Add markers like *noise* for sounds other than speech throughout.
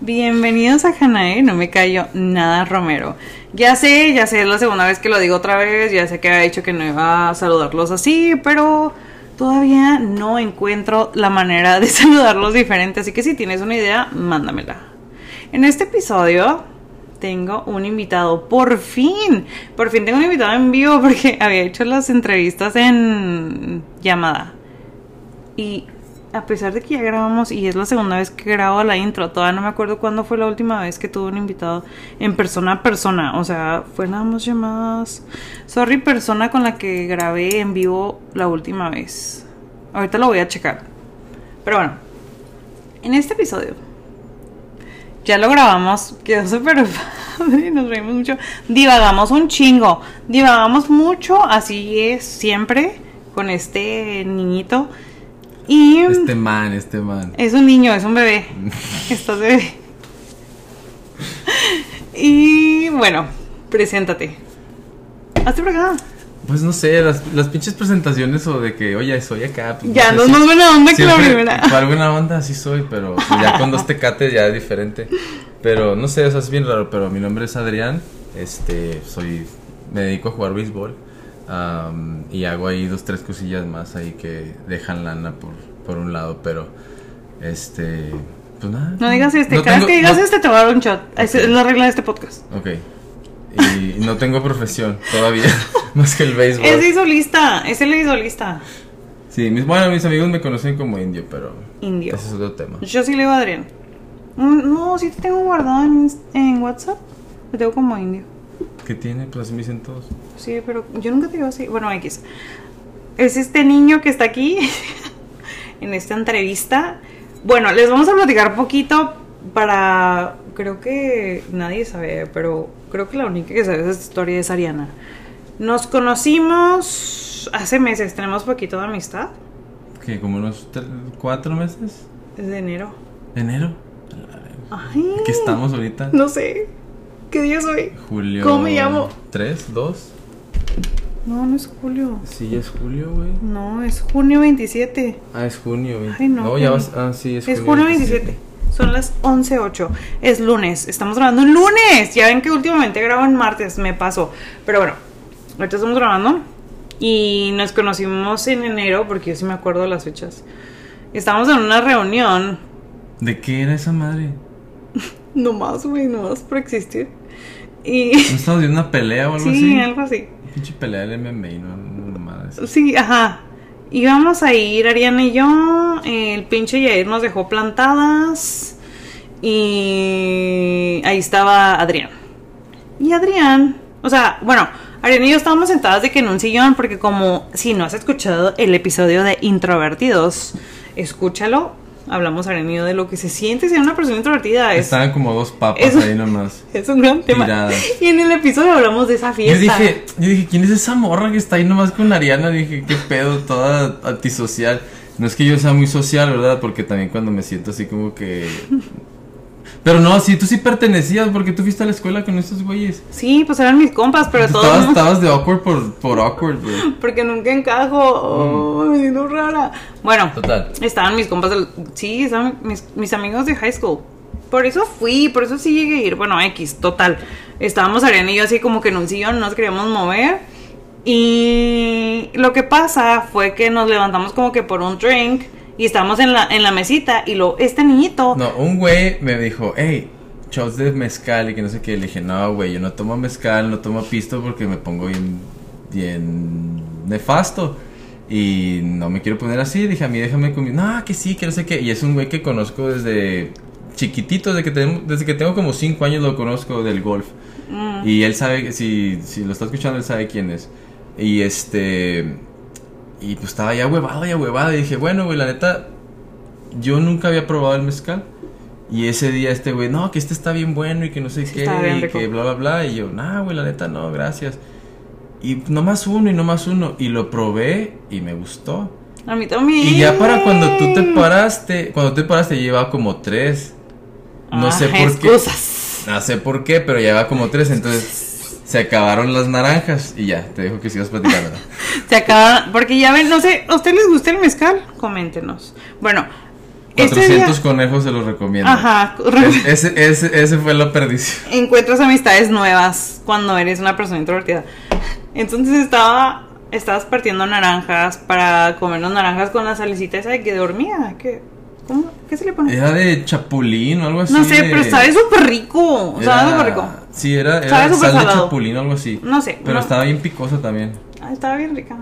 Bienvenidos a Hanae, no me callo nada Romero. Ya sé, ya sé, es la segunda vez que lo digo otra vez, ya sé que había dicho que no iba a saludarlos así, pero todavía no encuentro la manera de *laughs* saludarlos diferente, así que si tienes una idea, mándamela. En este episodio tengo un invitado, por fin, por fin tengo un invitado en vivo *laughs* porque había hecho las entrevistas en llamada. Y a pesar de que ya grabamos y es la segunda vez que grabo la intro, todavía no me acuerdo cuándo fue la última vez que tuve un invitado en persona a persona. O sea, fue nada más llamadas. Sorry, persona con la que grabé en vivo la última vez. Ahorita lo voy a checar. Pero bueno, en este episodio ya lo grabamos, quedó súper padre, *laughs* nos reímos mucho. Divagamos un chingo, divagamos mucho, así es siempre con este niñito. Y Este man, este man. es un niño, es un bebé. *laughs* Estás bebé. Y bueno, preséntate. Hazte por acá. Pues no sé, las, las pinches presentaciones o de que, oye, soy acá. pues, Ya, sé no si- es buena onda que la primera. *laughs* Para alguna onda sí soy, pero pues, ya con dos tecates ya es diferente. Pero no sé, o sea, es bien raro, pero mi nombre es Adrián. Este, soy, me dedico a jugar béisbol. Am, y hago ahí dos, tres cosillas más ahí que dejan lana por, por un lado, pero este, pues nada. No digas este, no cada vez que digas no- este te voy a dar un shot. Es la regla de este podcast. Ok. Y no tengo profesión todavía, *laughs* más que el béisbol. Es isolista, es el isolista. Sí, mis, bueno, mis amigos me conocen como indio, pero Indio. ese es otro tema. Yo sí le digo a Adrián. Mm, No, sí te tengo guardado en, en WhatsApp. Te tengo como indio. ¿Qué tiene? Pues así me dicen todos. Sí, pero yo nunca te digo así. Bueno, X. Es este niño que está aquí *laughs* en esta entrevista. Bueno, les vamos a platicar poquito para. Creo que nadie sabe, pero creo que la única que sabe de esta historia es Ariana. Nos conocimos hace meses, tenemos poquito de amistad. ¿Qué? ¿Como unos cuatro meses? Desde enero. ¿Enero? Ay. ¿Qué estamos ahorita? No sé. ¿Qué día es hoy? Julio. ¿Cómo me llamo? ¿Tres? ¿Dos? No, no es julio. Sí, ya es julio, güey. No, es junio 27. Ah, es junio. güey. Ay, no, ya junio. vas. Ah, sí, es, Es junio 27. Son las 11.08. Es lunes. Estamos grabando en lunes. Ya ven que últimamente grabo en martes. Me paso. Pero bueno, ahorita estamos grabando. Y nos conocimos en enero, porque yo sí me acuerdo de las fechas. Estábamos en una reunión. ¿De qué era esa madre? *laughs* No más, güey, no más por existir. Y. ¿No estabas viendo una pelea o algo *laughs* sí, así? algo así. Pinche pelea del MMA, no, no, no madre. Sí, ajá. Íbamos a ir, Ariana y yo. El pinche Yair nos dejó plantadas. Y ahí estaba Adrián. Y Adrián, o sea, bueno, Ariana y yo estábamos sentadas de que en un sillón, porque como si no has escuchado el episodio de Introvertidos, escúchalo. Hablamos yo de lo que se siente ser una persona introvertida. Es, Estaban como dos papas ahí nomás. *laughs* es un gran tema. Y en el episodio hablamos de esa Yo fiesta. dije, yo dije, ¿quién es esa morra que está ahí nomás con Ariana? Dije, qué pedo, toda antisocial. No es que yo sea muy social, ¿verdad? Porque también cuando me siento así como que... Pero no, sí, tú sí pertenecías porque tú fuiste a la escuela con estos güeyes. Sí, pues eran mis compas, pero todos. estabas, estabas de awkward por, por awkward, güey. *laughs* Porque nunca encajo. Oh, me siento rara. Bueno, Total. estaban mis compas del. Sí, estaban mis, mis amigos de high school. Por eso fui, por eso sí llegué a ir. Bueno, X, total. Estábamos Ariana y yo así como que en un sillón, no nos queríamos mover. Y lo que pasa fue que nos levantamos como que por un drink. Y estábamos en la, en la mesita. Y lo, este niñito. No, un güey me dijo, hey, shots de mezcal y que no sé qué. Le dije, no, güey, yo no tomo mezcal, no tomo pisto porque me pongo bien, bien nefasto. Y no me quiero poner así. Dije, a mí déjame conmigo. No, que sí, que no sé qué. Y es un güey que conozco desde chiquitito, desde que, tenemos, desde que tengo como 5 años lo conozco del golf. Mm. Y él sabe, si, si lo está escuchando, él sabe quién es. Y este. Y pues estaba ya huevado, ya huevado. Y dije, bueno, güey, la neta, yo nunca había probado el mezcal. Y ese día este güey, no, que este está bien bueno y que no sé Sí, qué, y rico. que bla, bla, bla. Y yo, nah, güey, la neta, no, gracias. Y nomás uno y nomás uno. Y lo probé y me gustó. A mí también. Y ya para cuando tú te paraste, cuando te paraste, llevaba como tres. No sé Ah, por qué. No sé por qué, pero llevaba como tres. Entonces se acabaron las naranjas y ya, te dejo que sigas platicando. *laughs* Se acaba, porque ya ven, no sé, ¿a ustedes les gusta el mezcal? Coméntenos. Bueno, Ese 400 día- conejos se los recomiendo. Ajá, Es- ese, ese, ese fue la perdición. *laughs* encuentras amistades nuevas cuando eres una persona introvertida. Entonces estaba, estabas partiendo naranjas para comernos naranjas con la salicita esa de que dormía. ¿Qué, cómo, ¿qué se le pone? Era de chapulín o algo así. no sé, de- pero sabe súper rico. era- Sabe súper rico. Sí, era, era sal de chapulín o algo así. No sé, Pero no. estaba bien picosa también. Ah, estaba bien rica.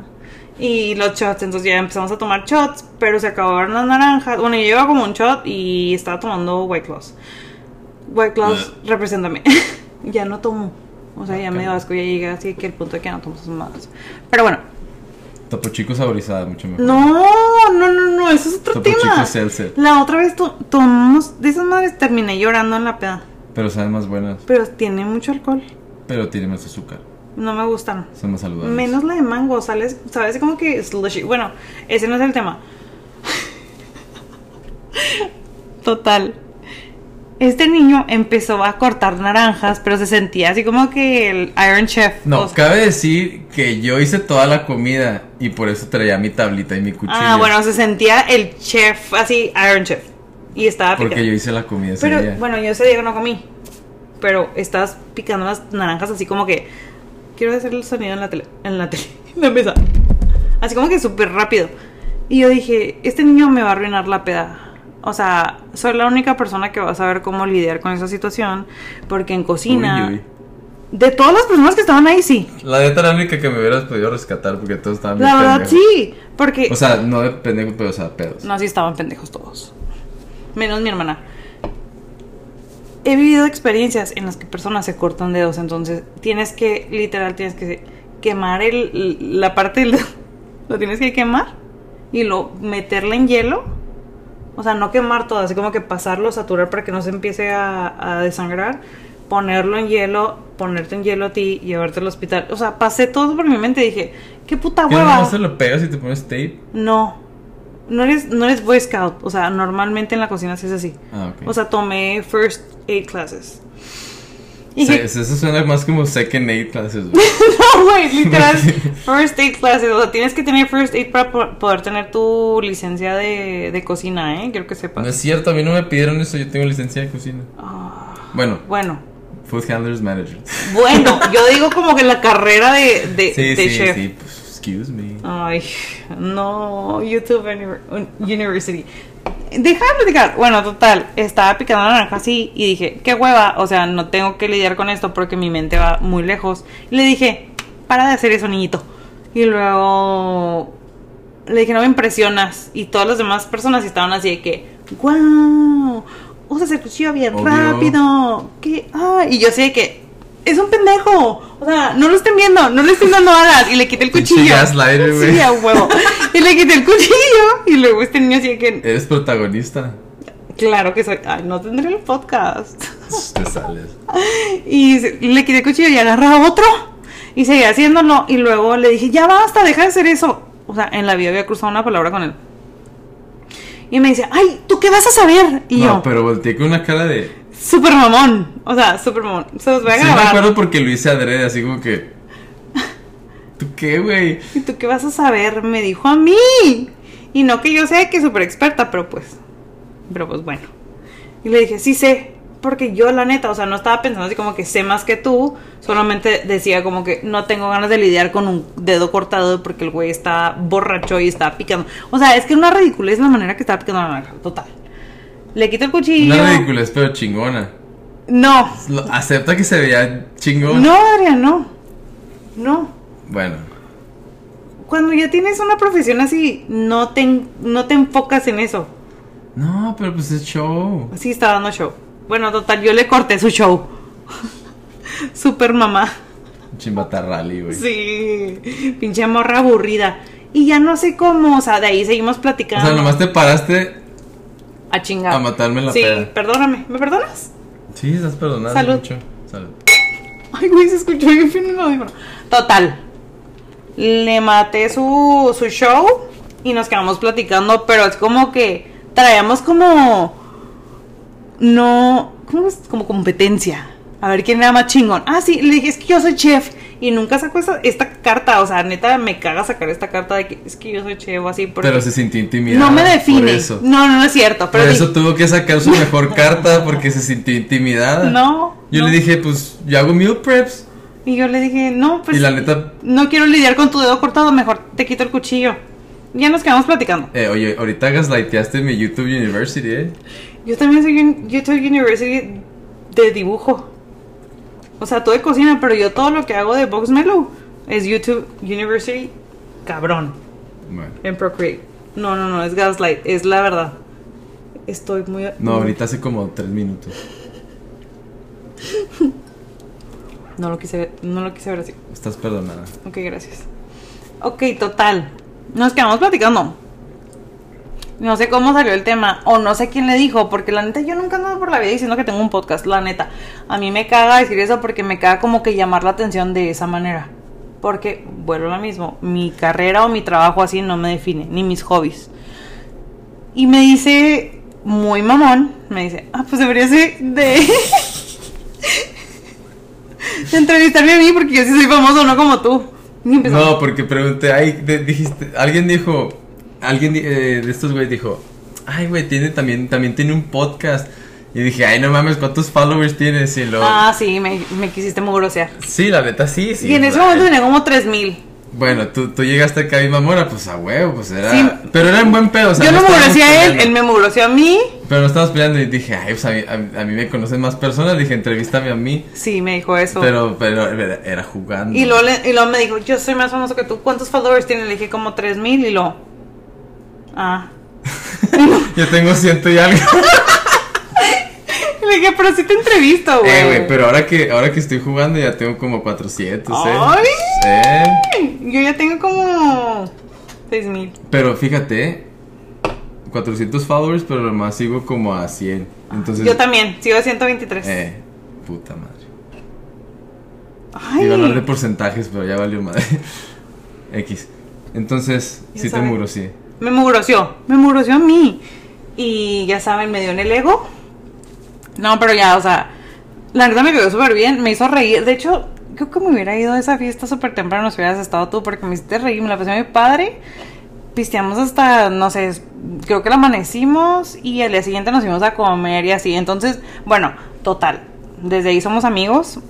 Y los shots, entonces ya empezamos a tomar shots, pero se acabaron las naranjas. Bueno, yo llevaba como un shot y estaba tomando White Claws. White Claws, represéntame. *laughs* ya no tomo. O sea, ya me dio asco, ya llegué así que el punto de que no tomo esas madres. Pero bueno, Topo Chico saborizada, mucho mejor. no, no, no, no, eso es otro Topo tema. Chico Seltzer. La otra vez to- tomamos de esas madres, terminé llorando en la peda. Pero saben más buenas. Pero tiene mucho alcohol. Pero tiene más azúcar. No me gustaron. Son más saludables. Menos la de mango, sales, sabes como que slushy. Bueno, ese no es el tema. *laughs* Total. Este niño empezó a cortar naranjas, pero se sentía así como que el Iron Chef. No, cabe decir que yo hice toda la comida y por eso traía mi tablita y mi cuchillo. ah, bueno, se sentía el chef, así Iron Chef. Y estaba Porque picando. yo hice la comida ese Pero día. bueno, yo ese día no comí. Pero estabas picando las naranjas así como que. Quiero hacer el sonido en la tele. En la tele. *laughs* En la mesa. Así como que súper rápido. Y yo dije, este niño me va a arruinar la peda. O sea, soy la única persona que va a saber cómo lidiar con esa situación. Porque en cocina. Uy, uy. De todas las personas que estaban ahí, sí. La neta era la única que me hubieras podido rescatar porque todos estaban La verdad, pendejos. sí. Porque. O sea, no de pendejo, pero o sea, pedos. No, sí estaban pendejos todos. Menos mi hermana. He vivido experiencias en las que personas se cortan dedos, entonces tienes que, literal, tienes que quemar el, la parte del dedo. *laughs* Lo tienes que quemar y lo meterla en hielo. O sea, no quemar todo, así como que pasarlo, saturar para que no se empiece a, a desangrar. Ponerlo en hielo, ponerte en hielo a ti, llevarte al hospital. O sea, pasé todo por mi mente y dije, qué puta ¿Qué hueva. no se lo pegas y te pones tape? No. No eres, no eres Boy Scout. O sea, normalmente en la cocina se es así. Ah, ok. O sea, tomé first aid classes. Y eso suena más como second aid classes, güey. *laughs* no, güey, literal. First aid classes. O sea, tienes que tener first aid para po- poder tener tu licencia de, de cocina, ¿eh? Quiero que sepas. No es cierto, a mí no me pidieron eso, yo tengo licencia de cocina. Ah, Bueno, bueno. Food Handlers Manager. Bueno, *laughs* yo digo como que la carrera de, de, Sí, de sí, chef. sí, pues, excuse me. Ay, no, YouTube Univer- University. Deja de platicar. Bueno, total, estaba picando la naranja así y dije, qué hueva, o sea, no tengo que lidiar con esto porque mi mente va muy lejos. Y le dije, para de hacer eso, niñito. Y luego le dije, no me impresionas. Y todas las demás personas estaban así de que, wow, usas el cuchillo bien Obvio. rápido. ¿Qué? Ah, y yo así de que, es un pendejo. O sea, no lo estén viendo, no le estén dando alas. Y le quité el cuchillo. gaslighter, güey. Sí, a huevo. Y le quité el cuchillo. Y luego este niño así que, Eres protagonista. claro que soy. Ay, no tendré el podcast. *laughs* Te sales. Y le quité el cuchillo y agarra otro. Y seguía haciéndolo. Y luego le dije, ya basta, deja de hacer eso. O sea, en la vida había cruzado una palabra con él. Y me dice, ay, ¿tú qué vas a saber? Y no, yo, pero volteé con una cara de. Súper mamón. O sea, súper mamón. Se los voy a Sí, me acuerdo porque lo hice adrede, así como que. ¿Tú qué, güey? ¿Y tú qué vas a saber? Me dijo a mí. Y no que yo sea que súper experta, pero pues. Pero pues bueno. Y le dije, sí sé. Porque yo, la neta, o sea, no estaba pensando así como que sé más que tú. Solamente decía como que no tengo ganas de lidiar con un dedo cortado porque el güey está borracho y está picando. O sea, es que una ridiculez la manera que estaba picando la naranja. Total. Le quito el cuchillo. Una ridiculez, pero chingona. No. Acepta que se veía chingón. No, Adrián, no. No. Bueno, Cuando ya tienes una profesión así, no te, no te enfocas en eso. no, pero pues es show. Sí, está dando show. Bueno, total, yo le corté su show. *laughs* Super mamá. Chimbata rally, güey. Sí, pinche morra aburrida. Y ya no sé cómo, o sea, de ahí seguimos O platicando. sea, nomás te paraste a chingar. a matarme la Sí, peda. perdóname. ¿Me perdonas? Sí, estás perdonando Salud. mucho. Salud. Ay, güey, se escuchó bien fino el audífono. Total. Le maté su, su show y nos quedamos platicando, pero es como que traíamos como. No. ¿Cómo es? Como competencia. A ver quién era más chingón. Ah, sí, le dije, es que yo soy chef. Y nunca sacó esa, esta carta, o sea, neta me caga sacar esta carta de que es que yo soy chevo así. Porque Pero se sintió intimidada. no me define. eso. No, no, no es cierto. Por Pero di- eso tuvo que sacar su mejor *laughs* carta porque se sintió intimidada. no. Yo no. le dije, pues yo hago meal preps. Y yo le dije, no, pues y la neta, no quiero lidiar con tu dedo cortado, mejor te quito el cuchillo. Ya nos quedamos platicando. eh, oye, ahorita gaslighteaste mi YouTube University, ¿eh? Yo también soy un YouTube University de dibujo. O sea, todo de cocina, pero yo todo lo que hago de Box Mellow es YouTube University cabrón Bueno. en Procreate. No, no, no, es Gaslight, es la verdad. Estoy muy... No, ahorita hace como tres minutos. *laughs* No lo quise ver, no lo quise ver así. Estás perdonada. Ok, gracias. Ok, total. Nos quedamos platicando. No sé cómo salió el tema, o no sé quién le dijo, porque la neta yo nunca ando por la vida diciendo que tengo un podcast, la neta. A mí me caga decir eso porque me caga como que llamar la atención de esa manera. Porque, vuelvo a lo mismo, mi carrera o mi trabajo así no me define, ni mis hobbies. Y me dice, muy mamón, me dice, ah, pues debería ser de... *laughs* de entrevistarme a mí porque yo sí soy famoso, no como tú. No, porque pregunté, ay, dijiste, alguien dijo, alguien eh, de estos güeyes dijo, ay, güey, tiene también, también tiene un podcast. Y dije, ay, no mames, ¿cuántos followers tienes? Y lo, Ah, sí, me, me quisiste muy grosear. sí, la neta, sí, sí. y en ese momento tenía como 3000. Bueno, tú, tú llegaste acá y mamona, pues a huevo, pues era. Sí. Pero era en buen pedo, o sea. Yo no me a él, él me mugroseó a mí. Pero no estábamos peleando y dije, ay, pues a mí, a, a mí me conocen más personas. Dije, entrevístame a mí. Sí, me dijo eso. Pero, pero era, era jugando. y, luego y luego me dijo, yo soy más famoso que tú. ¿Cuántos followers tienes? Le dije, como 3000 y lo. Ah. *laughs* Yo tengo ciento y algo. *laughs* Le dije, pero sí te entrevisto, güey. eh, güey, pero ahora que, ahora que estoy jugando ya tengo como 400, eh. ¡Ay! Eh. Yo ya tengo como 6000. Pero fíjate, eh, 400 followers, pero nomás sigo como a 100. Entonces. Yo también, sigo a 123. Eh, puta madre. Ay. Iba a hablar de porcentajes, pero ya valió madre. *laughs* X. Entonces, Ya sí te saben. mugroseé. Me mugroseó, me mugroseó a mí. Y ya saben, me dio en el ego. No, pero ya, o sea, la neta me quedó súper bien, me hizo reír. De hecho, creo que me hubiera ido a esa fiesta súper temprano si hubieras estado tú, porque me hiciste reír, me la pasé muy padre. Pisteamos hasta, no sé, creo que la amanecimos y al día siguiente nos fuimos a comer y así. Entonces, bueno, total, desde ahí somos amigos.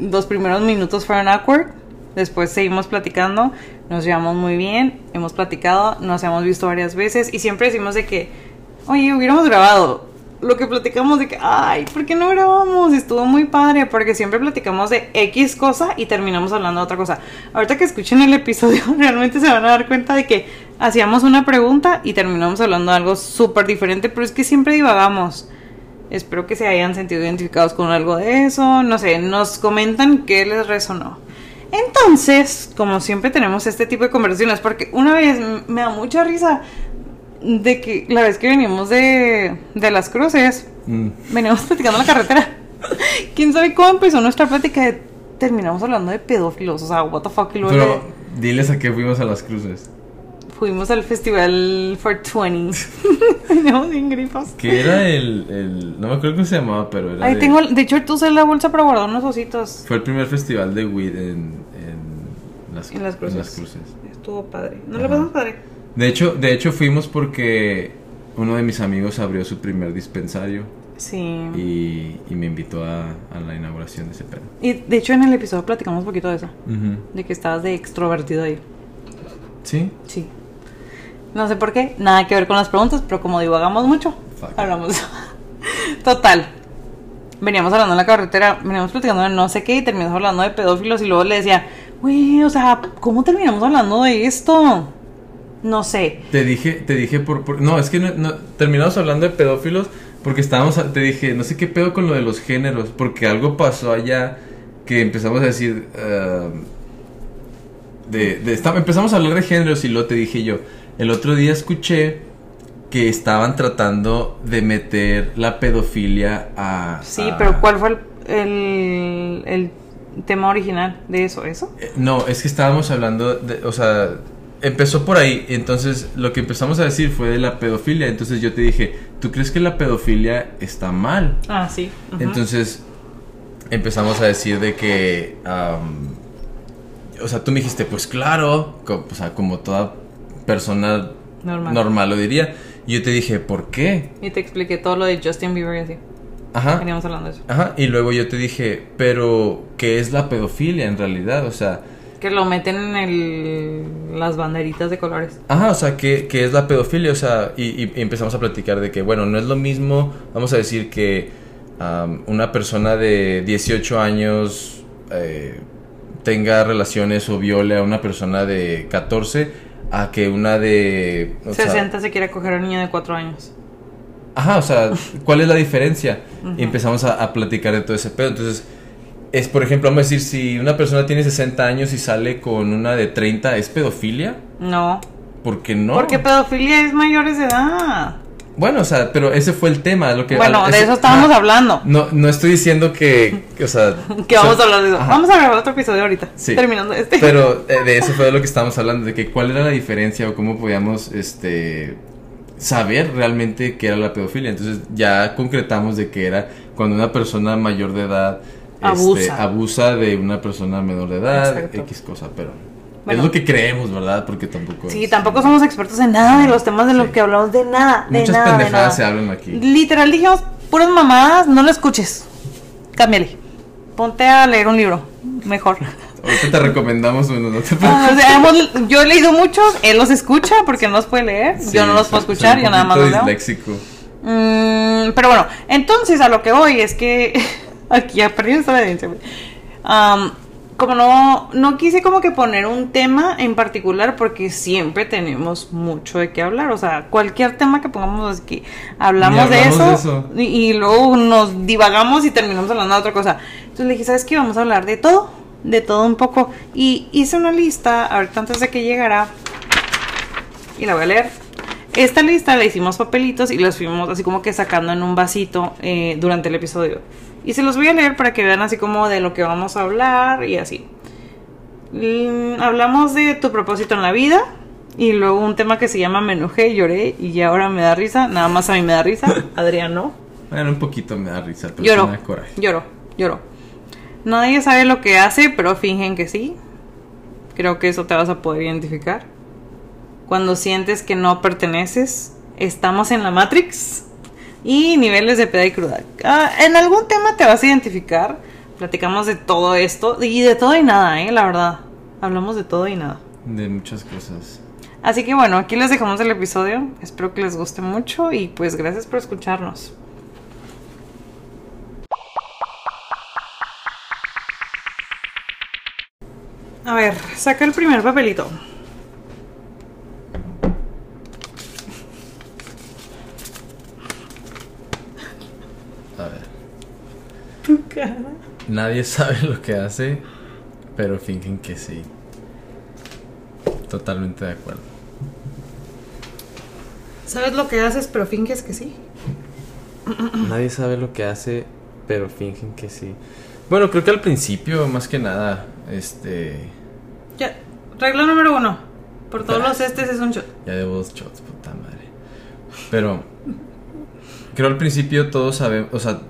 Los primeros minutos fueron awkward. Después seguimos platicando, nos llevamos muy bien, hemos platicado, nos hemos visto varias veces y siempre decimos de que, oye, hubiéramos grabado. Lo que platicamos de que, ay, ¿por qué no grabamos? Estuvo muy padre, porque siempre platicamos de X cosa y terminamos hablando de otra cosa. Ahorita que escuchen el episodio, *laughs* realmente se van a dar cuenta de que hacíamos una pregunta y terminamos hablando de algo súper diferente, pero es que siempre divagamos. Espero que se hayan sentido identificados con algo de eso. No sé, nos comentan qué les resonó. Entonces, como siempre tenemos este tipo de conversaciones, porque una vez me da mucha risa de que la vez que venimos de, de las cruces, Mm. veníamos platicando en la carretera. *laughs* ¿Quién sabe cómo empezó nuestra plática? de- terminamos hablando de pedófilos, o sea, what the fuck. Y luego Pero diles a qué fuimos a las cruces. Fuimos al festival 420. Veníamos *laughs* bien grifos. Que era el, el. No me acuerdo cómo se llamaba, pero era. Ahí de- tengo, de hecho, tú usé la bolsa para guardar unos ositos. Fue el primer festival de weed en, en, las, En las cruces. cruces. Estuvo padre. ¿No le pasamos padre? De hecho, de hecho fuimos porque uno de mis amigos abrió su primer dispensario Sí. y, y me invitó a, a la inauguración de ese pedo. Y de hecho en el episodio platicamos un poquito de eso. De que estabas de extrovertido ahí. ¿Sí? Sí. No sé por qué, nada que ver con las preguntas, pero como divagamos mucho, Fuck. hablamos. *laughs* Total. Veníamos hablando en la carretera, veníamos platicando de no sé qué y terminamos hablando de pedófilos y luego le decía, güey, o sea, ¿cómo terminamos hablando de esto? No sé. Te dije, te dije por, por- no, es que no, no- terminamos hablando de pedófilos porque estábamos, te dije, no sé qué pedo con lo de los géneros, porque algo pasó allá que empezamos a decir, ah, de, de- empezamos a hablar de géneros y luego te dije yo, el otro día escuché que estaban tratando de meter la pedofilia a... Sí, a- pero ¿cuál fue el, el, el tema original de eso? ¿Eso? Eh, No, es que estábamos hablando de, o sea, empezó por ahí, entonces lo que empezamos a decir fue de la pedofilia, entonces yo te dije, ¿tú crees que la pedofilia está mal? Ah, sí. Entonces empezamos a decir de que o sea, tú me dijiste, pues claro, o sea, como toda persona normal. normal lo diría. Y yo te dije, ¿por qué? Y te expliqué todo lo de Justin Bieber y así. Ajá. Veníamos hablando de eso. Ajá. Y luego yo te dije, pero ¿qué es la pedofilia en realidad? O sea... Que lo meten en el, las banderitas de colores. Ajá, o sea, ¿qué, qué es la pedofilia? O sea, y, empezamos a platicar de que, bueno, no es lo mismo, vamos a decir que una persona de 18 años eh, tenga relaciones o viole a una persona de 14 a que una de... 60 se quiere coger a un niño de 4 años. Ajá, o sea, *laughs* ¿cuál es la diferencia? Y empezamos a, platicar de todo ese pedo. Entonces, es por ejemplo, vamos a decir, si una persona tiene 60 años y sale con una de 30, ¿es pedofilia? No. ¿Por qué no? Porque pedofilia es mayores de edad. Bueno, o sea, pero ese fue el tema. Lo que, bueno, de eso estábamos hablando. No, no estoy diciendo que, o sea... *laughs* que vamos a hablar de eso. Vamos a grabar otro episodio ahorita, sí, terminando este. Pero *laughs* eh, de eso fue de lo que estábamos hablando, de que cuál era la diferencia o cómo podíamos, este, saber realmente qué era la pedofilia. Entonces ya concretamos de que era cuando una persona mayor de edad... Este, abusa. abusa de una persona menor de edad, X cosa, pero es lo que creemos, ¿verdad? Porque tampoco. Sí, tampoco somos expertos en nada de los temas de los que hablamos, de nada. De Muchas nada, pendejadas se hablan aquí. Literal dijimos, puras mamadas, no lo escuches. Cámbiale. Ponte a leer un libro. Mejor. Ahorita te recomendamos uno, no te ah, Yo he leído muchos, él los escucha porque no los puede leer. yo no los puedo escuchar, yo nada más los leo. Mm, pero bueno, entonces a lo que voy es que. *laughs* aquí ya perdí esta evidencia. Um, como no, no quise como que poner un tema en particular porque siempre tenemos mucho de qué hablar. O sea, cualquier tema que pongamos aquí, hablamos, de eso, Y, luego nos divagamos y terminamos hablando de otra cosa. Entonces le dije, ¿sabes qué? Vamos a hablar de todo, de todo un poco. Y hice una lista, ahorita antes de que llegara, y la voy a leer. Esta lista la hicimos papelitos y los fuimos así como que sacando en un vasito eh, durante el episodio. Y se los voy a leer para que vean así como de lo que vamos a hablar y así. Mm, hablamos de tu propósito en la vida. Y luego un tema que se llama Me enojé, lloré y ahora me da risa. Nada más a mí me da risa. *laughs* Adrián no. Bueno, un poquito me da risa, pero lloro, me da coraje. Lloro, lloro. Nadie sabe lo que hace, pero fingen que sí. Creo que eso te vas a poder identificar. Cuando sientes que no perteneces, estamos en la Matrix y niveles de peda y cruda. Ah, en algún tema te vas a identificar. Platicamos de todo esto y de todo y nada, ¿eh? La verdad. Hablamos de todo y nada. De muchas cosas. Así que bueno, aquí les dejamos el episodio. Espero que les guste mucho y pues gracias por escucharnos. A ver, saca el primer papelito. Nadie sabe lo que hace, pero fingen que sí. Totalmente de acuerdo. ¿Sabes lo que haces, pero finges que sí? Nadie sabe lo que hace, pero fingen que sí. Bueno, creo que al principio, más que nada, este... Ya, regla número uno. Por todos los estes es un shot. Ya debo dos shots, puta madre. Pero... Creo al principio todos sabemos, o sea,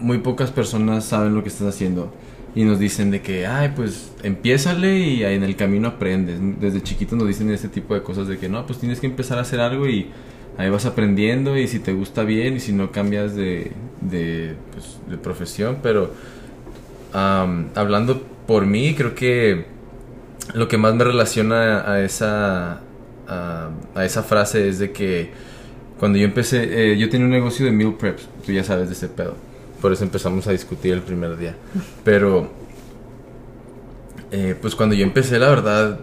muy pocas personas saben lo que estás haciendo y nos dicen de que, ay, pues empiézale y en el camino aprendes. Desde chiquitos nos dicen este tipo de cosas de que no, pues tienes que empezar a hacer algo y ahí vas aprendiendo y si te gusta bien y si no cambias de, de, pues, profesión. Pero hablando por mí, creo que lo que más me relaciona a esa, a, esa frase es de que cuando yo empecé, eh, yo tenía un negocio de meal preps, tú ya sabes de ese pedo por eso empezamos a discutir el primer día. Pero, eh, pues cuando yo empecé, la verdad,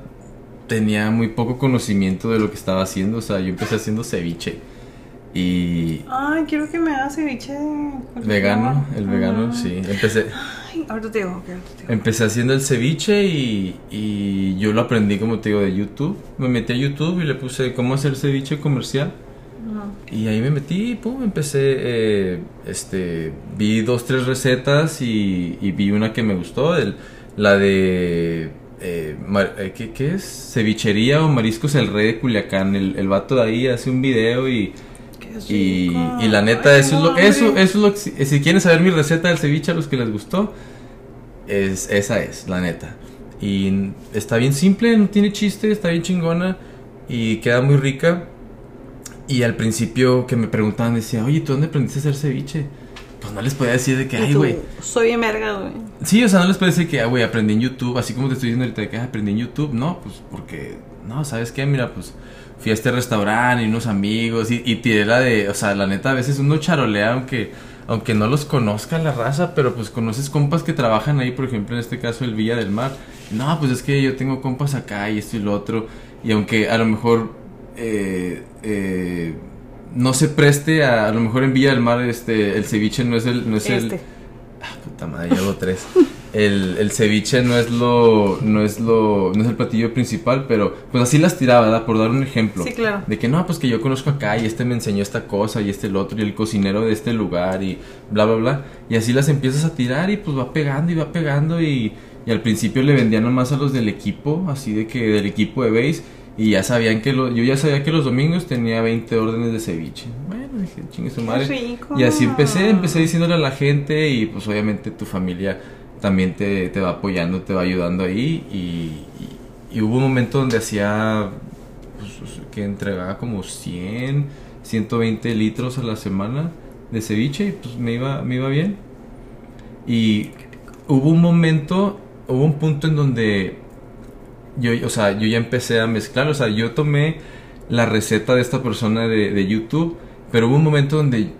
tenía muy poco conocimiento de lo que estaba haciendo. O sea, yo empecé haciendo ceviche. Y... Ay, quiero que me hagas ceviche. Vegano, el vegano, sí. Empecé... Ay, ahorita te digo, Empecé haciendo el ceviche y, y yo lo aprendí, como te digo, de YouTube. Me metí a YouTube y le puse cómo hacer ceviche comercial. Y ahí me metí, pum, empecé, eh, este, vi dos, tres recetas y, vi una que me gustó, el, la de, eh, eh, ¿qué, ¿qué, es? Cevichería o Mariscos el Rey de Culiacán, el, el vato de ahí hace un video y... Y, y, la neta, eso, es lo, eso, eso es lo que, si quieren saber mi receta del ceviche a los que les gustó, es, esa es, la neta. Y está bien simple, no tiene chiste, está bien chingona y queda muy rica. Y al principio que me preguntaban, decía, oye, ¿tú dónde aprendiste a hacer ceviche? Pues no les podía decir de que, ay, güey. Soy verga, güey. Sí, o sea, no les puede decir que, ah, güey, aprendí en YouTube, así como te estoy diciendo ahorita de que ah, aprendí en YouTube. No, pues porque, no, ¿sabes qué? Mira, pues fui a este restaurante y unos amigos y, y tiré la de, o sea, la neta, a veces uno charolea aunque, aunque no los conozca la raza, pero pues conoces compas que trabajan ahí, por ejemplo, en este caso el Villa del Mar. No, pues es que yo tengo compas acá y esto y lo otro. Y aunque a lo mejor eh, eh, no se preste a, a lo mejor en Villa del Mar este el ceviche no es el no es el Este. Ah, puta madre, llevo tres. El, el ceviche no es lo no es lo no es el platillo principal, pero pues así las tiraba, ¿verdad? Por dar un ejemplo. Sí, claro. De que no, pues que yo conozco acá y este me enseñó esta cosa y este el otro y el cocinero de este lugar y bla bla bla y así las empiezas a tirar y pues va pegando y va pegando y, y al principio le vendían nomás a los del equipo, así de que del equipo de base y ya sabían que lo, yo ya sabía que los domingos tenía 20 órdenes de ceviche. Bueno, dije, chingue su madre. rico. Y así empecé, empecé diciéndole a la gente y pues obviamente tu familia también te, te va apoyando, te va ayudando ahí y, y- y hubo un momento donde hacía pues, que entregaba como 100, 120 litros a la semana de ceviche y pues me iba, me iba bien. Y hubo un momento, hubo un punto en donde yo, o sea, yo ya empecé a mezclar, o sea, yo tomé la receta de esta persona de, de YouTube, pero hubo un momento donde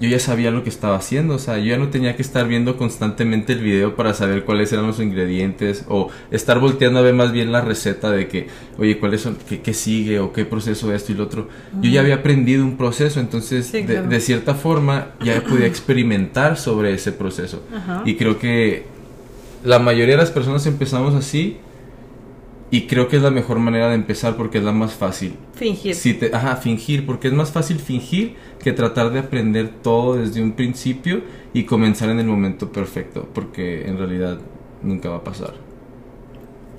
yo ya sabía lo que estaba haciendo, o sea, yo ya no tenía que estar viendo constantemente el video para saber cuáles eran los ingredientes o estar volteando a ver más bien la receta de que, oye, cuáles son, qué, qué sigue o qué proceso esto y lo otro. Yo ya había aprendido un proceso, entonces Sí, de, claro. de cierta forma ya podía experimentar sobre ese proceso. Ajá. Y creo que la mayoría de las personas empezamos así y creo que es la mejor manera de empezar porque es la más fácil. Fingir. Si te, ajá, fingir, porque es más fácil fingir que tratar de aprender todo desde un principio y comenzar en el momento perfecto, porque en realidad nunca va a pasar.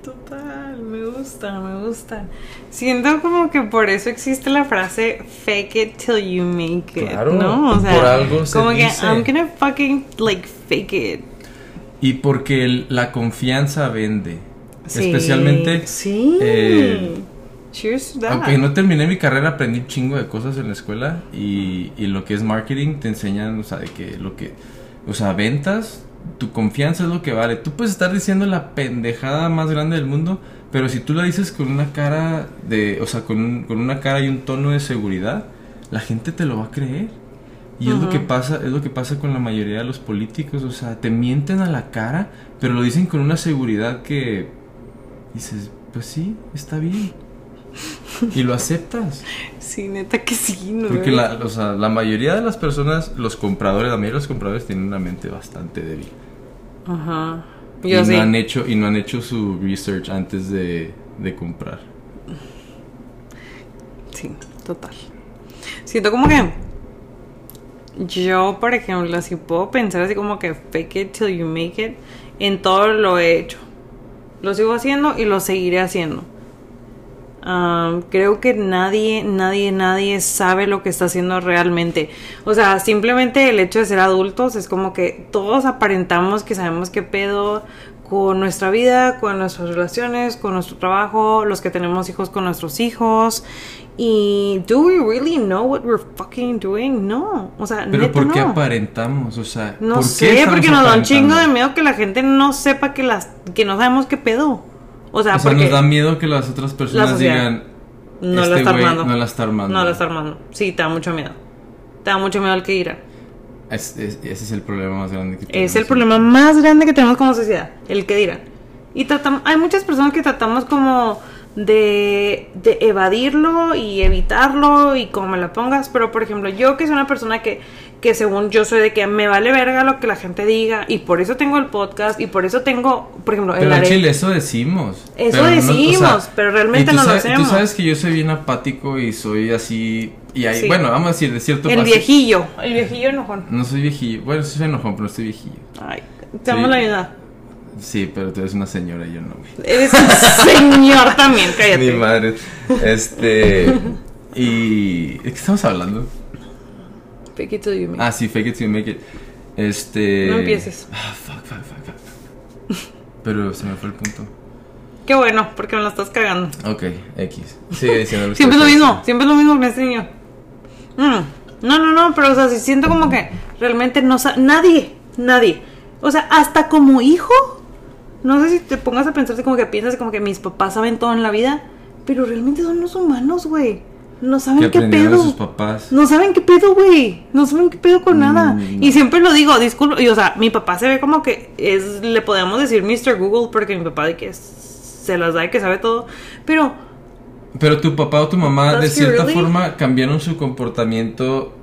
Total, me gusta, me gusta. Siento como que por eso existe la frase fake it till you make it, Claro, ¿no? O sea, por algo se como que dice. I'm gonna fucking like fake it. Y porque el- la confianza vende. Sí, Especialmente, Sí. eh, Cheers to that. aunque no terminé mi carrera, aprendí un chingo de cosas en la escuela y, y lo que es marketing te enseñan, o sea, de que lo que, o sea, ventas, tu confianza es lo que vale. Tú puedes estar diciendo la pendejada más grande del mundo, pero si tú la dices con una cara de, o sea, con, un- con una cara y un tono de seguridad, la gente te lo va a creer. Y es lo que pasa, es lo que pasa con la mayoría de los políticos, o sea, te mienten a la cara, pero lo dicen con una seguridad que dices, pues sí, está bien. Y lo aceptas. Sí, neta que sí, ¿no? Porque la, o sea, la mayoría de las personas, los compradores, la mayoría de los compradores tienen una mente bastante débil. Ajá. Y no, han hecho, y no han hecho su research antes de, de comprar. Sí, total. Siento como que yo, por ejemplo, si puedo pensar así como que fake it till you make it, en todo lo he hecho. Lo sigo haciendo y lo seguiré haciendo. Creo que nadie, nadie, nadie sabe lo que está haciendo realmente. O sea, simplemente el hecho de ser adultos es como que todos aparentamos que sabemos qué pedo con nuestra vida, con nuestras relaciones, con nuestro trabajo, los que tenemos hijos con nuestros hijos. Y do we really know what we're fucking doing? No, o sea, Pero neta ¿por qué no. aparentamos? O sea, No ¿por qué sé, porque nos da un chingo de miedo que la gente no sepa que las que no sabemos qué pedo. O sea, O sea, porque nos da miedo que las otras personas sociedad. digan, no este la está armando. no la está armando. No la está armando. Sí, te da mucho miedo. Te da mucho miedo al que dirá. Es- es- ese es el problema más grande que tenemos. Es el problema más grande que tenemos como sociedad, el que dirán. Y tratam- hay muchas personas que tratamos como de, de evadirlo y evitarlo y como me la pongas, pero por ejemplo, yo que soy una persona que, que según yo soy de que me vale verga lo que la gente diga y por eso tengo el podcast y por eso tengo, por ejemplo, Pero el are- Chile eso decimos. Eso Pero no- decimos, pero realmente no lo hacemos. Tú sabes que yo soy bien apático y soy así... Y Sí. bueno, vamos a decir, de cierto el paso- viejillo, el viejillo enojón. No soy viejillo. Bueno, sí soy enojón, pero no estoy viejillo. Ay, te damos la ayuda. Sí, pero tú eres una señora y yo no, güey. Eres un señor también, *laughs* cállate. Mi madre. Este... Y... ¿De qué estamos hablando? Fake it till you make it. Ah, sí, fake it till you make it. Este... No empieces. Ah, fuck, fuck, fuck, fuck. Pero se me fue el punto. Qué bueno, porque me lo estás cagando. Ok, X. Sigue diciendo que Siempre es lo mismo, siempre es lo mismo con este niño. Mm, No, no, no, pero o sea, si siento como que realmente no sa nadie, nadie. O sea, hasta como hijo, no sé si te pongas a pensarte como que piensas como que mis papás saben todo en la vida, pero realmente son los humanos, güey. No saben qué pedo. sus papás. No saben qué pedo, güey. No saben qué pedo con nada. Mm, Y siempre lo digo, disculpa. Y o sea, mi papá se ve como que es, le podemos decir Mr. Google porque mi papá de que es- se las da y que sabe todo. Pero Pero tu papá o tu mamá, de cierta really? forma, cambiaron su comportamiento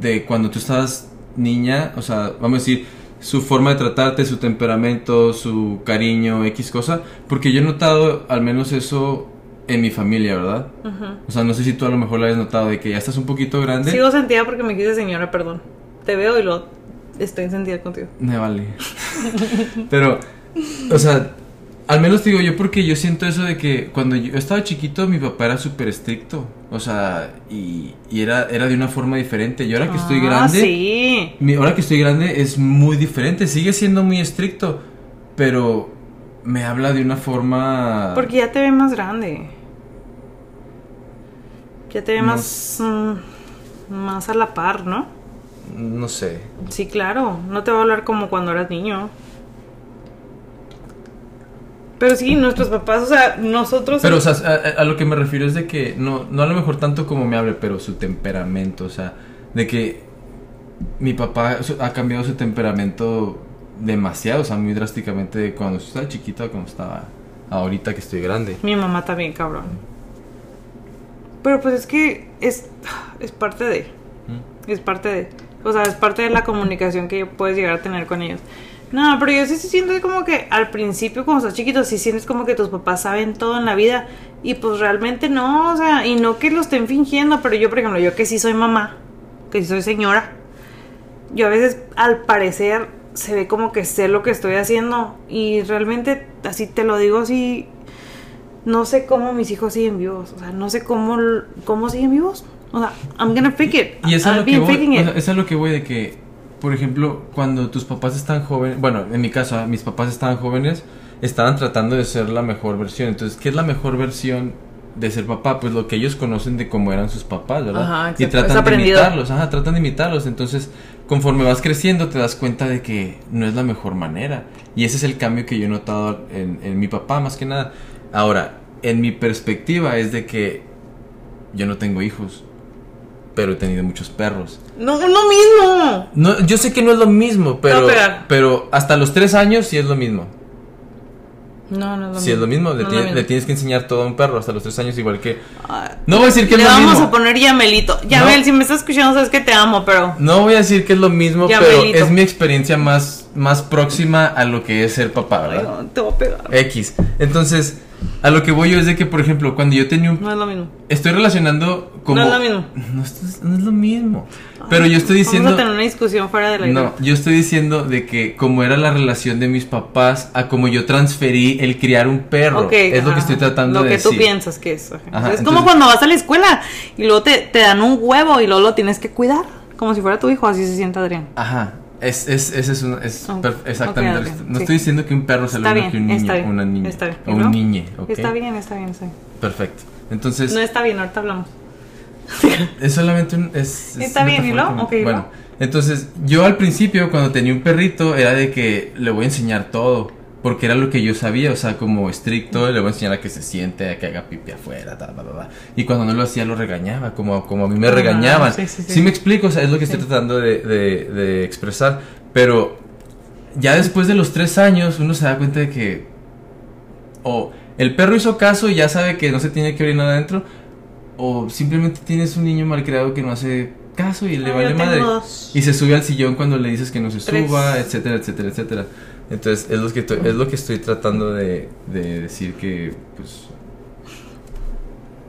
de cuando tú estabas niña. O sea, vamos a decir, su forma de tratarte, su temperamento, su cariño, X cosa. Porque yo he notado al menos eso en mi familia, ¿verdad? O sea, no sé si tú a lo mejor lo hayas notado, de que ya estás un poquito grande. sigo sentida porque me quise señora, perdón. Te veo y lo estoy sentida contigo. Me vale. *laughs* Pero, o sea, al menos te digo yo porque yo siento eso de que cuando yo estaba chiquito mi papá era súper estricto. O sea, y, y era, era de una forma diferente. Y ahora que estoy Ah, grande, Sí. mi, ahora que estoy grande es muy diferente. Sigue siendo muy estricto, pero me habla de una forma... Porque ya te ve más grande. Ya te ve No más. mm, más a la par, ¿no? No sé. Sí, claro. No te va a hablar como cuando eras niño. Pero sí, nuestros papás, o sea, nosotros. Pero, o sea, a, a lo que me refiero es de que no, no a lo mejor tanto como me hable, pero su temperamento, o sea, de que mi papá ha cambiado su temperamento demasiado, o sea, muy drásticamente de cuando estaba chiquito a cuando estaba ahorita que estoy grande. Mi mamá también, cabrón. Pero pues es que es, es parte de. Es parte de. O sea, es parte de la comunicación que puedes llegar a tener con ellos. No, pero yo sí, sí siento como que al principio, cuando estás chiquito, sí sientes como que tus papás saben todo en la vida. Y pues realmente no, o sea, y no que lo estén fingiendo, pero yo, por ejemplo, yo que sí soy mamá, que sí soy señora, yo a veces al parecer se ve como que sé lo que estoy haciendo y realmente así te lo digo así no sé cómo mis hijos siguen vivos o sea no sé cómo cómo siguen vivos o sea I'm gonna fake it Y eso es I'll lo be que voy, faking o it. sea, eso es lo que voy de que, por ejemplo, cuando tus papás están jóvenes, bueno, en mi caso, ah, mis papás estaban jóvenes, estaban tratando de ser la mejor versión. Entonces, ¿qué es la mejor versión de ser papá? Pues lo que ellos conocen de cómo eran sus papás, ¿verdad? Ajá, y tratan de imitarlos, ajá, tratan de imitarlos. Entonces, conforme vas creciendo, te das cuenta de que no es la mejor manera. Y ese es el cambio que yo he notado en, en mi papá, más que nada. Ahora, en mi perspectiva es de que yo no tengo hijos, pero he tenido muchos perros. no es lo mismo No, yo sé que no es lo mismo, pero, pero- hasta los tres años sí es lo mismo. no no es lo Sí es lo mismo, le, No es lo tiene- mismo. le tienes que enseñar todo a un perro hasta los tres años igual que... Ah, No voy a decir que es le lo vamos mismo. a poner Yamelito Yamel No. si me estás escuchando sabes que te amo pero No voy a decir que es lo mismo, pero es mi experiencia más, más próxima a lo que es ser papá, Ay, ¿verdad? no, te voy a pegar X. Entonces, a lo que voy yo es de que, por ejemplo, cuando yo tenía un... no es lo mismo Estoy relacionando como... No es lo mismo. No, es, no es lo mismo. Pero yo estoy diciendo... vamos a tener una discusión fuera de la No, yo estoy diciendo de que como era la relación de mis papás a como yo transferí el criar un perro. Ok, es lo ajá. que estoy tratando Lo de que decir. tú piensas que es. ajá. Ajá, es entonces- como cuando vas a la escuela y luego te, te dan un huevo y luego lo tienes que cuidar. Como si fuera tu hijo, así se siente Adrián. Ajá. Es, es, ese es, un- es Ok, perf- exactamente. ok, lo ok, que- no sí. estoy diciendo que un perro sea lo mismo que un niño está bien, una niña. está bien. O ¿Y un no? niñe. Está bien, está bien, está bien. Perfecto. Entonces, No está bien, ahorita hablamos. *laughs* es solamente un... Es, es Está bien, ¿y. Ok, ¿y Bueno, luego? entonces, yo al principio, cuando tenía un perrito, era de que le voy a enseñar todo. Porque era lo que yo sabía, o sea, como estricto, le voy a enseñar a que se siente, a que haga pipi afuera, ta, ta, ta. Y cuando no lo hacía, lo regañaba, como, como a mí me Ah, regañaban. sí, sí, sí. Sí me explico, o sea, es lo que estoy tratando de, de- de expresar. Pero ya después de los tres años, uno se da cuenta de que o el perro hizo caso y ya sabe que no se tiene que orinar adentro, o simplemente tienes un niño malcriado que no hace caso y le Ah, vale madre. dos. Y se sube al sillón cuando le dices que no se Tres. suba, etcétera, etcétera, etcétera. Entonces, es lo que estoy, es lo que estoy tratando de, de decir que, pues...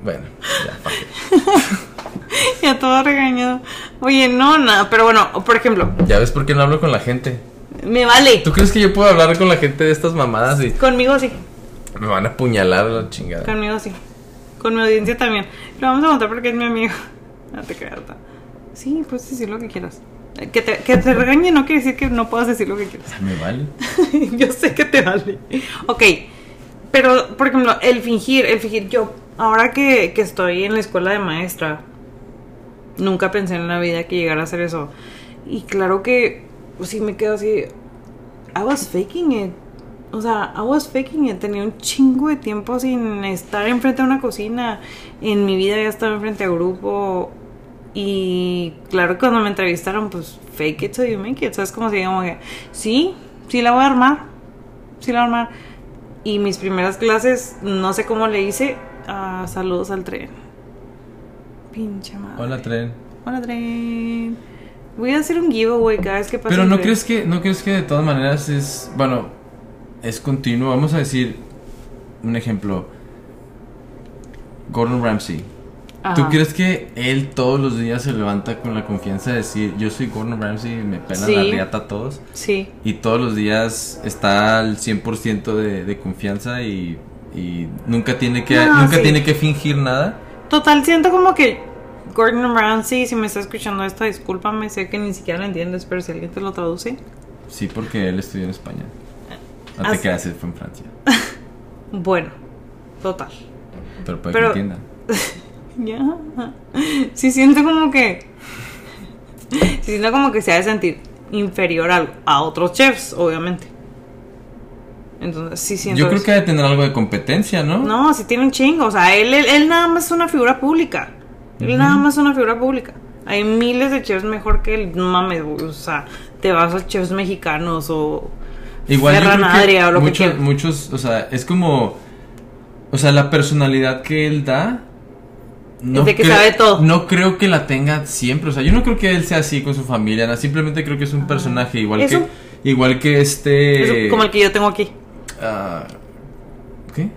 Bueno, ya. *laughs* Ya todo regañado. Oye, no, nada, pero bueno, por ejemplo, Ya ves por qué no hablo con la gente. me vale. ¿Tú crees que yo puedo hablar con la gente de estas mamadas y Conmigo sí, me van a apuñalar la chingada? conmigo sí. Con mi audiencia también. Lo vamos a contar porque es mi amigo. *laughs* No te creas. Sí, puedes decir lo que quieras. Que te, que te regañe no quiere decir que no puedas decir lo que quieras. Me vale. *laughs* yo sé que te vale. Ok, pero por ejemplo, el fingir, el fingir, yo, ahora que, que estoy en la escuela de maestra, nunca pensé en la vida que llegara a hacer eso. Y claro que pues, sí me quedo así, I was faking it. O sea, I was faking it. Tenía un chingo de tiempo sin estar enfrente de una cocina. En mi vida había estado enfrente a grupo. Y claro cuando me entrevistaron, pues fake it till you make it. ¿Sabes? Si digamos que, sí, sí la voy a armar. Sí la voy a armar. Y mis primeras clases, no sé cómo le hice. ah, saludos al tren. Pinche madre. Hola, tren. Hola, tren. Voy a hacer un giveaway cada vez que pase. Pero no crees que, no crees que de todas maneras es, bueno, es continuo. Vamos a decir un ejemplo. Gordon Ramsay. ¿Tú crees que él todos los días se levanta con la confianza de decir, yo soy Gordon Ramsay, me pelan Sí. la riata a todos? Sí. Y todos los días está al 100% de, de confianza y, y nunca tiene que No, nunca sí. tiene que fingir nada. Total, siento como que Gordon Ramsay, si me está escuchando esto, discúlpame, sé que ni siquiera lo entiendes, pero si alguien te lo traduce. Sí, porque él estudió en España. No te Así- fue en Francia. *laughs* Bueno, total. Pero puede Pero- que entienda. *laughs* *laughs* Ya. Sí siento como que. Sí siento como que se ha de sentir inferior a, a otros chefs, obviamente. Entonces, sí siento. Yo creo eso. que debe tener algo de competencia, ¿no? No, sí tiene un chingo. O sea, él, él, él nada más es una figura pública. Él nada más es una figura pública. Hay miles de chefs mejor que él. No mames, o sea, te vas a chefs mexicanos o. Igual yo creo que o lo que muchos, quieras. muchos, o sea, es como, o sea, la personalidad que él da. Es de que sabe todo. No creo que la tenga siempre, o sea, yo no creo que él sea así con su familia, no, simplemente creo que es un personaje igual Es que, un- igual que este. es como el que yo tengo aquí. ah, ¿Qué?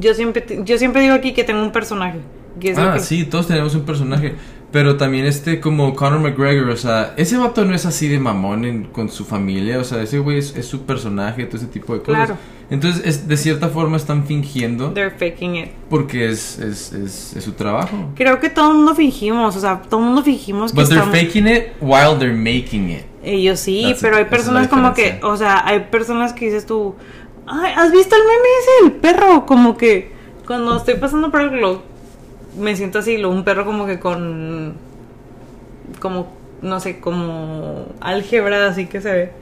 Yo siempre, yo siempre digo aquí que tengo un personaje. Que es lo Ah, que- sí, todos tenemos un personaje. Pero también este como Conor McGregor, o sea, ese vato no es así de mamón en- con su familia, o sea, ese güey es, es su personaje, todo ese tipo de cosas. Claro. Entonces, es, de cierta forma están fingiendo They're faking it. porque es, es, es, es su trabajo. Creo que todo el mundo fingimos, o sea, todo el mundo fingimos que But they're estamos... faking it while they're making it. Ellos sí, That's it, pero hay personas como que, o sea, hay personas que dices tú, ay, ¿has visto el meme ese del perro? Como que cuando estoy pasando por el lo me siento así, lo, un perro como que con, como, no sé, como álgebra, así que se ve.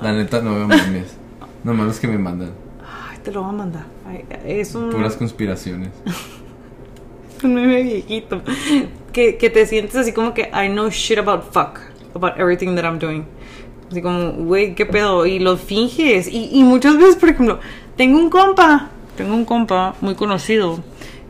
La neta no veo memes. Nomás los que me mandan. Ay, te lo voy a mandar. Ay, es un, Puras conspiraciones. *laughs* un meme viejito. Que, que te sientes así como que I know shit about fuck. About everything that I'm doing. Así como, güey, ¿qué pedo? Y lo finges. Y, y muchas veces, por ejemplo, tengo un compa. Tengo un compa muy conocido.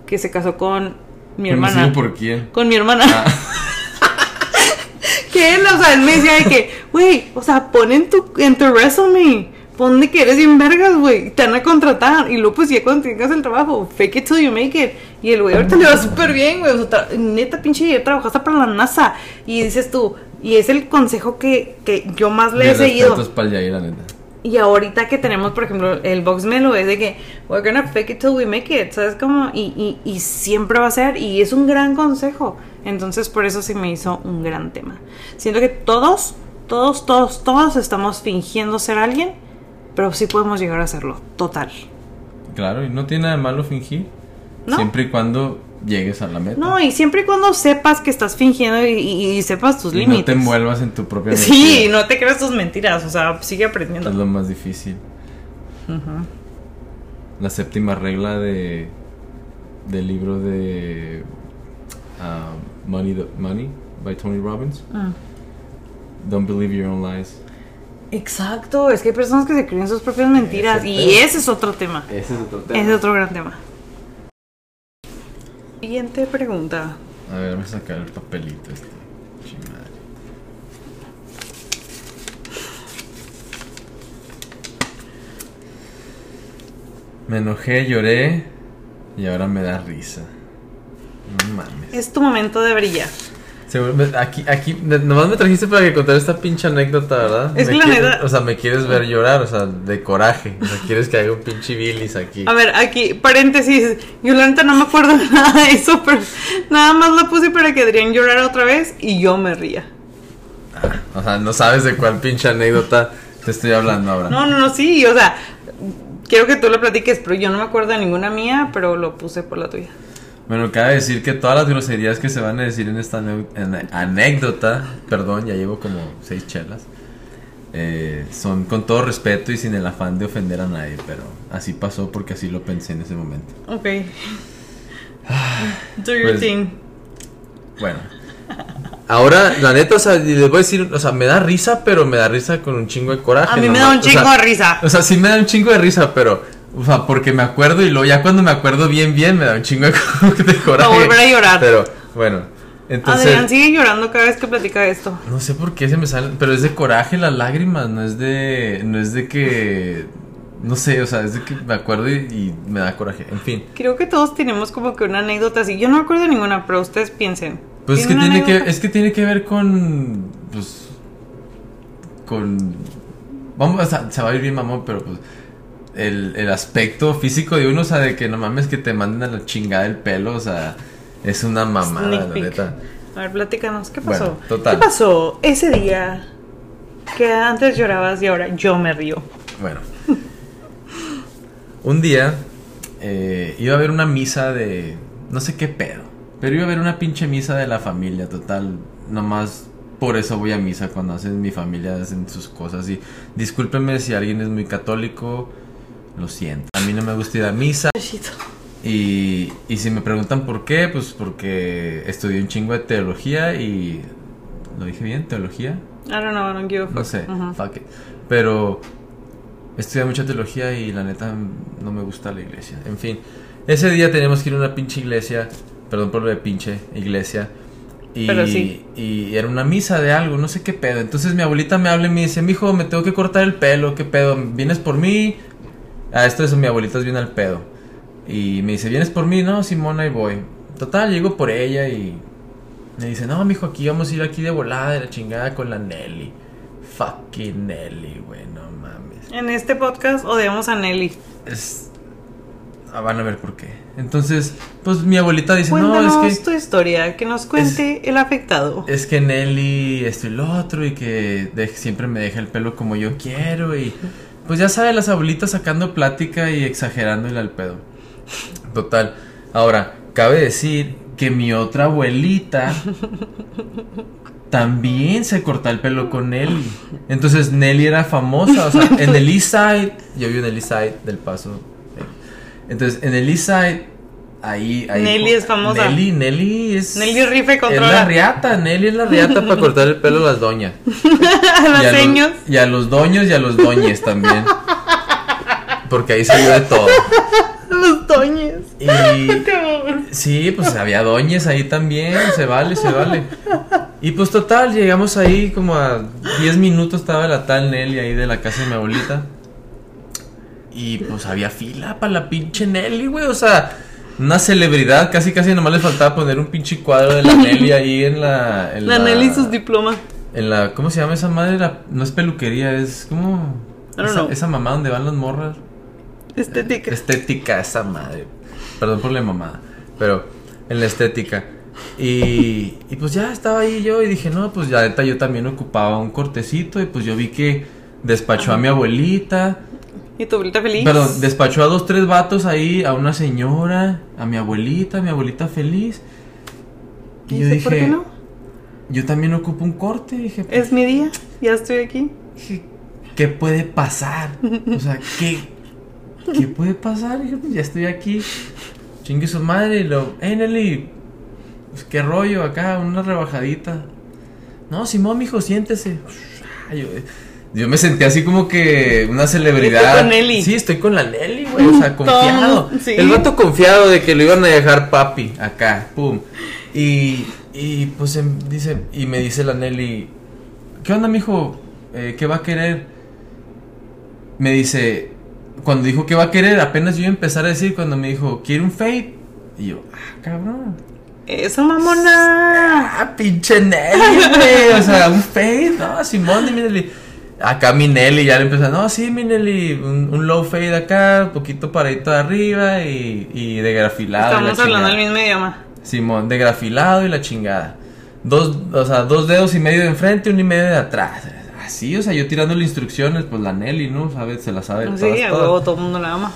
Que se casó con mi ¿Conocido hermana. por quién? Con mi hermana. Ah, *laughs* que él, o sea, él me decía de que, güey, o sea, pon en tu, en tu resume. Pon de que eres bien vergas, güey. Te van a contratar. Y luego, pues, ya cuando tengas el trabajo, fake it till you make it. Y el güey ahorita le va súper bien, güey. O sea, neta, pinche, ya trabajaste para la NASA. Y dices tú, y es el consejo que, que yo más le he seguido. Yair, la neta. Y ahorita que tenemos, por ejemplo, el Box Melo es de que we're gonna fake it till we make it, ¿sabes cómo? Y, y, y siempre va a ser, y es un gran consejo. Entonces, por eso sí me hizo un gran tema. Siento que todos, todos, todos, todos estamos fingiendo ser alguien, pero sí podemos llegar a hacerlo, total. Claro, y no tiene nada de malo fingir. ¿No? Siempre y cuando llegues a la meta. No, y siempre y cuando sepas que estás fingiendo y, y- y sepas tus Y límites. no te envuelvas en tu propia Sí, mentira. no te creas tus mentiras, o sea, sigue aprendiendo. Es lo más difícil. La séptima regla de del libro de um, Money, the- Money by Tony Robbins. Mm. Don't believe your own lies. Exacto, es que hay personas que se creen sus propias mentiras y ese es otro tema. Ese es otro Ese es otro gran tema. Siguiente pregunta. A ver, vamos a sacar el papelito este. Chimadre. Me enojé, lloré y ahora me da risa. No mames. Es tu momento de brillar. Aquí, aquí, nomás me trajiste para que contara esta pinche anécdota, ¿verdad? Es Me que la neta- O sea, me quieres ver llorar, o sea, de coraje. O sea, quieres que haga un pinche bilis aquí. A ver, aquí, paréntesis. Yo la neta no me acuerdo *laughs* nada de eso, pero nada más lo puse para que Adrián llorara otra vez y yo me ría. O sea, no sabes de cuál pinche anécdota te estoy hablando ahora. No, no, no, sí, o sea, quiero que tú lo platiques, pero yo no me acuerdo de ninguna mía, pero lo puse por la tuya. Bueno, cabe decir que todas las groserías que se van a decir en esta en- anécdota, perdón, ya llevo como seis chelas, eh, son con todo respeto y sin el afán de ofender a nadie, pero así pasó porque así lo pensé en ese momento. Ok. Do your Pues, thing. Bueno. Ahora, la neta, o sea, les voy a decir, o sea, me da risa, pero me da risa con un chingo de coraje. A mí me nomás, da un o sea, chingo de risa. O sea, sí me da un chingo de risa, pero, o sea, porque me acuerdo y luego ya cuando me acuerdo bien, bien, me da un chingo de, *laughs* coraje. A volver a llorar. Pero, bueno, entonces, Adrián sigue llorando cada vez que platica esto. no sé por qué se me salen, pero es de coraje las lágrimas, no es de, no es de que, no sé, o sea, es de que me acuerdo y, y me da coraje, en fin. Creo que todos tenemos como que una anécdota así. Yo no me acuerdo de ninguna, pero ustedes piensen. Pues es que ¿Tienen una tiene que, es que tiene que ver con, pues, con, vamos, o sea, se va a ir bien mamón, pero pues, el, el aspecto físico de uno, o sea, de que no mames que te manden a la chingada el pelo, o sea, es una mamada, la neta. A ver, platícanos, ¿qué pasó? Bueno, total. ¿Qué pasó ese día que antes llorabas y ahora yo me río? Bueno, un día eh, iba a haber una misa de, no sé qué pedo, pero iba a haber una pinche misa de la familia, total, nomás por eso voy a misa cuando hacen mi familia, hacen sus cosas y discúlpenme si alguien es muy católico, lo siento. A mí no me gusta ir a misa y, y si me preguntan por qué, pues porque estudié un chingo de teología y... ¿Lo dije bien? ¿Teología? I don't know, I don't give a fuck. No sé, Ujú. fuck it. Pero estudié mucha teología y la neta no me gusta la iglesia. En fin, ese día teníamos que ir a una pinche iglesia, perdón por lo de pinche iglesia. Y, Pero sí. y era una misa de algo, no sé qué pedo. Entonces mi abuelita me habla y me dice, mijo, me tengo que cortar el pelo, ¿qué pedo? ¿Vienes por mí? Ah, esto es mi abuelita es bien al pedo. Y me dice, ¿vienes por mí? No, Simona, ahí voy. Total, llego por ella y me dice, no, mijo, aquí vamos a ir aquí de volada de la chingada con la Nelly. Fucking Nelly, güey, no mames. En este podcast odiamos a Nelly. Es... ah, van a ver por qué. Entonces, pues mi abuelita dice, Cuéntanos no, es que... tu historia, que nos cuente el afectado. Es que Nelly esto y lo otro y que de- siempre me deja el pelo como yo quiero y pues ya sabe las abuelitas sacando plática y exagerándole al pedo. Total. Ahora, cabe decir que mi otra abuelita *laughs* también se corta el pelo con Nelly. Entonces Nelly era famosa, o sea, en el East Side, yo vivo en el East Side del Paso. Entonces, en el East Side ahí, ahí Nelly es famosa. Nelly, Nelly es Nelly rifa y es la controla. riata, Nelly es la riata para cortar el pelo a las doñas. *laughs* a Y a, seños. los, y a los doños y a los doñes también. Porque ahí salió de todo. *laughs* Los doñes. Y *laughs* sí, pues había doñes ahí también, se vale, se vale. Y pues total, llegamos ahí como a 10 minutos estaba la tal Nelly ahí de la casa de mi abuelita. Y pues había fila para la pinche Nelly, güey, o sea, una celebridad, casi casi nomás le faltaba poner un pinche cuadro de la *laughs* Nelly ahí en la... en La Nelly y sus diplomas. En la, ¿cómo se llama esa madre? La- no es peluquería, es como... Esa, mamá donde van las morras. Estética. Estética, esa madre. Perdón por la mamada. Pero en la estética. Y, y pues ya estaba ahí yo y dije, no, pues ya yo también ocupaba un cortecito. Y pues yo vi que despachó a mi abuelita. ¿Y tu abuelita feliz? Perdón, despachó a dos, tres vatos ahí, a una señora, a mi abuelita, a mi abuelita feliz. Y yo ¿Dice, dije, ¿Por qué no? yo también ocupo un corte. Dije, pues, Es mi día. Ya estoy aquí. dije, ¿qué puede pasar? O sea, ¿qué, ¿qué puede pasar? Dije, pues ya estoy aquí. Chingue su madre y lo, hey Nelly, pues qué rollo acá, una rebajadita. No, Simón, mijo, siéntese. Yo, yo me sentí así como que una celebridad. Estoy con Nelly. Sí, estoy con la Nelly, güey. O sea, confiado. Tom, sí. El vato confiado de que lo iban a dejar papi acá, pum. Y, y pues em, dice, y me dice la Nelly, ¿qué onda, mijo? Eh, ¿Qué va a querer? Me dice, cuando dijo que va a querer, apenas yo iba a empezar a decir, cuando me dijo, ¿quiere un fade? Y yo, ah, cabrón. Eso, mamona. Ah, pinche Nelly, güey. O sea, un fade, no, Simón, mi Nelly. Acá mi Nelly ya le empezó, no, sí, mi Nelly, un, un low fade acá, un poquito paradito de arriba y, y de grafilado. y la Estamos hablando chingada. el mismo idioma. Simón, de grafilado y la chingada. dos, o sea, dos dedos y medio de enfrente, uno y medio de atrás. Así, o sea, yo tirándole instrucciones, pues la Nelly, ¿no? ¿Sabes? Se la sabe. Sí, todas, a huevo, todo el mundo la ama.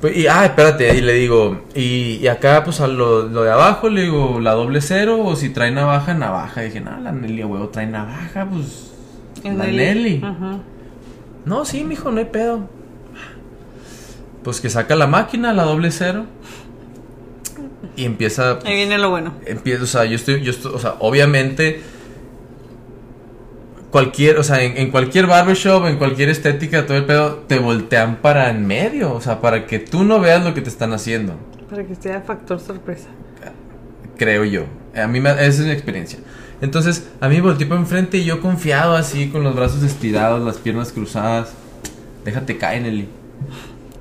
Pues, y, ah, espérate, y le digo, y, y acá, pues a lo, lo de abajo, le digo, la doble cero, o si trae navaja, navaja. dije, no, la Nelly, a huevo, trae navaja, pues. La Nelly. Ajá. No, sí, mijo, no hay pedo. Pues que saca la máquina, la doble cero. Y empieza. Ahí viene lo bueno. Empieza, o sea, yo estoy, yo estoy, o sea, obviamente. Cualquier, o sea, en, en cualquier barbershop, en cualquier estética, todo el pedo, te voltean para en medio, o sea, para que tú no veas lo que te están haciendo, Para que sea factor sorpresa. creo yo. A mí me, esa es mi experiencia. Entonces, a mí me volteó para enfrente y yo confiado así, con los brazos estirados, las piernas cruzadas. Déjate caer, Nelly.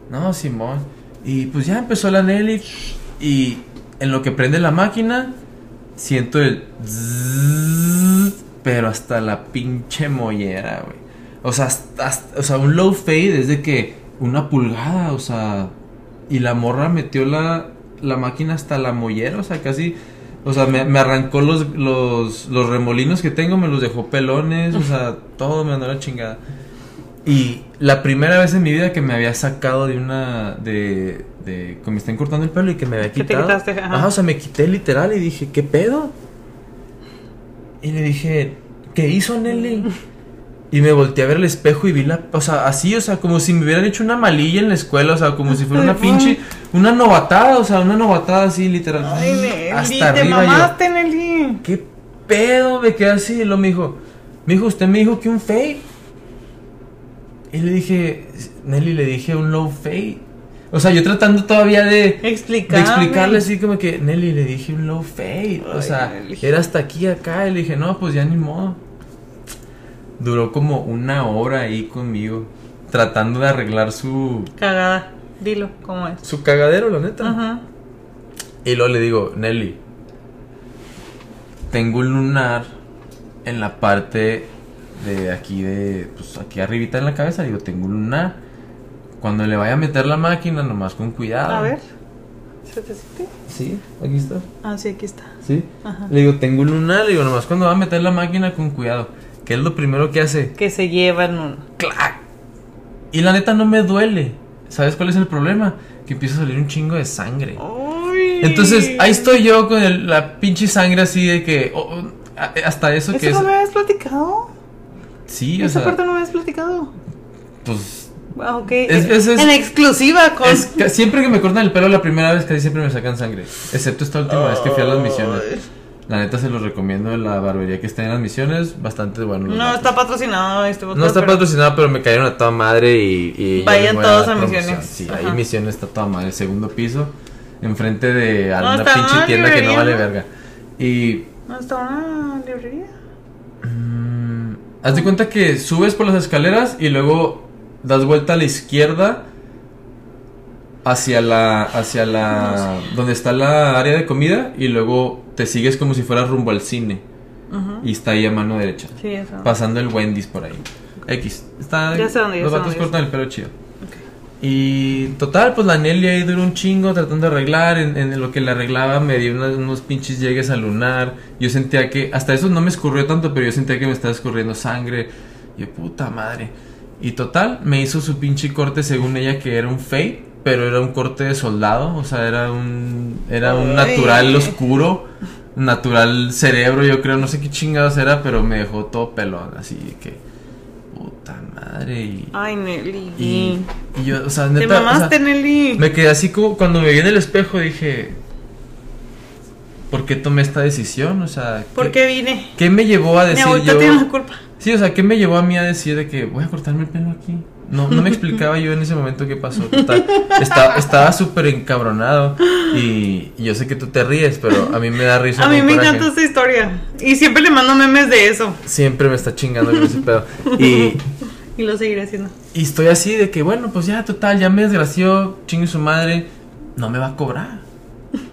No, Simón. Y pues ya empezó la Nelly. Y en lo que prende la máquina, siento el. zzzz, pero hasta la pinche mollera, güey. O sea, o sea, un low fade es de que una pulgada, o sea. Y la morra metió la, la máquina hasta la mollera, o sea, casi. O sea, me, me arrancó los, los, los remolinos que tengo, me los dejó pelones, o sea, *laughs* todo me mandó a la chingada. Y la primera vez en mi vida que me había sacado de una. de. de que me estén cortando el pelo y que me había Que te quitado. quitaste, ajá. Ajá, o sea, me quité literal y dije, ¿qué pedo? Y le dije, ¿qué hizo Nelly? *laughs* Y me volteé a ver el espejo y vi la. O sea, así, o sea, como si me hubieran hecho una malilla en la escuela, o sea, como si fuera una pinche. Una novatada, o sea, una novatada así, literal. Ay, Nelly, hasta te arriba yo. mamaste, Nelly. ¿Qué pedo? Me quedé así. Y lo me dijo, me dijo, usted me dijo que un fade. Y le dije, Nelly, le dije un low fade. O sea, yo tratando todavía de, de explicarle así como que, Nelly, le dije un low fade. o sea, Nelly. era hasta aquí, acá. Y le dije, no, pues ya ni modo. Duró como una hora ahí conmigo, tratando de arreglar su, Cagada. Dilo, ¿cómo es? su cagadero, la neta. Ajá. Y luego le digo, Nelly, tengo un lunar en la parte de aquí de, pues aquí arribita en la cabeza, digo, tengo un lunar. Cuando le vaya a meter la máquina, nomás con cuidado. A ver. ¿Se te siente? Sí, aquí está. Ah, sí, aquí está. Sí. Ajá. Le digo, tengo un lunar, le digo, nomás cuando va a meter la máquina con cuidado. ¿Qué es lo primero que hace? Que se llevan un. ¡Clac! Y la neta no me duele. ¿Sabes cuál es el problema? Que empieza a salir un chingo de sangre. Uy. Entonces, ahí estoy yo con el- la pinche sangre así de que. oh, hasta eso que ¿Eso es. no me habías platicado? Sí, o Esa sea. parte no me habías platicado. Pues. Ah, ok. Es- es- es- en exclusiva con. es que siempre que me cortan el pelo la primera vez, casi siempre me sacan sangre. Excepto esta última vez que fui a las misiones. La neta se los recomiendo la barbería que está en las misiones. Bastante bueno. No está patrocinado este No está pero- patrocinado, pero me cayeron a toda madre y. y Vayan todos a. Misiones. Sí, Ajá. ahí Misiones está toda madre. Segundo piso. Enfrente de No, alguna está pinche una tienda que no vale ¿no? verga. Y. ¿No está una librería? Mm, haz de cuenta que subes por las escaleras y luego das vuelta a la izquierda hacia la hacia la donde está la área de comida y luego te sigues como si fueras rumbo al cine y está ahí a mano derecha Sí, eso. pasando el Wendy's por ahí X está Ya sé dónde, ya los vatos cortan el pelo chido y total, pues la Nelly ahí duró un chingo tratando de arreglar. En, en lo que le arreglaba me dio unos, unos pinches llegues al lunar. Yo sentía que, hasta eso no me escurrió tanto, pero yo sentía que me estaba escurriendo sangre. Y yo, puta madre. Y total, me hizo su pinche corte según ella que era un fake, pero era un corte de soldado. O sea, era un, era un Ay. natural oscuro, natural cerebro, yo creo. No sé qué chingados era, pero me dejó todo pelón. Así que, puta madre. Y, Ay, Nelly. y, y yo, o sea, Te neta, o sea, mamaste, Nelly. me quedé así como cuando me vi en el espejo dije, ¿por qué tomé esta decisión? O sea, ¿Por qué vine? ¿qué me llevó a Mi decir abuelita yo? tiene la culpa. Sí, o sea, ¿qué me llevó a mí a decir de que voy a cortarme el pelo aquí? No, no me explicaba yo en ese momento qué pasó. Total, estaba estaba súper encabronado y, y yo sé que tú te ríes, pero a mí me da risa. A mí me encanta esta historia. Y siempre le mando memes de eso. Siempre me está chingando con ese pedo. Y, Y lo seguiré haciendo. Y estoy así de que, bueno, pues ya, total, ya me desgració, chingue su madre, no me va a cobrar.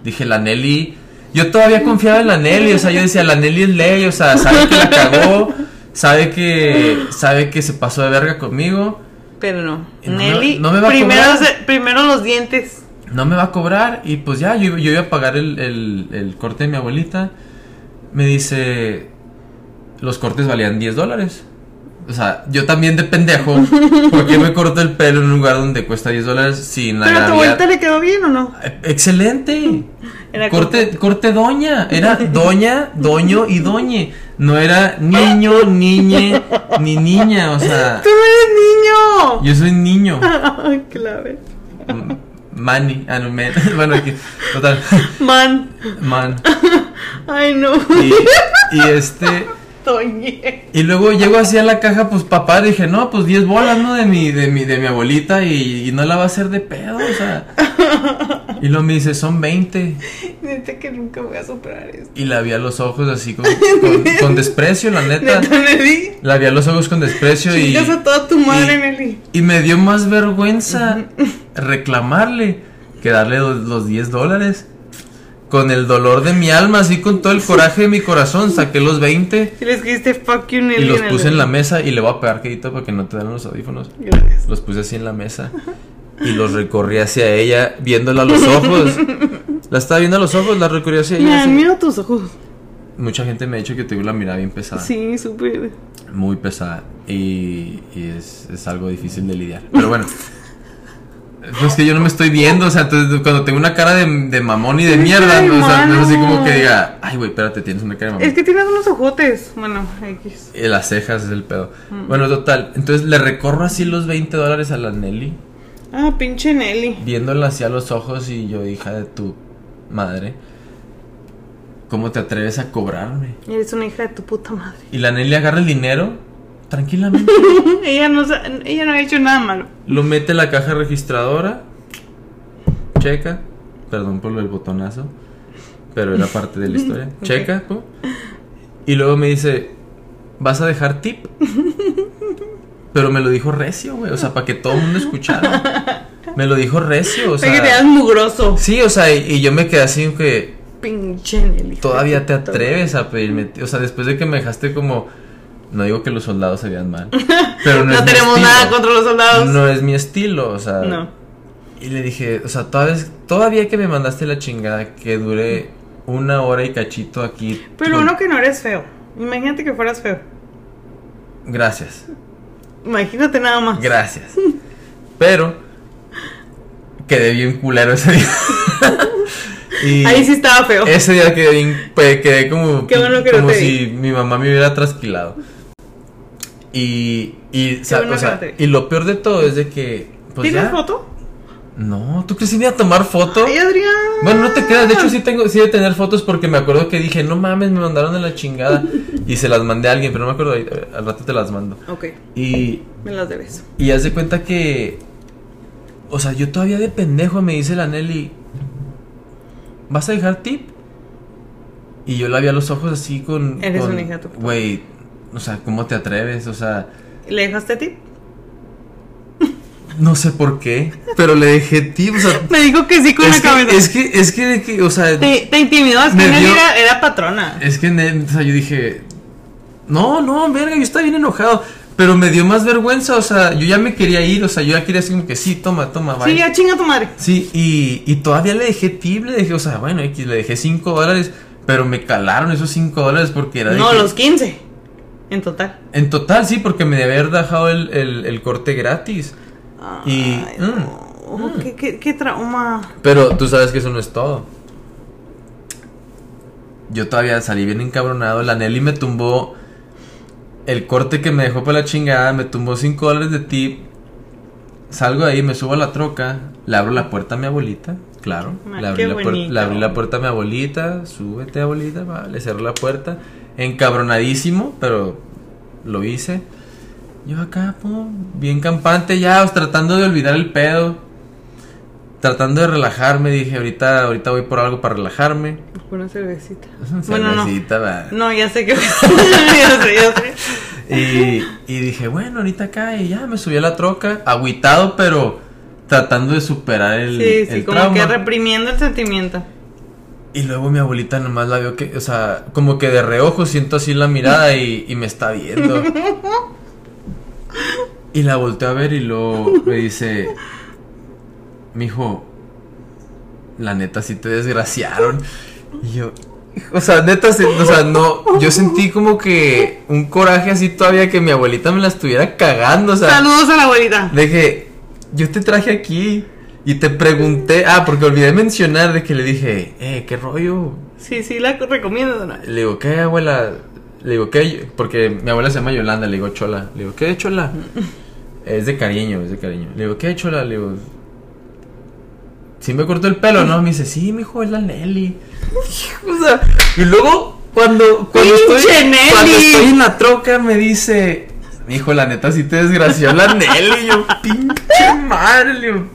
Dije, la Nelly, yo todavía confiaba en la Nelly, o sea, yo decía, la Nelly es ley, o sea, sabe que la cagó, sabe que, sabe que se pasó de verga conmigo, Pero no. No me- Nelly, no me va a primero, cobrar. se- primero los dientes. no me va a cobrar, y pues ya, yo, yo iba a pagar el, el, el corte de mi abuelita, me dice, los cortes valían 10 dólares. O sea, yo también de pendejo, ¿por qué me corto el pelo en un lugar donde cuesta 10 dólares sin ¿Pero a tu abuelita le quedó bien o no? Excelente. Era corte, corte doña. Era doña, doño y doñe. No era niño, niñe, ni niña. O sea, ¡Tú eres niño! yo soy niño. Clave. Manny. Ah, no, man. *laughs* Bueno, aquí. Total. Man. Man. Ay, no. Y, y este. Toñe. Y luego llego así a la caja, pues papá, dije, no, pues 10 bolas, ¿no? De mi, de mi, de mi abuelita y, y no la va a hacer de pedo, o sea. Y luego me dice, son 20. *laughs* Neta que nunca voy a superar esto. Y la vi a los ojos así con, *laughs* con, con desprecio, la neta. Neta, Nelly. La vi a los ojos con desprecio y, a toda tu madre, y- Nelly. y me dio más vergüenza *laughs* reclamarle que darle los, los 10 dólares. Con el dolor de mi alma, así con todo el coraje de mi corazón, saqué los 20 Y le escribiste fuck you, y Nelly. los el- puse en la mesa y le voy a pegar quedito para que no te den los audífonos. Gracias. Los puse así en la mesa y los recorrí hacia ella, viéndola a los ojos. La estaba viendo a los ojos, la recorrí hacia Me ella. dan así. miedo tus ojos. Mucha gente me ha dicho que tengo la mirada bien pesada. Sí, súper. Muy pesada. Y, y es, es algo difícil de lidiar. Pero bueno. Pues que yo no me estoy viendo, o sea, entonces, cuando tengo una cara de, de mamón y de mierda, ¿no? o sea, no es así como que diga, ay, güey, espérate, tienes una cara de mamón. Es que tienes unos ojotes. Bueno, X. Y las cejas es el pedo. Mm. Bueno, total. Entonces le recorro así los 20 dólares a la Nelly, Ah, pinche Nelly. viéndola así a los ojos y yo, hija de tu madre, ¿cómo te atreves a cobrarme? Eres una hija de tu puta madre. Y la Nelly agarra el dinero tranquilamente, *laughs* ella, no, ella no ha hecho nada malo. lo mete en la caja registradora, checa, perdón por el botonazo, pero era parte de la historia, *laughs* checa, y luego me dice, ¿vas a dejar tip? *laughs* Pero me lo dijo recio, güey, o sea, para que todo el mundo escuchara. Me lo dijo recio, o sea, que te mugroso. Sí, o sea, y, y yo me quedé así que Pinche Nelly. todavía te atreves a pedirme, o sea, después de que me dejaste como no digo que los soldados se vean mal, *laughs* pero no, No, es tenemos nada contra los soldados. No es mi estilo, o sea, No. y le dije, o sea, todavía, todavía que me mandaste la chingada que dure una hora y cachito aquí. Pero uno que no eres feo. Imagínate que fueras feo. Gracias, Imagínate nada más. gracias. Pero quedé bien culero ese día. y *laughs* Ahí sí estaba feo. ese día quedé bien, pues, quedé como, Qué bueno que no como te si mi mamá me hubiera trasquilado. Y, y, o sea, bueno o que sea, no te vi. y lo peor de todo es de que, pues ¿Tienes ya. foto? No, ¿tú crees que iba a tomar foto? Ay, Adrián. Bueno, no te creas, de hecho sí tengo, sí de tener fotos porque me acuerdo que dije, no mames, me mandaron a la chingada. *laughs* Y se las mandé a alguien, pero no me acuerdo, ahorita, al rato te las mando. Ok, Y, me las debes. y haz de cuenta que, o sea, yo todavía de pendejo me dice la Nelly, ¿vas a dejar tip? Y yo la vi a los ojos así con... Eres con- una hija. Güey, o sea, ¿cómo te atreves? O sea, ¿Le dejaste tip? No sé por qué, pero le dejé tip, o sea... *laughs* Me dijo que sí con la cabeza. es que, es que, o sea... Te, te intimidó, es que dio- era, era patrona. Es que, o sea, yo dije, no, no, verga, yo estaba bien enojado. Pero me dio más vergüenza, o sea, yo ya me quería ir, o sea, yo ya quería así como que sí, toma, toma, bye. Sí, ya chinga tu madre. Sí, y, y todavía le dejé tip, le dejé, o sea, bueno, X, le dejé 5 dólares, pero me calaron esos 5 dólares porque era No, los 15. En total. En total, sí, porque me debía haber dejado el, el, el corte gratis. Y- Ay, no. mm, ¿Qué, qué, qué trauma. Pero tú sabes que eso no es todo. Yo todavía salí bien encabronado. La Nelly me tumbó el corte que me dejó para la chingada. Me tumbó 5 dólares de tip. Salgo de ahí, me subo a la troca. Le abro la puerta a mi abuelita. Claro. Ah, le, abrí la le abrí la puerta a mi abuelita. Súbete, abuelita. va, le cerré la puerta. Encabronadísimo, pero lo hice. Yo acá, pum, bien campante ya, pues, tratando de olvidar el pedo. Tratando de relajarme, dije, ahorita, ahorita voy por algo para relajarme. Por una cervecita. Bueno, no. Cervecita, va. No, ya sé que. *laughs* ya sé, ya sé. Y, y dije, bueno, ahorita acá y ya me subí a la troca, agüitado, pero tratando de superar el, Sí, sí, el como trauma. que reprimiendo el sentimiento. Y luego mi abuelita nomás la veo que, o sea, como que de reojo siento así la mirada y, y me está viendo. *laughs* Y la volteo a ver y luego me dice, mijo, la neta sí te desgraciaron. Y yo, O sea, neta, o sea, no, yo sentí como que un coraje así todavía que mi abuelita me la estuviera cagando, o sea, Saludos a la abuelita. de que yo te traje aquí y te pregunté, ah, porque olvidé mencionar de que le dije, eh, qué rollo. Sí, sí, la recomiendo. ¿no? Le digo, ¿qué, abuela? Le digo, ¿qué? Porque mi abuela se llama Yolanda, le digo, Chola. Le digo, ¿qué, Chola? *laughs* Es de cariño, es de cariño. Le digo, ¿qué, Chola? Le digo, ¿sí me cortó el pelo, no? Me dice, sí, mijo, es la Nelly. *laughs* o sea, y luego, cuando, cuando, ¡Pinche estoy, Nelly! cuando estoy en la troca, me dice, hijo, la neta, sí te desgració la Nelly. Y yo, pinche madre, le digo,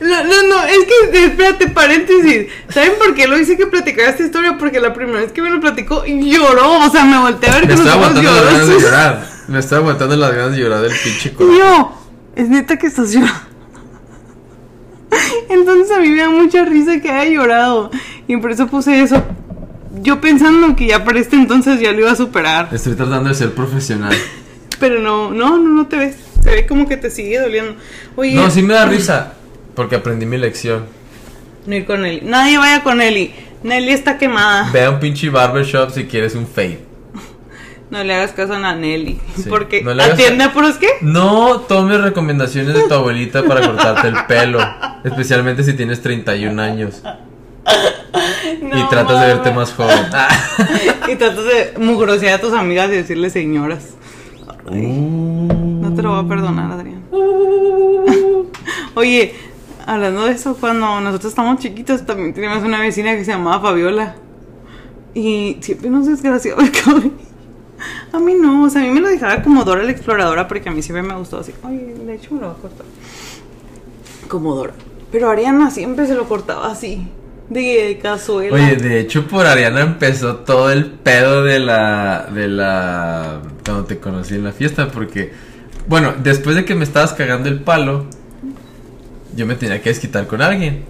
No, no, no, es que, espérate, paréntesis. ¿Saben por qué lo hice que platicara esta historia? Porque la primera vez que me lo platicó, lloró. O sea, me volteé a ver Me con los estaba ojos aguantando las ganas de llorosos. llorar. Me estaba aguantando las ganas de llorar del pinche Y coraje. yo, es neta que estás llorando. Entonces a mí me da mucha risa que haya llorado. Y por eso puse eso. Yo pensando que ya para este entonces ya lo iba a superar. Estoy tratando de ser profesional. Pero no, no, no, no te ves. Se ve como que te sigue doliendo. Oye, No, sí me da risa. Porque aprendí mi lección. no ir con Nelly. Nadie vaya con Nelly. Nelly está quemada. Ve a un pinche barbershop si quieres un fade. *laughs* No le hagas caso a Nelly. Sí, Porque no atiende a puros qué? No tomes recomendaciones de tu abuelita para cortarte el pelo. *laughs* Especialmente si tienes 31 años. *laughs* y tratas de verte más joven. Y tratas de mugrosear a tus amigas y decirle señoras. No te lo voy a perdonar, Adrián. Oye, hablando de eso, cuando nosotros estábamos chiquitos también teníamos una vecina que se llamaba Fabiola. Y siempre nos desgraciaba el cabello. A mí no, o sea, a mí me lo dejaba como Dora la exploradora porque a mí siempre me gustó así. Oye, de hecho me lo voy a cortar. Como Dora. Pero Ariana siempre se lo cortaba así. De cazuela. Oye, de hecho por Ariana empezó todo el pedo de la de la cuando te conocí en la fiesta porque bueno, después de que me estabas cagando el palo, yo me tenía que desquitar con alguien.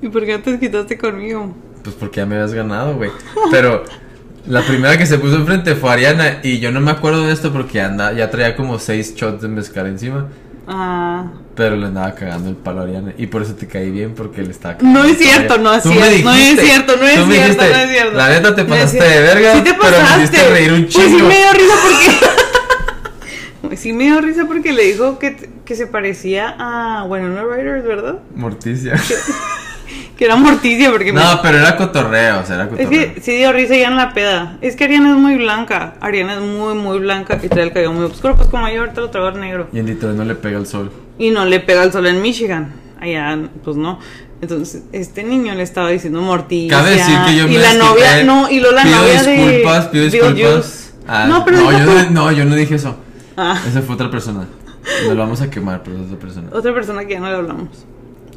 ¿Y por qué te quitaste conmigo? Pues porque ya me habías ganado, güey. Pero la primera que se puso enfrente fue Ariana y yo no me acuerdo de esto porque anda, ya traía como seis shots de mezcal encima. Ah. Pero le andaba cagando el palo a Ariana. Y por eso te caí bien, porque le estaba cagando No es cierto, no es cierto, no es cierto, no es cierto, dijiste, no es cierto. La neta te pasaste de verga, Sí te pero me pasaste. hiciste reír un Pues sí chingo. me dio risa porque... sí me dio risa porque le dijo que, que se parecía a... Bueno, no Riders, ¿verdad? Morticia. Que *laughs* era Morticia porque... me- No, pero era cotorreo, o sea, era Es cotorreo. que sí dio risa ya en la peda. Es que Ariana es muy blanca. Ariana es muy, muy blanca y trae el cabello muy oscuro. Pues como yo ahorita lo traigo negro. Y en Detroit no le pega el sol. Y no le pega el sol en Michigan. Allá, pues no. Entonces, este niño le estaba diciendo Morticia. Cabe decir que yo y me la desquité. novia, no, y luego la pido novia disculpas, de pido Beetlejuice. disculpas. Ah, no, pero no, deja yo tú. no, no, yo no dije eso. Ah, *laughs* Esa fue otra persona. Nos lo vamos a quemar, pero es otra persona. otra persona que ya no le hablamos.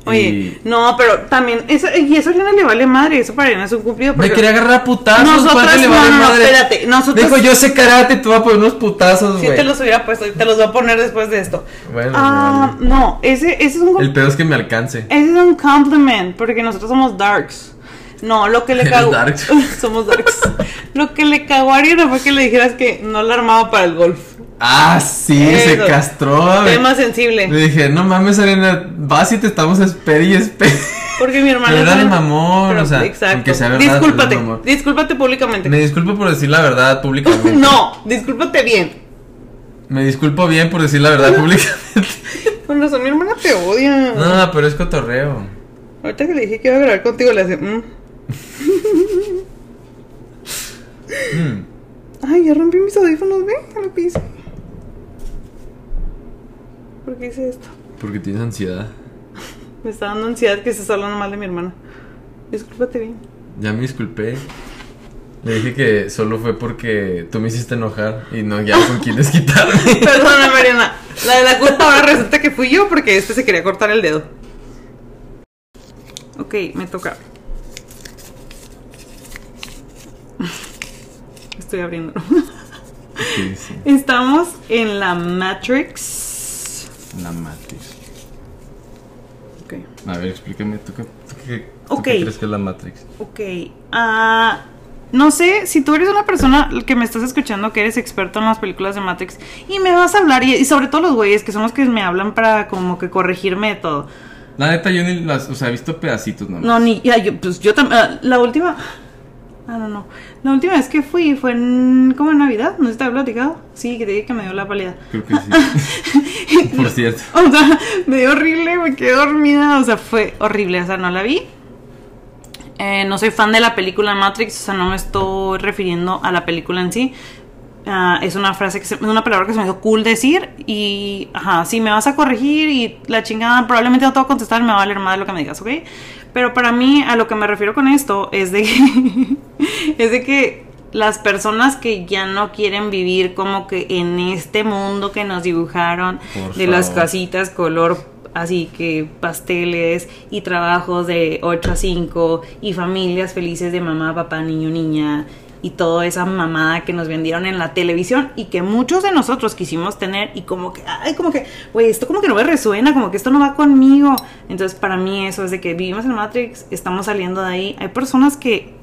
Oye, Y- no, pero también, eso, y eso a Ariana le vale madre, eso para Ariana es un cumplido. Me porque- quería agarrar putazos, ¿cuánto le no, vale no, no, madre? espérate, nosotros- Dijo, yo sé karate, tú vas a poner unos putazos, Sí güey. te los hubiera puesto te los voy a poner después de esto. Bueno, ah, vale. no, ese, ese es un El pedo es que me alcance. Ese es un compliment, porque nosotros somos darks. No, lo que le cagó. darks. *laughs* somos darks. *laughs* lo que le cagó a Ariana fue que le dijeras que no la armaba para el golf. Ah, sí, se castró. Tema sensible. Le dije, no mames, Arena, vas y te estamos espera y espera. Porque mi hermana. Pero era de mamón, o sea, exacto. sea verdad, Discúlpate, mamón. discúlpate públicamente. Me disculpo por decir la verdad públicamente. *laughs* No, discúlpate bien. Me disculpo bien por decir la verdad *laughs* públicamente. Con razón, mi hermana te odia. No, pero es cotorreo. Ahorita que le dije que iba a grabar contigo, le hace. mm. *laughs* Mm. Ay, ya rompí mis audífonos, ve, ya lo pise. ¿Por qué hice esto? Porque tienes ansiedad. *laughs* Me está dando ansiedad que estés hablando mal de mi hermana. Discúlpate bien. Ya me disculpé. Le dije que solo fue porque tú me hiciste enojar y no ya con quién desquitarme. *laughs* Perdona, Mariana. La de la culpa ahora resulta que fui yo porque este se quería cortar el dedo. Ok, me toca. *laughs* Estoy abriendo. Sí, sí. Estamos en la Matrix. La Matrix. Ok. A ver, explícame, ¿tú qué, tú qué- tú Ok. qué crees que es la Matrix? Ok. ah, no sé si tú eres una persona que me estás escuchando que eres experto en las películas de Matrix y me vas a hablar, y, y sobre todo los güeyes que son los que me hablan para como que corregirme de todo. La neta, yo ni las, o sea, he visto pedacitos nomás. No, ni, ya, yo, pues yo también, la última, ah, no, no, la última vez que fui fue en, como en Navidad, no sé si te había platicado, sí, que te dije que me dio la pálida. Creo que sí. *laughs* Por cierto. O sea, me dio horrible, me quedé dormida, o sea, fue horrible, o sea, no la vi. Eh, no soy fan de la película Matrix, o sea, no me estoy refiriendo a la película en sí. Ah, es una frase que se- es una palabra que se me hizo cool decir y ajá, si me vas a corregir y la chingada probablemente no te voy a contestar, me va a valer más de lo que me digas, ¿ok? Pero para mí a lo que me refiero con esto es de que *laughs* *laughs* es de que las personas que ya no quieren vivir como que en este mundo que nos dibujaron Por de las casitas color así que pasteles y trabajos de 8 a 5 y familias felices de mamá, papá, niño, niña y toda esa mamada que nos vendieron en la televisión y que muchos de nosotros quisimos tener y como que, ay, como que, güey, esto como que no me resuena, como que esto no va conmigo. Entonces para mí eso es de que vivimos en Matrix, estamos saliendo de ahí. Hay personas que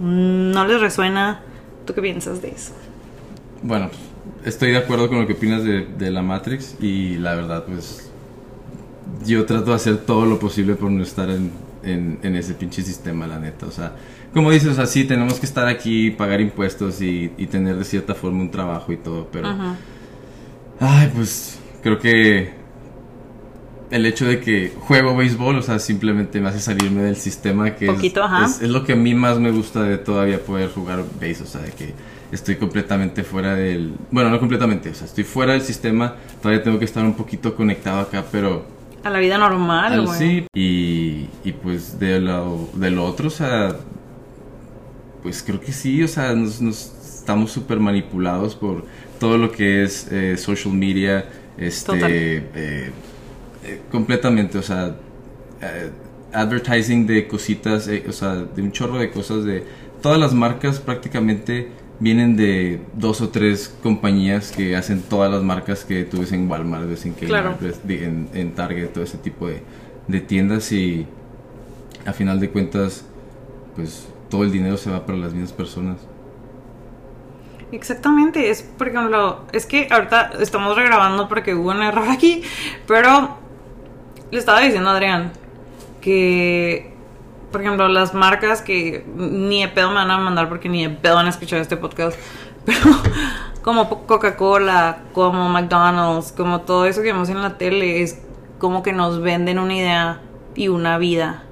no les resuena. ¿Tú qué piensas de eso? Bueno, estoy de acuerdo con lo que opinas de, de la Matrix y la verdad, pues yo trato de hacer todo lo posible por no estar en, en, en ese pinche sistema, la neta. O sea, como dices, o sea, sí, tenemos que estar aquí, pagar impuestos y, y tener de cierta forma un trabajo y todo, pero... Ajá. Ay, pues creo que el hecho de que juego béisbol, o sea, simplemente me hace salirme del sistema que es- Poquito, ajá. es, es lo que a mí más me gusta de todavía poder jugar béis, o sea, de que estoy completamente fuera del... Bueno, no completamente, o sea, estoy fuera del sistema, todavía tengo que estar un poquito conectado acá, pero... A la vida normal, al- güey. sí, y, y pues de lo, de lo otro, o sea, pues creo que sí, o sea, nos, nos estamos súper manipulados por todo lo que es eh, social media, este, eh, eh, completamente, o sea, eh, advertising de cositas, eh, o sea, de un chorro de cosas, de todas las marcas prácticamente vienen de dos o tres compañías que hacen todas las marcas que tú ves en Walmart, ves en Claro. En Target, todo ese tipo de, de tiendas y a final de cuentas, pues todo el dinero se va para las mismas personas. Exactamente, es por ejemplo, es que ahorita estamos regrabando porque hubo un error aquí, pero le estaba diciendo a Adrián que, por ejemplo, las marcas que ni de pedo me van a mandar porque ni de pedo van a escuchar este podcast, *laughs* pero como Coca-Cola, como McDonald's, como todo eso que vemos en la tele, es como que nos venden una idea y una vida.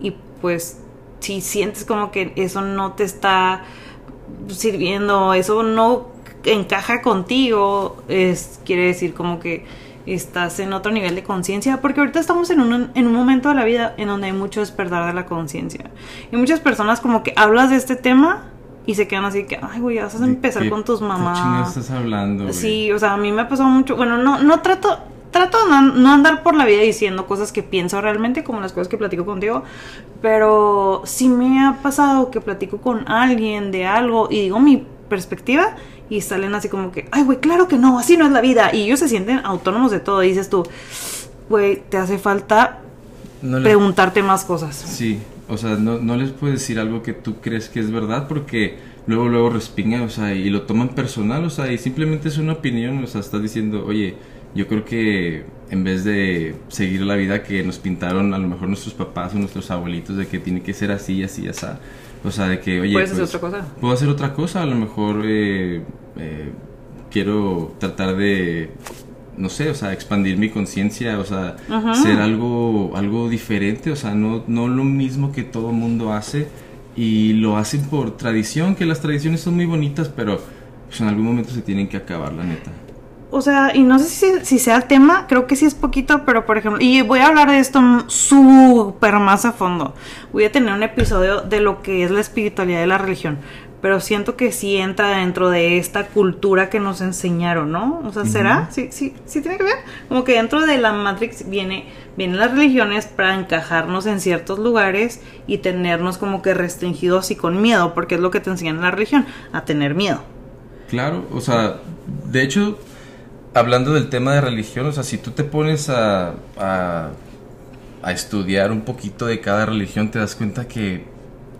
Y pues si sientes como que eso no te está sirviendo, eso no encaja contigo, es quiere decir como que estás en otro nivel de conciencia, porque ahorita estamos en un, en un momento de la vida en donde hay mucho despertar de la conciencia. Y muchas personas como que hablas de este tema y se quedan así que, ay, güey, ya vas a ¿De empezar con tus mamás. estás hablando? güey? Sí, o sea, a mí me ha pasado mucho. Bueno, no, no trato, trato de no, no andar por la vida diciendo cosas que pienso realmente, como las cosas que platico contigo. Pero sí me ha pasado que platico con alguien de algo y digo mi perspectiva y salen así como que, ay, güey, claro que no, así no es la vida. Y ellos se sienten autónomos de todo. Y dices tú, güey, te hace falta No preguntarte más cosas. Sí, o sea, no, no les puedes decir algo que tú crees que es verdad porque luego, luego respingan, o sea, y lo toman personal, o sea, y simplemente es una opinión, o sea, estás diciendo, oye, yo creo que en vez de seguir la vida que nos pintaron a lo mejor nuestros papás o nuestros abuelitos de que tiene que ser así, así, así, o sea, de que, oye, Puedes hacer pues, otra cosa. puedo hacer otra cosa, a lo mejor eh, eh, quiero tratar de, no sé, o sea, expandir mi conciencia, o sea, Ajá. ser algo, algo diferente, o sea, no, no lo mismo que todo mundo hace y lo hacen por tradición, que las tradiciones son muy bonitas, pero pues, en algún momento se tienen que acabar, la neta. O sea, y no sé si, si sea el tema, creo que sí es poquito, pero por ejemplo, y voy a hablar de esto súper más a fondo. Voy a tener un episodio de lo que es la espiritualidad de la religión, pero siento que sí entra dentro de esta cultura que nos enseñaron, ¿no? O sea, ¿será? Sí, sí, sí tiene que ver. Como que dentro de la Matrix viene, vienen las religiones para encajarnos en ciertos lugares y tenernos como que restringidos y con miedo, porque es lo que te enseñan en la religión, a tener miedo. Claro, o sea, de hecho, hablando del tema de religión, o sea, si tú te pones a, a, a estudiar un poquito de cada religión, te das cuenta que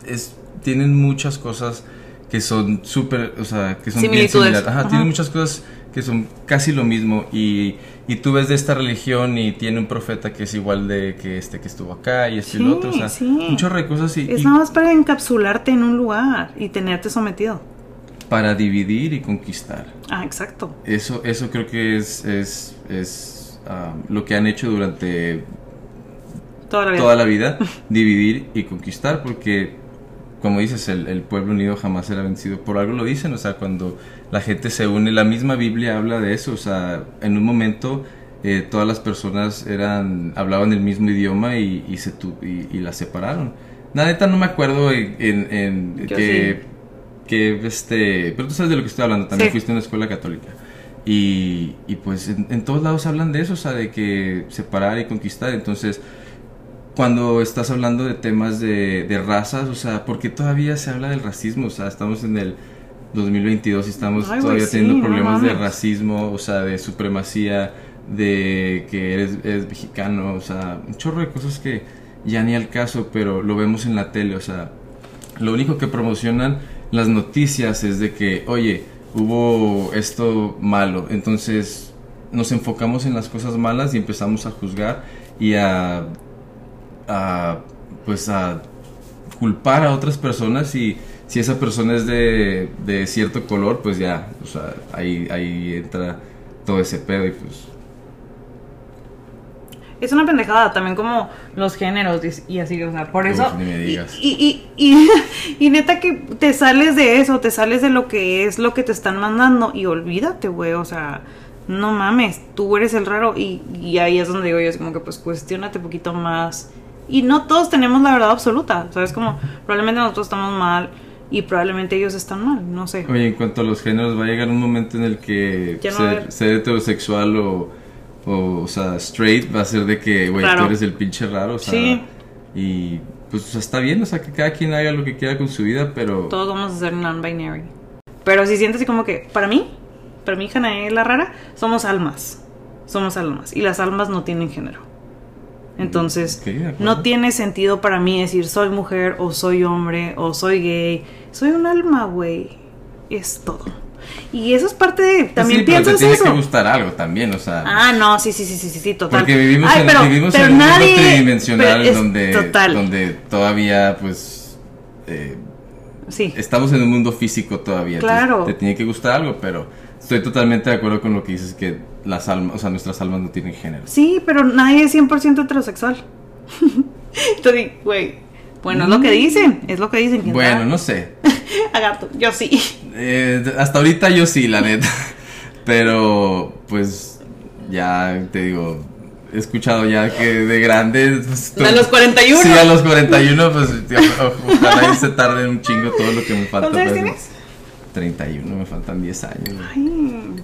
es, tienen muchas cosas que son súper, o sea, que son bien similares. Ajá, Ajá. tienen muchas cosas que son casi lo mismo y, y tú ves de esta religión y tiene un profeta que es igual de que este que estuvo acá y este y el otro, o sea, sí. de cosas y, Es y nada más para encapsularte en un lugar y tenerte sometido. Para dividir y conquistar. Ah, exacto. Eso, eso creo que es, es, es lo que han hecho durante Toda la vida. toda la vida, *laughs* dividir y conquistar, porque como dices, el, el pueblo unido jamás será vencido. Por algo lo dicen, o sea, cuando la gente se une, la misma Biblia habla de eso, o sea, en un momento eh, todas las personas eran hablaban el mismo idioma y, y se tu- y, y las separaron. La neta no me acuerdo en, en- en Yo que, que este, pero tú sabes de lo que estoy hablando, también Sí. fuiste a una escuela católica. Y, y pues en, en todos lados hablan de eso, o sea, de que separar y conquistar. Entonces, cuando estás hablando de temas de, de razas, o sea, porque todavía se habla del racismo, o sea, estamos en el 2022 y estamos Ay, todavía sí, teniendo no problemas de mames. racismo, o sea, de supremacía, de que eres, eres mexicano, o sea, un chorro de cosas que ya ni al caso, pero lo vemos en la tele, o sea, lo único que promocionan las noticias es de que, oye, hubo esto malo, entonces nos enfocamos en las cosas malas y empezamos a juzgar y a, a pues a culpar a otras personas. Y si esa persona es de, de cierto color, pues ya, o sea, ahí, ahí entra todo ese pedo y pues... Es una pendejada también como los géneros y- así, o sea, por Uf, eso... ni me digas. Y, y, y, *laughs* y, neta que te sales de eso, te sales de lo que es lo que te están mandando y olvídate, güey, o sea, no mames, tú eres el raro y, y ahí es donde digo yo, es como que pues cuestionate un poquito más. Y no todos tenemos la verdad absoluta, ¿sabes? Como probablemente nosotros estamos mal y probablemente ellos están mal, no sé. Oye, en cuanto a los géneros, va a llegar un momento en el que no ser, ser heterosexual o, o, o sea, straight va a ser de que, güey, tú eres el pinche raro, o sea, Sí. y pues o sea, está bien, o sea, que cada quien haga lo que quiera con su vida, pero Todos vamos a ser non-binary. Pero si sientes así como que, para mí, para mí, Hanae la rara, somos almas. Somos almas. Y las almas no tienen género. Entonces, no tiene sentido para mí decir soy mujer o soy hombre o soy gay. Soy un alma, güey. Es todo. Y eso es parte de... También sí, pero te piensas tiene eso. que gustar algo también, o sea, Ah, no, sí, sí, sí, sí, sí, total. porque vivimos, Ay, en, pero- vivimos pero en un mundo tridimensional es donde, Total. donde todavía, pues, eh, Sí. estamos en un mundo físico todavía. Claro. te tiene que gustar algo, pero estoy totalmente de acuerdo con lo que dices que las almas, o sea, nuestras almas no tienen género. Sí, pero nadie es 100% heterosexual. *laughs* Entonces, güey. Bueno, es lo que dicen. Es lo que dicen. ¿quién Bueno, sabe? no sé. *laughs* *laughs* Agato, yo sí. Eh, hasta ahorita yo sí, la neta. Pero, pues, ya te digo, he escuchado ya que de grande. pues, A los 41. Sí, a los 41, pues, ojalá se tarde un chingo todo lo que me falta. ¿Cuántos tienes? 31, me faltan 10 años Ay,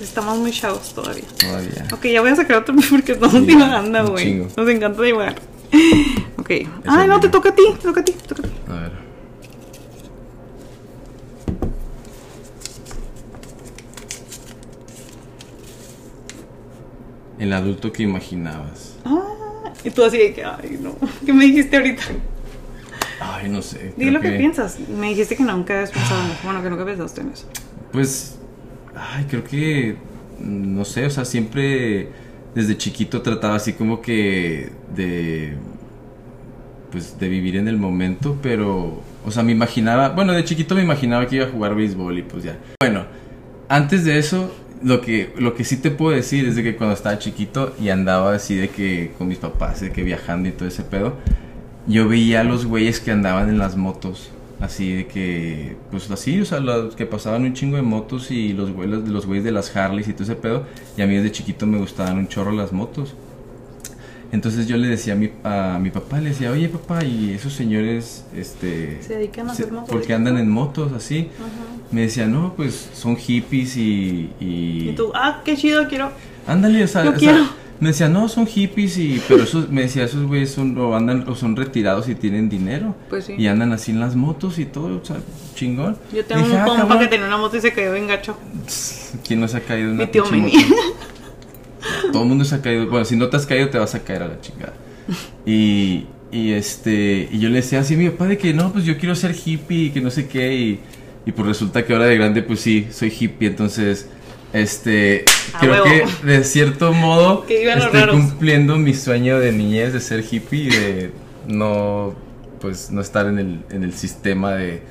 estamos muy chavos todavía. todavía. Ok, ya voy a sacar otro *laughs* porque estamos divagando, güey. Nos encanta divagar. Ok. Ay, no, mismo. te toca a ti, te toca a ti, te toca a ti. A ver. El adulto que imaginabas. Ah, y tú así de que, ay, no. *laughs* ¿Qué me dijiste ahorita? Ay, no sé. Di creo lo que, piensas. Me dijiste que nunca habías pensado en eso. Bueno, que nunca pensaste en eso. Pues, ay, creo que, no sé, o sea, siempre desde chiquito trataba así como que de, pues, de vivir en el momento, pero, o sea, me imaginaba, bueno, de chiquito me imaginaba que iba a jugar béisbol y pues ya. Bueno, antes de eso, lo que, lo que sí te puedo decir es de que cuando estaba chiquito y andaba así de que con mis papás, de que viajando y todo ese pedo, yo veía a los güeyes que andaban en las motos. Así de que, pues así, o sea, los que pasaban un chingo de motos y los güeyes, los güeyes de las Harleys y todo ese pedo. Y a mí desde chiquito me gustaban un chorro las motos. Entonces yo le decía a mi, a mi papá, le decía, oye papá, y esos señores, este... Se dedican a hacer motos. ¿Por qué andan en motos así? Me decía, no, pues son hippies y... Y tú, ah, qué chido, quiero. Ándale, o sea, Yo o sea, me decía, no, son hippies y, pero esos, me decía, esos güeyes son, o andan, o son retirados y tienen dinero. Pues sí. Y andan así en las motos y todo, o sea, chingón. Yo tengo Dije, un "Ah, compa cabrón". que tenía una moto y se quedó bien gacho. ¿Quién no se ha caído en una Mi tío Meni. *laughs* Todo el mundo se ha caído. Bueno, si no te has caído, te vas a caer a la chingada. Y, y este, y yo le decía así a mi papá de que no, pues yo quiero ser hippie y que no sé qué. Y, y pues resulta que ahora de grande, pues sí, soy hippie. Entonces, Este, A creo huevo. que de cierto modo *laughs* estoy cumpliendo mi sueño de niñez de ser hippie y de no, pues, no estar en el, en el sistema de...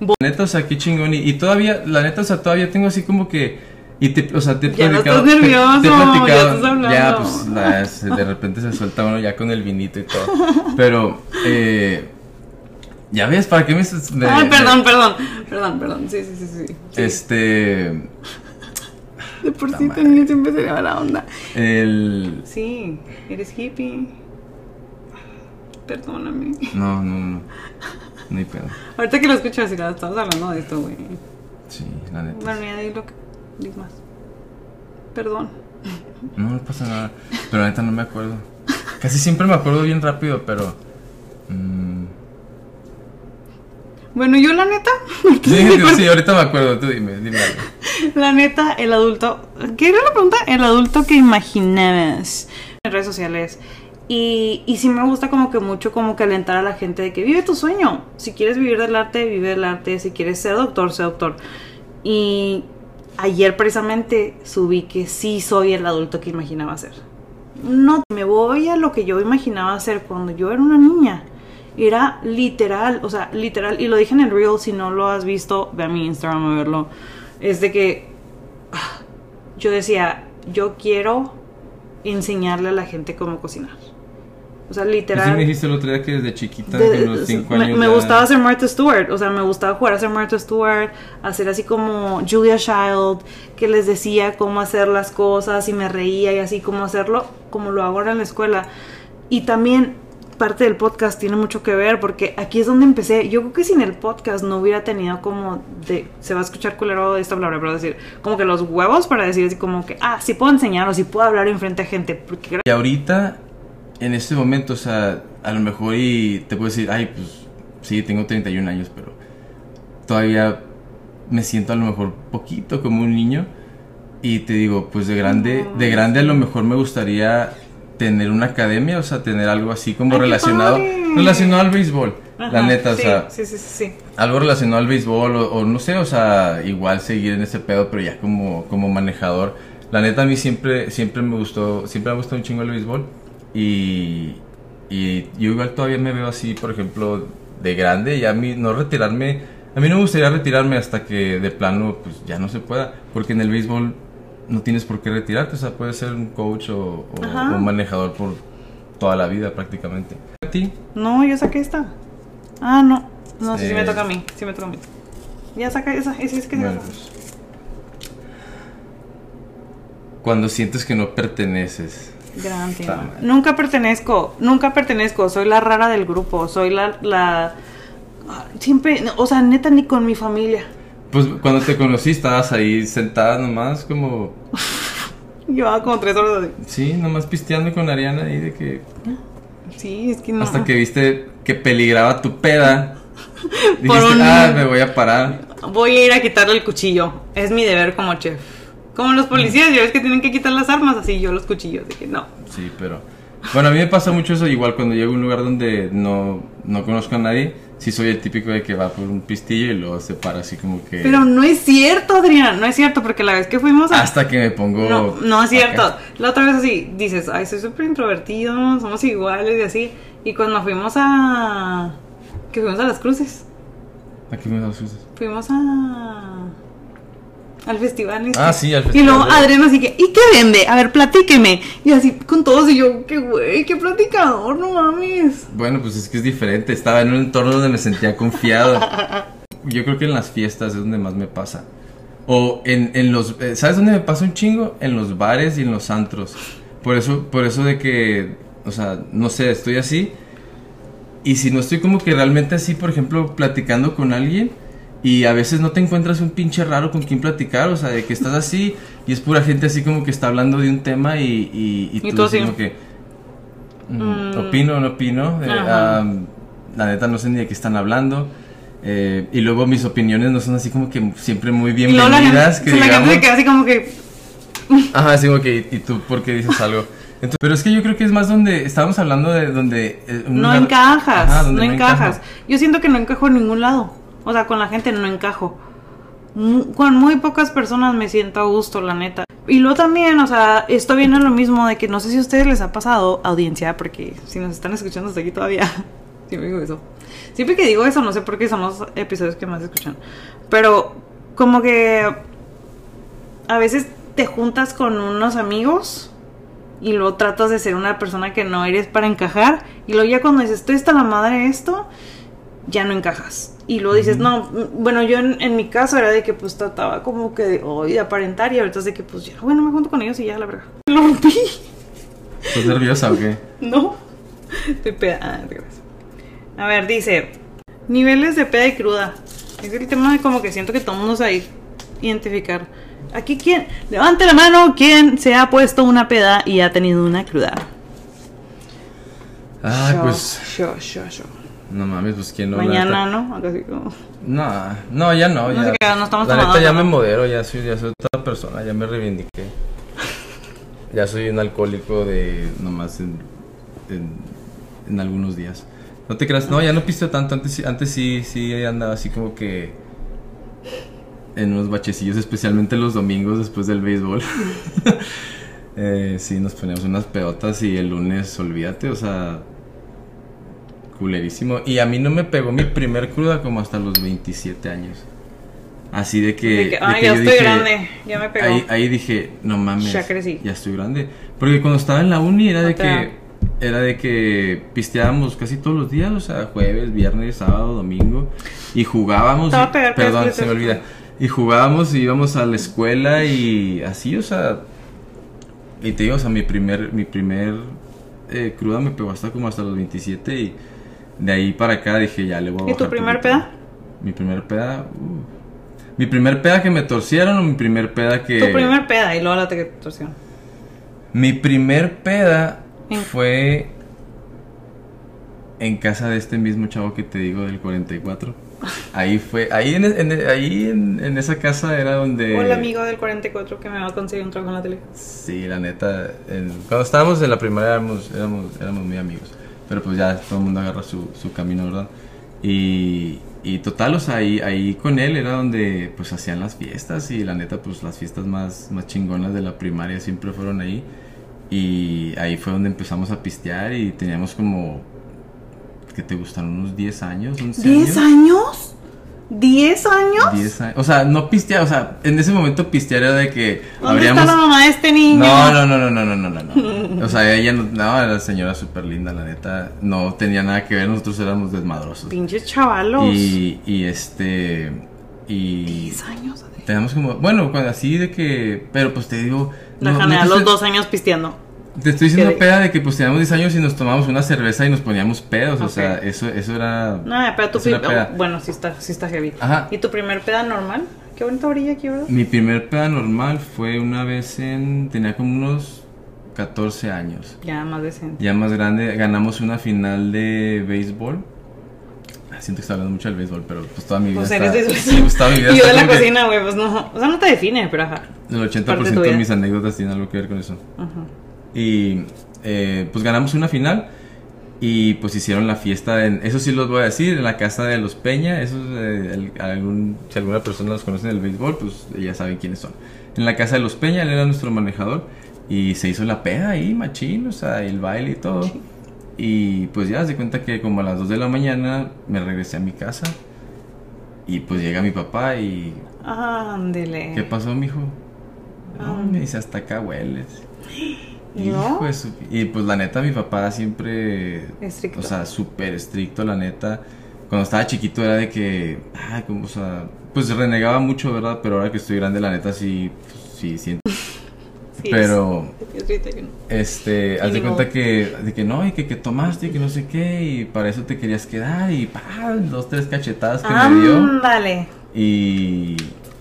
La neta, o sea, qué chingón. Y, y todavía, la neta, o sea, todavía tengo así como que... Y te, o sea, te he Ya no platicado... estás te- te he nervioso, platicado- ya estás. Ya, pues, la- se- de repente se suelta uno ya con el vinito y todo. Pero, eh... Ya ves, ¿para qué me... me- Ay, me- perdón, perdón. Perdón, perdón. Sí, sí, sí, sí. Este... De por sí tenía siempre sería la onda. El... Sí, eres hippie. Perdóname. No, no, no. No hay pedo. Ahorita que lo escucho así, estamos hablando de esto, güey. Sí, la neta. Bueno, ya di lo que. Di más. Perdón. No, no pasa nada. Pero la neta no me acuerdo. Casi siempre me acuerdo bien rápido, pero. mm, Bueno, yo la neta. *laughs* Sí, sí, sí, ahorita me acuerdo. Tú dime, dime algo. La neta, el adulto. ¿Qué era la pregunta? El adulto que imaginabas en redes sociales. Y, y sí me gusta como que mucho como que alentar a la gente de que vive tu sueño. Si quieres vivir del arte, vive del arte. Si quieres ser doctor, sé doctor. Y ayer precisamente subí que sí soy el adulto que imaginaba ser. No, me voy a lo que yo imaginaba ser cuando yo era una niña. Era literal, o sea, literal, y lo dije en el reel, si no lo has visto, ve a mi Instagram a verlo. Es de que ah, yo decía, yo quiero enseñarle a la gente cómo cocinar. O sea, Pues sí literal. me dijiste el otro día que desde chiquita, De- a los 5 me, años. me ya- gustaba ser Martha Stewart, o sea, me gustaba jugar a ser Martha Stewart, hacer así como Julia Child, que les decía cómo hacer las cosas y me reía y así cómo hacerlo, como lo hago ahora en la escuela. Y también parte del podcast tiene mucho que ver porque aquí es donde empecé. Yo creo que sin el podcast no hubiera tenido como de, se va a escuchar culero esta palabra, pero decir, como que los huevos para decir así como que, ah, sí puedo enseñar o sí puedo hablar enfrente a gente, porque Y ahorita, en este momento, o sea, a lo mejor y te puedo decir, ay, pues sí, tengo 31 años, pero todavía me siento a lo mejor poquito como un niño. Y te digo, pues de grande, de grande a lo mejor me gustaría tener una academia, o sea, tener algo así como Ay, relacionado, relacionado al béisbol. la Ajá, neta, sí, o sea, sí, sí, algo relacionado al béisbol o, o no sé, o sea, igual seguir en ese pedo, pero ya como, como manejador. La neta a mí siempre, siempre me gustó, siempre me gustó un chingo el béisbol y, y yo igual todavía me veo así, por ejemplo, de grande y a mí no retirarme, a mí no me gustaría retirarme hasta que de plano pues ya no se pueda, porque en el béisbol no tienes por qué retirarte, o sea, puedes ser un coach o, un manejador por toda la vida prácticamente. ¿A ti? No, yo saqué esta. Ah, no. No, sí, sí me Eh. toca a mí. Sí me toca a mí. Ya saca esa. Esa es que Bueno, pues. Cuando sientes que no perteneces. Gran tema. Nunca pertenezco. Nunca pertenezco. Soy la rara del grupo. Soy la. la siempre. O sea, neta, ni con mi familia. Pues cuando te conocí estabas ahí sentada nomás como... *laughs* Llevaba como tres horas así. Sí, nomás pisteando con Ariana ahí de que... Sí, es que no. Hasta que viste que peligraba tu peda. *laughs* Dijiste, un- ah, me voy a parar. Voy a ir a quitarle el cuchillo. Es mi deber como chef. Como los policías, ya ves que tienen que quitar las armas, así yo los cuchillos. De que no. Sí, pero... Bueno, a mí me pasa mucho eso igual cuando llego a un lugar donde no, no conozco a nadie. Sí soy el típico de que va por un pistillo y luego se para así como que... Pero no es cierto, Adrián. No es cierto, porque la vez que fuimos a. Hasta que me pongo... No, no es cierto. acá. La otra vez así, dices, ay, soy súper introvertido, somos iguales y así. Y cuando fuimos a... que fuimos a las cruces, Aquí me das luces. fuimos a... al festival. este. Ah, sí, al Y festival luego de- Adrián así que, ¿y qué vende? A ver, platíqueme. Y así con todos y yo, qué güey, qué platicador, no mames. Bueno, pues es que es diferente. Estaba en un entorno donde me sentía confiado. *laughs* Yo creo que en las fiestas es donde más me pasa. O en, en los... eh, ¿Sabes dónde me pasa un chingo? En los bares y en los antros. Por eso, por eso de que... O sea, no sé, estoy así. Y si no estoy como que realmente así, por ejemplo, platicando con alguien... Y a veces no te encuentras un pinche raro con quien platicar, o sea, de que estás así y es pura gente así como que está hablando de un tema y, y, y Y tú así como que... mm, Mm. Opino o no opino. eh, am, la neta no sé ni de qué están hablando. eh, y luego mis opiniones no son así como que siempre muy bienvenidas. gente, Que la gente digamos. se queda así como que, *laughs* Ajá, así como que, ¿y tú por qué dices algo? Entonces, pero es que yo creo que es más donde estábamos hablando de donde... eh, no lugar- encajas, Ajá, donde no encajas. encajo. Yo siento que no encajo en ningún lado. O sea, con la gente no encajo. mu- con muy pocas personas me siento a gusto, la neta. Y luego también, o sea, esto viene lo mismo de que no sé si a ustedes les ha pasado, audiencia, porque si nos están escuchando hasta aquí todavía, *laughs* siempre digo eso. Siempre que digo eso, no sé por qué son los episodios que más escuchan. Pero como que a veces te juntas con unos amigos y luego tratas de ser una persona que no eres para encajar y luego ya cuando dices, estoy hasta la madre de esto, ya no encajas. Y luego dices, no, mm, bueno, yo en, en mi caso era de que pues trataba como que de, oh, de aparentar y ahorita es de que pues ya, bueno, me junto con ellos y ya, la verdad. *laughs* Lo rompí. ¿Estás nerviosa o qué? *laughs* No. Estoy peda. Ah. A ver, dice, niveles de peda y cruda. Es el tema de como que siento que todo el mundo ir- identificar. Aquí quién, levante la mano, ¿quién se ha puesto una peda y ha tenido una cruda? Yo, pues. yo, yo, yo. No mames, pues quién no. Mañana, ¿no? Como- No, no, ya no. No ya. no estamos la neta ya me modero, ya soy, ya soy otra persona, ya me reivindiqué. *laughs* Ya soy un alcohólico de nomás en, en, en algunos días. No te creas, no, ya no pisteo tanto. Antes, sí- antes sí, sí andaba así como que en unos bachecillos, especialmente los domingos después del béisbol. *laughs* Eh, sí, nos poníamos unas pedotas y el lunes, olvídate, o sea, culerísimo. Y a mí no me pegó mi primer cruda como hasta los 27 años. Así de que... De que, de ay, que ya estoy dije- grande, ya me pegó. Ahí, ahí dije, no mames, Ya crecí. ya estoy grande. Porque cuando estaba en la uni era No de que da. era de que pisteábamos casi todos los días, o sea, jueves, viernes, sábado, domingo y jugábamos. Y- pegar, perdón, se me olvida. Y jugábamos y íbamos a la escuela y así, o sea, y te digo, o sea, mi primer mi primer eh, cruda me pegó hasta como hasta los 27 y de ahí para acá dije, ya le voy a ¿Y tu primer poquito. peda? Mi primer peda, uh. mi primer peda que me torcieron o mi primer peda que Tu primer peda y luego la te torsión. mi primer peda fue en casa de este mismo chavo que te digo del 44. Ahí fue, ahí en, en- ahí en, en esa casa era donde... Hola amigo del 44 que me va a conseguir un trabajo en la tele. Sí, la neta, en- cuando estábamos en la primaria éramos, éramos, éramos muy amigos, pero pues ya todo el mundo agarra su, su camino, ¿verdad? Y, y total, o sea, ahí, ahí con él era donde pues hacían las fiestas y la neta, pues las fiestas más, más chingonas de la primaria siempre fueron ahí. Y ahí fue donde empezamos a pistear y teníamos como, que te gustaron unos 10 años, 11 ¿10 años? ¿10 años? O sea, no pistear, o sea, en ese momento pistear era de que ¿Dónde habríamos... está la mamá de este niño? No, no, no, no, no, no, no, no. o sea, ella no, no era señora súper linda, la neta, no tenía nada que ver, nosotros éramos desmadrosos. Pinches chavalos. Y, este, y... 10 años. Tenemos como, bueno, así de que, pero pues te digo... La no, los dos años pisteando. Te estoy diciendo peda de que pues teníamos 10 años y nos tomábamos una cerveza y nos poníamos pedos. O sea, eso, eso era. No, pero tu peda. oh, Bueno, sí está, sí está heavy. Ajá. ¿Y tu primer peda normal? Qué bonita orilla aquí, ¿verdad? Mi primer peda normal fue una vez en. Tenía como unos 14 años. Ya, más decente. Ya más grande, ganamos una final de béisbol. Ah, Siento que está hablando mucho del béisbol, pero pues toda mi vida Pues está... eres de *laughs* sí, pues, toda mi vida *laughs* Y yo de la cocina, güey, pues no. O sea, no te define, pero ajá. El 80% parte de tuya. mis anécdotas tienen algo que ver con eso. Ajá. Y eh, pues ganamos una final y pues hicieron la fiesta en... Eso sí los voy a decir, en la casa de los Peña. Esos, eh, el- algún, si alguna persona los conoce en el béisbol, pues ya saben quiénes son. En la casa de los Peña, él era nuestro manejador. Y se hizo la peda ahí, machín, o sea, el baile y todo. Y pues ya se cuenta que como a las 2 de la mañana me regresé a mi casa. Y pues llega mi papá y... Ándele. ¿Qué pasó, mijo? No, me dice, hasta acá hueles. *gasps* *laughs* Y pues la neta, mi papá siempre... Estricto. O sea, súper estricto, la neta. Cuando estaba chiquito era de que... Ay, como, o sea... Pues renegaba mucho, ¿verdad? Pero ahora que estoy grande, la neta, sí... pues, sí, siento... Sí, *laughs* Pero... es- es. Este, haz de cuenta modo. que, de que no, y que, que tomaste, y que no sé qué, y para eso te querías quedar, y pa, dos, tres cachetadas que me dio, Ándale. y,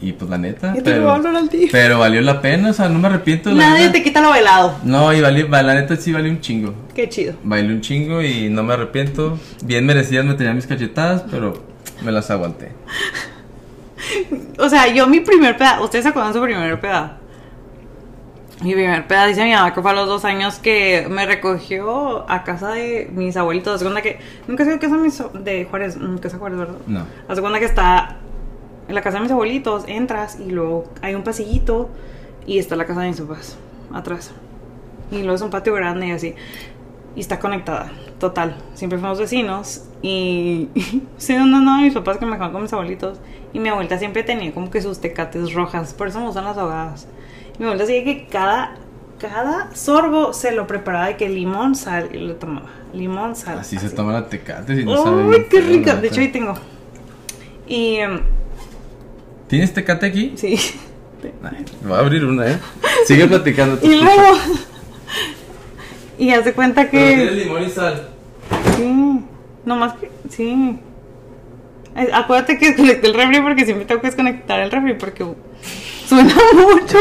y pues la neta, Yo te lo voy a pero, hablar al tío. pero valió la pena, o sea, no me arrepiento. la Nadie neta. te quita lo bailado. No, y valió, va- la neta sí valió un chingo, Qué chido. bailé un chingo y no me arrepiento, bien merecidas me tenían mis cachetadas, pero me las aguanté. *laughs* O sea, yo mi primer peda. ¿Ustedes se acuerdan de su primer peda? Mi primer peda, dice mi mamá que fue a los dos años que me recogió a casa de mis abuelitos. De cuenta que. Nunca sé qué son mis. de Juárez. Nunca sé Juárez, ¿verdad? No. De cuenta que está en la casa de mis abuelitos, entras y luego hay un pasillito y está la casa de mis papás atrás. Y luego es un patio grande y así. Y está conectada, total. Siempre fuimos vecinos y sé dónde andaban mis papás que me dejaban con mis abuelitos. Y mi abuelita siempre tenía como que sus tecates rojas, por eso me gustan las ahogadas. Y mi abuelita decía que cada, cada sorbo se lo preparaba de que limón, sal y lo tomaba. Limón, sal. Así, se toma la tecate. Si no ¡Uy, qué rica! De hecho, ahí tengo. Y ¿Tienes tecate aquí? sí. Ay, voy a abrir una, ¿eh? Sigue *laughs* platicando. Y luego. *laughs* y haz de cuenta Pero tiene que. limón y sal. Sí. Nomás que. Sí. Eh, Acuérdate que desconecté el refri porque siempre tengo que desconectar el refri porque suena *laughs* mucho.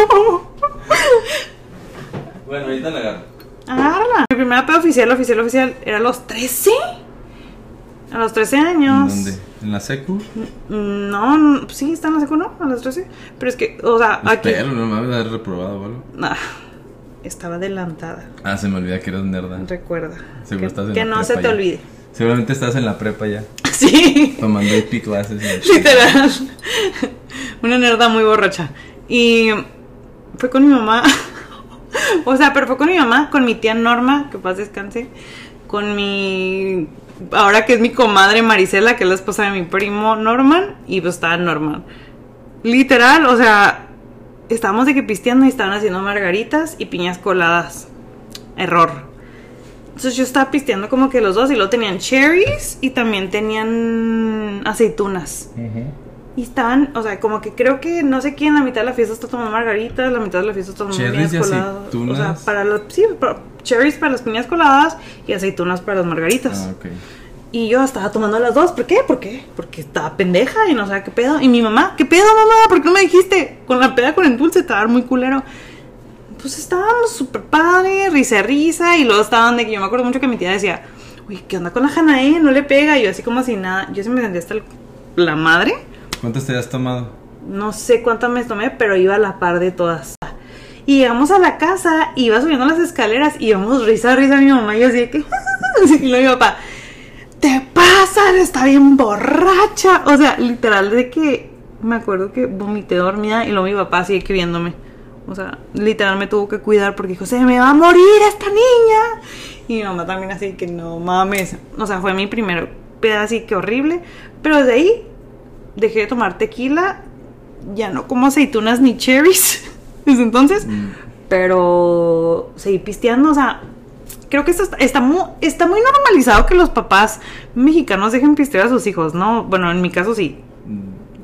Bueno, ahorita la agarro. Agárrala. Mi primera peda oficial, oficial, oficial era los 13. A los 13 años. ¿Dónde? ¿En la secu? No, no, sí, está en la secu, ¿no? A los 13. Pero es que, o sea, aquí. Espero, no me haber reprobado o algo. Nah, estaba adelantada. Ah, se me olvida que eras nerda. Recuerda. Seguro que estás en que la no se te ya. olvide. Seguramente estás en la prepa ya. *laughs* Sí. Tomando AP clases. *laughs* Literal. Una nerda muy borracha. Y fue con mi mamá. *laughs* O sea, pero fue con mi mamá, con mi tía Norma, que paz descanse. Con mi. Ahora que es mi comadre Marisela, que es la esposa de mi primo Norman. Y pues estaba Norman. Literal, o sea, estábamos de que pisteando y estaban haciendo margaritas y piñas coladas. Error. Entonces yo estaba pisteando como que los dos y luego tenían cherries y también tenían aceitunas. Y estaban, o sea, como que creo que no sé quién, la mitad de la fiesta está tomando margaritas, la mitad de la fiesta está tomando Cherries piñas coladas. O sea, para las, sí, para- cherries para las piñas coladas y aceitunas para las margaritas. Ah, ok. Y yo estaba tomando las dos. ¿Por qué? ¿Por qué? Porque estaba pendeja y no sabía qué pedo. Y mi mamá, ¿qué pedo, mamá? ¿Por qué no me dijiste? Con la peda con el dulce estaba muy culero. Pues estábamos súper padre, risa, risa. Y luego estaban de que yo me acuerdo mucho que mi tía decía, uy, ¿qué onda con la Janae? No le pega. Y yo así como si nada. Yo sí me sentía hasta el- la madre. ¿Cuántas te has tomado? No sé cuántas me tomé, pero iba a la par de todas. Y llegamos a la casa, iba subiendo las escaleras y íbamos risa, risa mi mamá y yo así de que... y luego mi papá, te pasa, está bien borracha. O sea, literal de que me acuerdo que vomité dormida y luego mi papá sigue viéndome. O sea, literal me tuvo que cuidar porque dijo, se me va a morir esta niña. Y mi mamá también así que no mames. O sea, fue mi primer pedazo así que horrible. Pero desde ahí dejé de tomar tequila. Ya no como aceitunas ni cherries *laughs* desde entonces. Mm. Pero seguí pisteando, o sea, creo que esto está, está, mu- está muy normalizado que los papás mexicanos dejen pistear a sus hijos, ¿no? Bueno, en mi caso sí.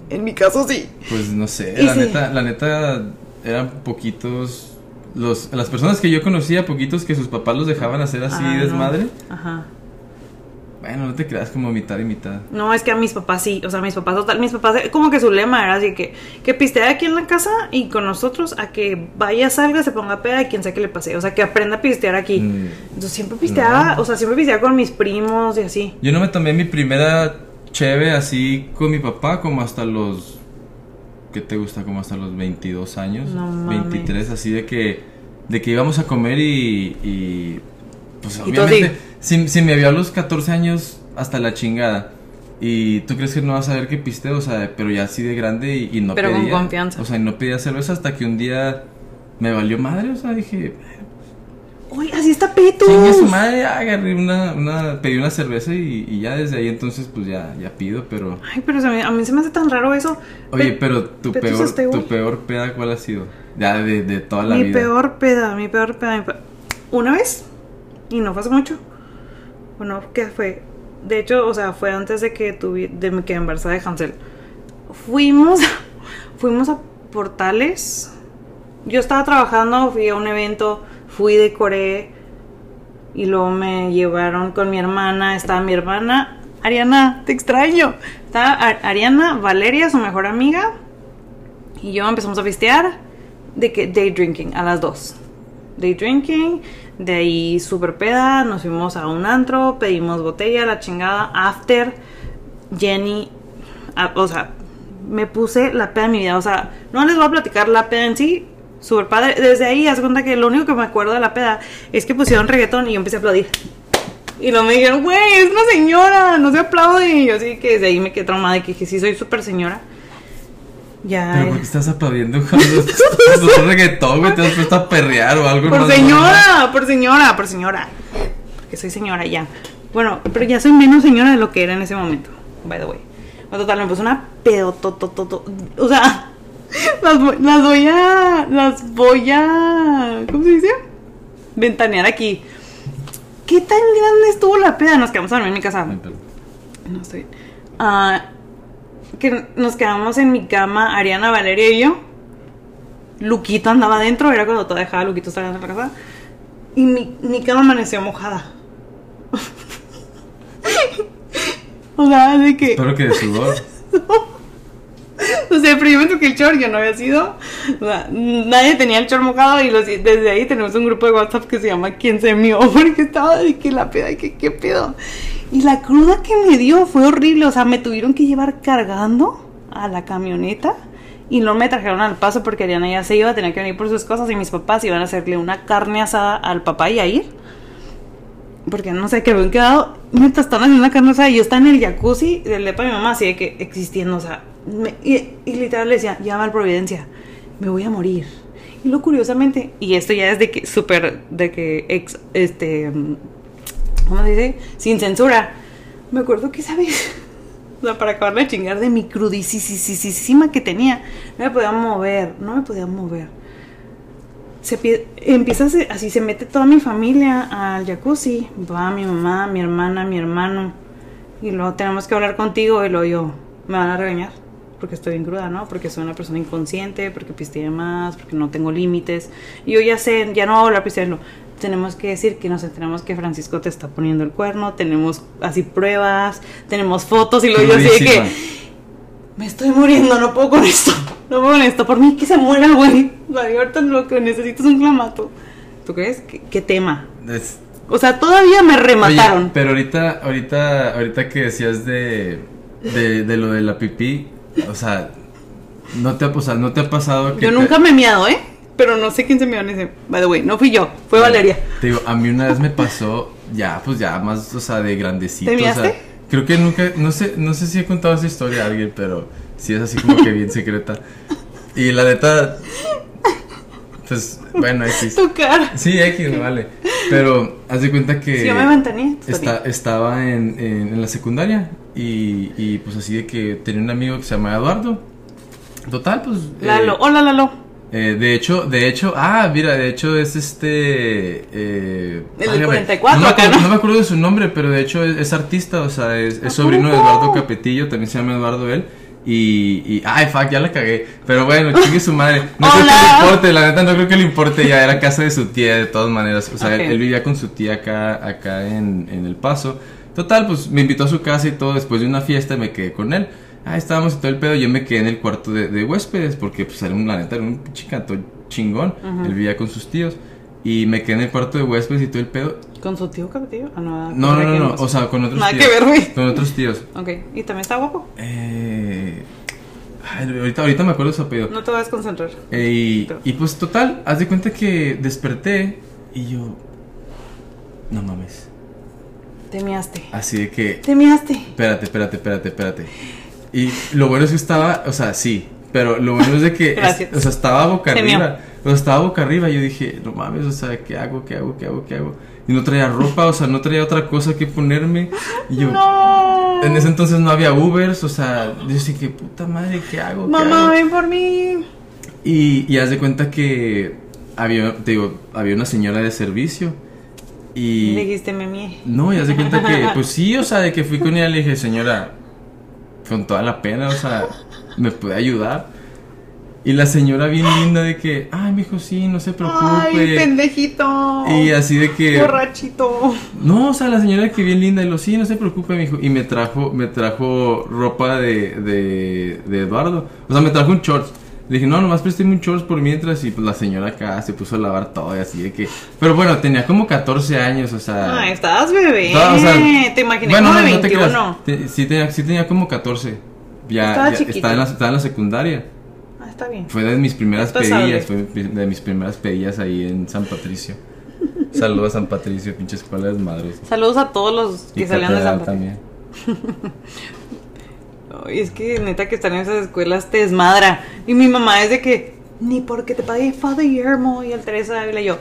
En mi caso sí. Pues no sé, Y la sí. neta, la neta eran poquitos los las personas que yo conocía, poquitos que sus papás los dejaban hacer así Ah, no. desmadre. Ajá. Bueno, no te creas como mitad y mitad. No, es que a mis papás sí, o sea, mis papás total, mis papás, como que su lema era así que, que pistea aquí en la casa y con nosotros a que vaya, salga, se ponga peda y quien sea que le pase, o sea, que aprenda a pistear aquí. Mm. Entonces siempre pisteaba, No. o sea, siempre pisteaba con mis primos y así. Yo no me tomé mi primera cheve así con mi papá como hasta los ¿qué te gusta? Como hasta los 22 años, No mames. 23 así de que de que íbamos a comer y, y pues Y obviamente si, si me vio a los 14 años hasta la chingada y tú crees que no vas a ver que piste, o sea, pero ya así de grande y, y no Pero con pedía, confianza. o sea, y no pedía cerveza hasta que un día me valió madre, o sea, dije, Uy, así está Peto. Chingue su madre, agarré una, una, pedí una cerveza y, y ya desde ahí entonces pues ya, ya pido, pero... Ay, pero se me- a mí se me hace tan raro eso. Oye, Pe- pero tu Peto es peor, tu peor peda, ¿cuál ha sido? Ya de, de toda la mi vida. peor peda, mi peor peda, mi pe- Una vez, y no fue hace mucho. Bueno, ¿qué fue? De hecho, o sea, fue antes de que de mi que embarazada de Hansel. Fuimos, *laughs* fuimos a Portales. Yo estaba trabajando, fui a un evento, fui de Corea y luego me llevaron con mi hermana. Estaba mi hermana, Ariana, te extraño. Estaba Ar- Ariana, Valeria, su mejor amiga, y yo empezamos a pistear de que day drinking a las 2. Day drinking, de ahí super peda, nos fuimos a un antro, pedimos botella, la chingada, after, Jenny, ah, o sea, me puse la peda de mi vida, o sea, no les voy a platicar la peda en sí, super padre, desde ahí haz cuenta que lo único que me acuerdo de la peda es que pusieron reggaetón y yo empecé a aplaudir. Y luego me dijeron, güey, es una señora, no se aplaude. Y yo así que desde ahí me quedé traumada y que sí, soy súper señora. Ya. Pero ¿por qué estás aplaudiendo cuando es un reggaetón, güey? Te has puesto a perrear o algo Por señora, por señora, por señora. Porque soy señora ya. Bueno, pero ya soy menos señora de lo que era en ese momento. By the way. Bueno, total, me puse una pedototototo. O sea, *laughs* las, voy- las voy a. Las voy a. ¿Cómo se dice? Ventanear aquí. ¿Qué tan grande estuvo la peda? Nos quedamos a dormir en mi casa. No estoy bien. Ah, que nos quedamos en mi cama, Ariana, Valeria y yo. Luquito andaba adentro, era cuando todavía dejaba Luquito estar de la casa. Y mi, mi cama amaneció mojada. *laughs* o sea, de que. Espero que de sudor. *laughs* O sea, pero yo me toqué el short, yo no había sido. O sea, nadie tenía el short mojado y los, desde ahí tenemos un grupo de WhatsApp que se llama ¿Quién se mió? *laughs* Porque estaba de que la peda, que qué pedo. Y la cruda que me dio fue horrible. O sea, me tuvieron que llevar cargando a la camioneta y no me trajeron al paso porque Ariana ya se iba, tenía que venir por sus cosas y mis papás iban a hacerle una carne asada al papá y a ir. Porque no sé, que habían quedado. Mientras estaban haciendo una carne asada y yo estaba en el jacuzzi del depa de mi mamá, así de que existiendo, o sea. y, y literal le decía, llama al Providencia, me voy a morir. Y lo curiosamente, y esto ya es de que súper, de que ex, este, ¿cómo se dice? Sin censura. Me acuerdo que esa vez, *laughs* o sea, para acabar de chingar de mi crudísima que tenía, no me podía mover, no me podía mover se pie- empieza así, se mete toda mi familia al jacuzzi. Va mi mamá, mi hermana, mi hermano. Y luego tenemos que hablar contigo. Y luego yo, me van a regañar. Porque estoy bien cruda, ¿no? Porque soy una persona inconsciente, porque pisteé más, porque no tengo límites. Y yo ya sé, ya no voy a volver a pistearlo. Tenemos que decir que nos enteramos que Francisco te está poniendo el cuerno. Tenemos así pruebas, tenemos fotos. Y luego yo así de que me estoy muriendo, no puedo con esto. No puedo con esto. Por mí que se muera güey. Ahorita lo que necesito es un clamato. ¿Tú crees? ¿Qué, qué tema? Es- O sea, todavía me remataron. Oye, pero ahorita, ahorita, ahorita que decías de, de, de lo de la pipí, o sea, no te ha, o sea, no te ha pasado que yo te- nunca me he miado, ¿eh? Pero no sé quién se mió en ese. By the way, no fui yo, fue Valeria. Te digo, a mí una vez me pasó, ya, pues ya más, o sea, de grandecito. ¿Te o sea, miaste? creo que nunca, no sé, no sé si he contado esa historia a alguien, pero sí es así como que bien secreta. Y la neta, pues, bueno, X. Tu cara. Sí, X, me vale. Pero haz de cuenta que Si yo me ventané, está estaba en, en- en la secundaria y, y, pues así de que tenía un amigo que se llama Eduardo. Total, pues... eh, Lalo, hola Lalo. Eh, de hecho, de hecho, ah, mira, de hecho es este... Eh, El del válgame, 44 no me, acuerdo, ¿no? no me acuerdo de su nombre, pero de hecho es, es artista, o sea, es, es ¿A sobrino de? Eduardo Capetillo, también se llama Eduardo él. Y, y, ay, fuck, ya la cagué. Pero bueno, chingue su madre. No creo que Hola. le importe, la neta no creo que le importe. Ya era casa de su tía, de todas maneras. O sea, él, él vivía con su tía acá, acá en, en El Paso. Total, pues me invitó a su casa y todo. Después de una fiesta me quedé con él. Ah, estábamos y todo el pedo. Yo me quedé en el cuarto de, de huéspedes porque, pues, era un, la neta, era un pinche canto chingón. Él vivía con sus tíos. Y me quedé en el cuarto de huéspedes y todo el pedo. ¿Con su tío Capetillo? Ah, no, No, no, ¿de no, no. O sea, con otros Nada tíos. que ver, güey. Con otros tíos. Ok, ¿y también está guapo? Eh, ay, ahorita, ahorita me acuerdo de su apellido. No te vas a desconcentrar. Eh, y, y pues total, haz de cuenta que desperté y yo... No mames. Te miaste. Así de que... Te miaste. Espérate, espérate, espérate, espérate. Y lo bueno es que estaba, o sea, sí, pero lo bueno es de que, es- o sea, estaba boca Se arriba. O sea, estaba boca arriba. Yo dije, no mames, o sea, ¿qué hago, qué hago, qué hago, qué hago? Y no traía ropa, o sea, no traía otra cosa que ponerme. Y yo, No. en ese entonces no había Ubers, o sea, yo dije, qué puta madre, ¿qué hago? ¿Qué Mamá, hago? ven por mí. Y, y haz de cuenta que había, te digo, había una señora de servicio. Y. Le dijiste, me mié. No, y haz de cuenta que, *laughs* pues sí, o sea, de que fui con ella, le dije, señora, con toda la pena, o sea, ¿me puede ayudar? Y la señora bien linda de que, ay, mijo, sí, no se Ay, preocupe. pendejito. y así de que. Borrachito. No, o sea, la señora que bien linda, y lo sí, no se preocupe, mijo. Y me trajo, me trajo ropa de, de, de Eduardo. O sea, me trajo un shorts. Le dije, no, nomás présteme un shorts por mientras. Y pues la señora acá se puso a lavar todo y así de que. Pero bueno, tenía como 14 años, o sea. Ay, estabas bebé. No, o sea, te imaginé bueno, como de no, no te 21. creas. Te- sí, tenía, sí tenía como 14. Ya, Estaba ya chiquito. estaba, en la, estaba en la secundaria. Ah, está bien. Fue de mis primeras pedillas. Fue de mis primeras pedillas ahí en San Patricio. *laughs* Saludos a San Patricio, pinche escuela de madres. Saludos a todos los que Y salían de San Patricio. también. *laughs* Es que neta que están en esas escuelas te desmadra. Y mi mamá es de que, ni porque te pagué Father Guillermo y el Teresa Ávila. Y yo,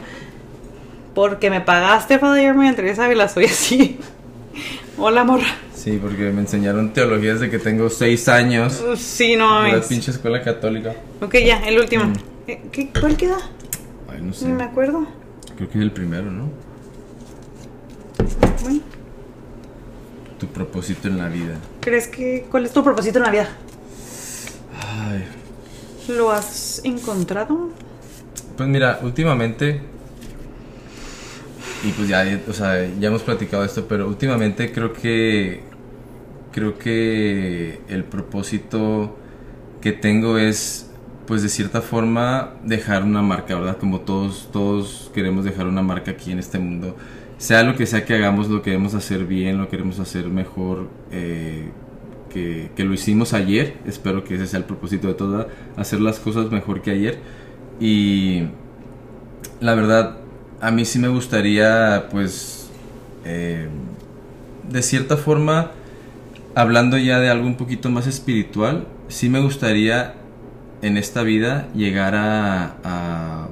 porque me pagaste Father Guillermo y el Teresa Ávila, soy así. *laughs* Hola, morra. Sí, porque me enseñaron teología desde que tengo seis años. Uh, Sí, no En la mames. pinche escuela católica. Ok, ya, el último. Mm. Eh, ¿Qué, ¿Cuál queda? Ay, no sé. Ni me acuerdo. Creo que es el primero, ¿no? Bueno, Tu propósito en la vida. ¿Crees que cuál es tu propósito en la vida? Ay. ¿Lo has encontrado? Pues mira, últimamente. Y pues ya, o sea, ya hemos platicado esto, pero últimamente creo que. Creo que el propósito que tengo es, pues de cierta forma, dejar una marca, ¿verdad? Como todos, todos queremos dejar una marca aquí en este mundo. Sea lo que sea que hagamos, lo queremos hacer bien, lo queremos hacer mejor eh, que, lo hicimos ayer. Espero que ese sea el propósito de todo, hacer las cosas mejor que ayer. Y la verdad, a mí sí me gustaría, pues, eh, de cierta forma, hablando ya de algo un poquito más espiritual, sí me gustaría en esta vida llegar a, a,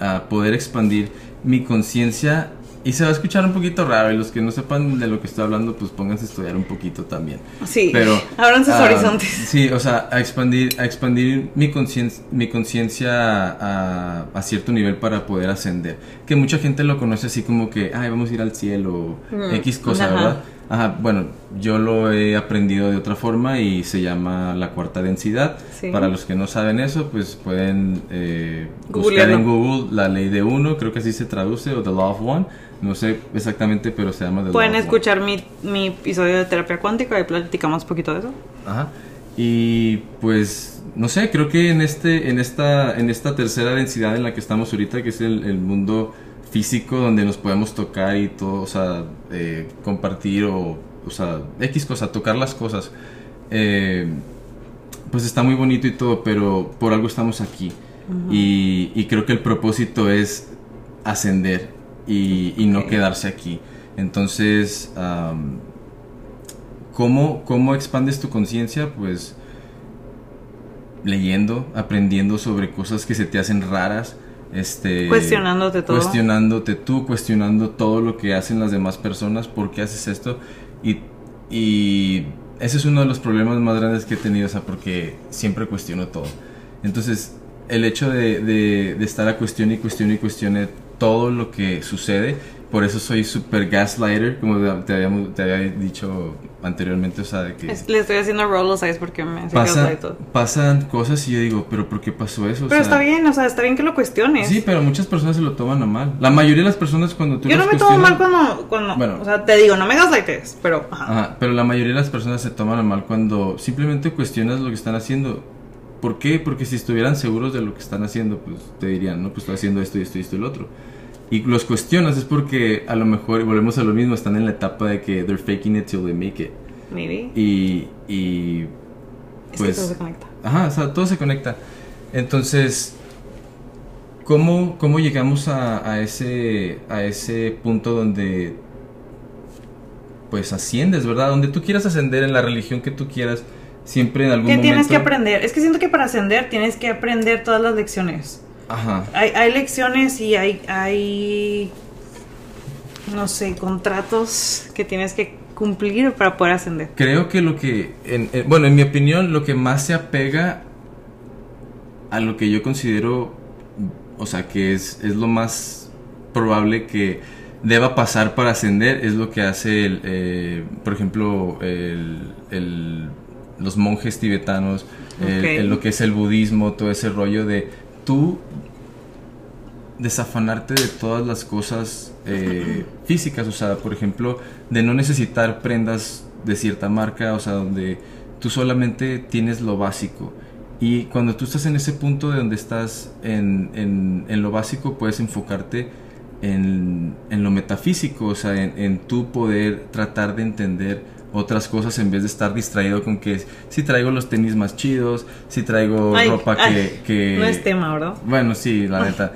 a poder expandir mi conciencia. Y se va a escuchar un poquito raro, y los que no sepan de lo que estoy hablando, pues pónganse a estudiar un poquito también. Sí. Pero Abran sus ah, horizontes. Sí, o sea, a expandir, a expandir mi conciencia, mi conciencia a, a cierto nivel para poder ascender. Que mucha gente lo conoce así como que, ay, vamos a ir al cielo, Mm, X cosa, ajá. ¿verdad? Ajá, bueno, yo lo he aprendido de otra forma y se llama la cuarta densidad. Sí. Para los que no saben eso, pues pueden eh, buscar en Google la ley de uno, creo que así se traduce, o The Law of One. No sé exactamente, pero se llama The Pueden Law of One. escuchar mi, mi episodio de terapia cuántica, ahí platicamos un poquito de eso. Ajá. Y pues no sé, creo que en este en esta en esta tercera densidad en la que estamos ahorita, que es el, el mundo físico donde nos podemos tocar y todo, o sea, eh, compartir o o sea, X cosa, tocar las cosas. eh, pues está muy bonito y todo, pero por algo estamos aquí. y, y creo que el propósito es ascender y, y no quedarse aquí. Entonces, ¿cómo, ¿cómo expandes tu conciencia? Pues leyendo, aprendiendo sobre cosas que se te hacen raras. Este, Cuestionándote todo. Cuestionándote tú, cuestionando todo lo que hacen las demás personas, por qué haces esto. Y, y ese es uno de los problemas más grandes que he tenido, o sea, porque siempre cuestiono todo. Entonces, el hecho de, de, de estar a cuestión y cuestión y cuestione todo lo que sucede, por eso soy super gaslighter, como te había, te había dicho anteriormente, o sea, de que Es- le estoy haciendo roll, ¿sabes? Porque me pasa, y todo. pasan cosas y yo digo, pero ¿por qué pasó eso? O Pero sea, está bien, o sea, está bien que lo cuestiones. Sí, pero muchas personas se lo toman a mal. La mayoría de las personas cuando tú Yo no me tomo mal cuando, cuando Bueno. o sea, te digo, no me gaslightes, pero, ajá. Ajá, pero la mayoría de las personas se toman a mal cuando simplemente cuestionas lo que están haciendo. ¿Por qué? Porque si estuvieran seguros de lo que están haciendo, pues te dirían, no, pues estoy haciendo esto y esto y esto y lo otro. Y los cuestionas es porque a lo mejor, y volvemos a lo mismo, están en la etapa de que they're faking it till they make it. Maybe. Y, y es pues... que todo se conecta. Ajá, o sea, todo se conecta. Entonces, ¿cómo, cómo llegamos a, a ese, a ese punto donde pues asciendes, ¿verdad? Donde tú quieras ascender en la religión que tú quieras, siempre en algún ¿Qué momento... tienes que aprender? Es que siento que para ascender tienes que aprender todas las lecciones. Ajá. Hay, hay lecciones y hay, hay, no sé, contratos que tienes que cumplir para poder ascender. Creo que lo que, en- en- bueno, en mi opinión, lo que más se apega a lo que yo considero, o sea, que es, es lo más probable que deba pasar para ascender, es lo que hace, el, eh, por ejemplo, el- el- los monjes tibetanos, el- Ok. el- lo que es el budismo, todo ese rollo de tú desafanarte de todas las cosas eh, físicas, o sea, por ejemplo, de no necesitar prendas de cierta marca, o sea, donde tú solamente tienes lo básico. Y cuando tú estás en ese punto de donde estás en, en- en lo básico, puedes enfocarte en, en lo metafísico, o sea, en, en tu poder tratar de entender otras cosas en vez de estar distraído con que si traigo los tenis más chidos, si traigo Ay, ropa que, ay, que- No es tema, ¿verdad? Bueno, sí, la neta.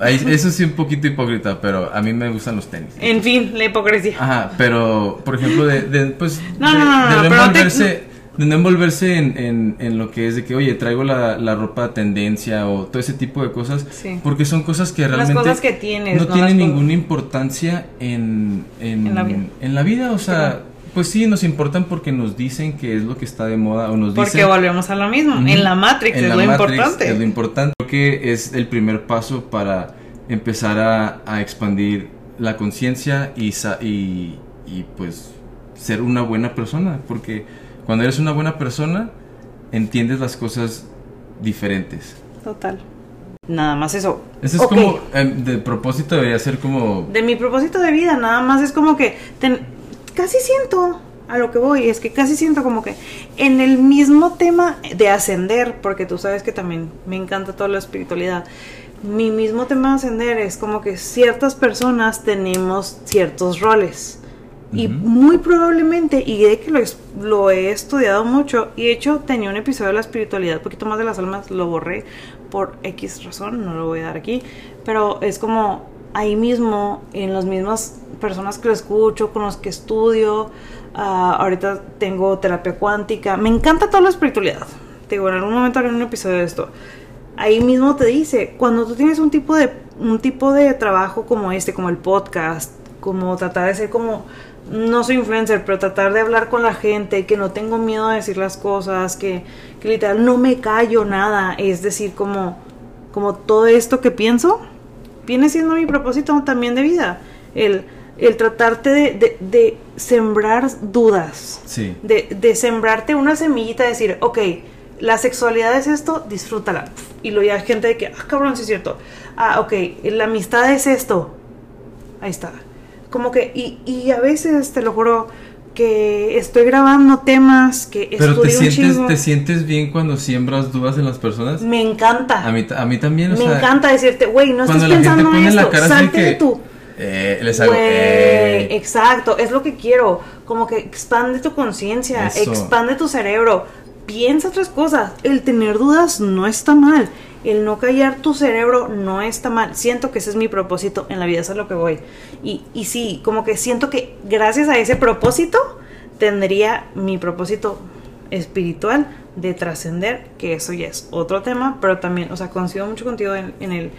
Eso sí un poquito hipócrita, pero a mí me gustan los tenis. En fin, la hipocresía. Ajá, pero por ejemplo de, de, pues No, de, no, no, no, de no te- envolverse, de no envolverse en, en, en lo que es de que oye traigo la, la ropa tendencia o todo ese tipo de cosas Sí. porque son cosas que Las realmente cosas que tienes, no tienen ninguna importancia en, en, En la vida. en la vida, o sea pues sí nos importan porque nos dicen que es lo que está de moda o nos Porque dicen volvemos a lo mismo. En la Matrix En es la lo Matrix importante. Es lo importante. Creo que es el primer paso para empezar a, a expandir la conciencia y, y, y, pues ser una buena persona. Porque cuando eres una buena persona, entiendes las cosas diferentes. Total. Nada más eso. Eso es como, em, de propósito debería ser como... De mi propósito de vida, nada más es como que ten- casi siento a lo que voy, es que casi siento como que en el mismo tema de ascender, porque tú sabes que también me encanta toda la espiritualidad, mi mismo tema de ascender es como que ciertas personas tenemos ciertos roles. Y muy probablemente, y de que lo, es- lo he estudiado mucho, y de hecho tenía un episodio de la espiritualidad, un poquito más de las almas, lo borré por X razón, no lo voy a dar aquí, pero es como ahí mismo, en las mismas personas que lo escucho, con los que estudio, ah, ahorita tengo terapia cuántica, me encanta toda la espiritualidad, te digo, en algún momento haré un episodio de esto, ahí mismo te dice, cuando tú tienes un tipo de un tipo de trabajo como este, como el podcast, como tratar de ser como no soy influencer, pero tratar de hablar con la gente, que no tengo miedo a decir las cosas, que, que literal no me callo nada, es decir, como como todo esto que pienso viene siendo mi propósito también de vida, el el tratarte de, de- de sembrar dudas, Sí. de, de sembrarte una semillita, de decir, ok, la sexualidad es esto, disfrútala. Y luego ya hay gente de que, ah, cabrón, sí es cierto. Ah, ok, la amistad es esto. Ahí está. Como que, y, y a veces, te lo juro, que estoy grabando temas que Pero te sientes, chingo. te sientes bien cuando siembras dudas en las personas. Me encanta. A mí, a mí también, o me sea, encanta decirte, güey, no estás pensando en esto. Salte de tu. eh, les hago eh, exacto, es lo que quiero. Como que expande tu conciencia, expande tu cerebro, piensa otras cosas. El tener dudas no está mal. El no callar tu cerebro no está mal. Siento que ese es mi propósito en la vida, eso es lo que voy. Y, y sí, como que siento que gracias a ese propósito tendría mi propósito espiritual de trascender, que eso ya es otro tema, pero también, o sea, coincido mucho contigo en, en el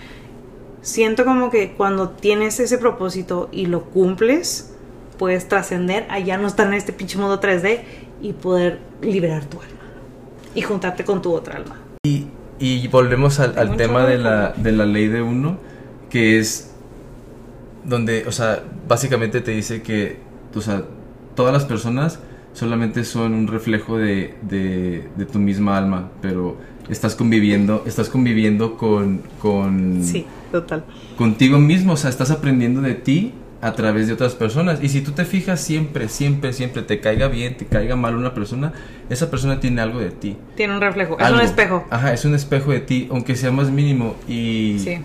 siento como que cuando tienes ese propósito y lo cumples, puedes trascender allá no estar en este pinche mundo 3D y poder liberar tu alma y juntarte con tu otra alma. Y, y volvemos al, al tema de la, de la ley de uno, que es donde, o sea, básicamente te dice que, o sea, todas las personas solamente son un reflejo de, de, de tu misma alma, pero estás conviviendo, estás conviviendo con, con Sí, total. contigo mismo, o sea, estás aprendiendo de ti a través de otras personas. Y si tú te fijas siempre, siempre, siempre, te caiga bien, te caiga mal una persona, esa persona tiene algo de ti. Tiene un reflejo, es un espejo. Ajá, es un espejo de ti, aunque sea más mínimo. Y, Sí.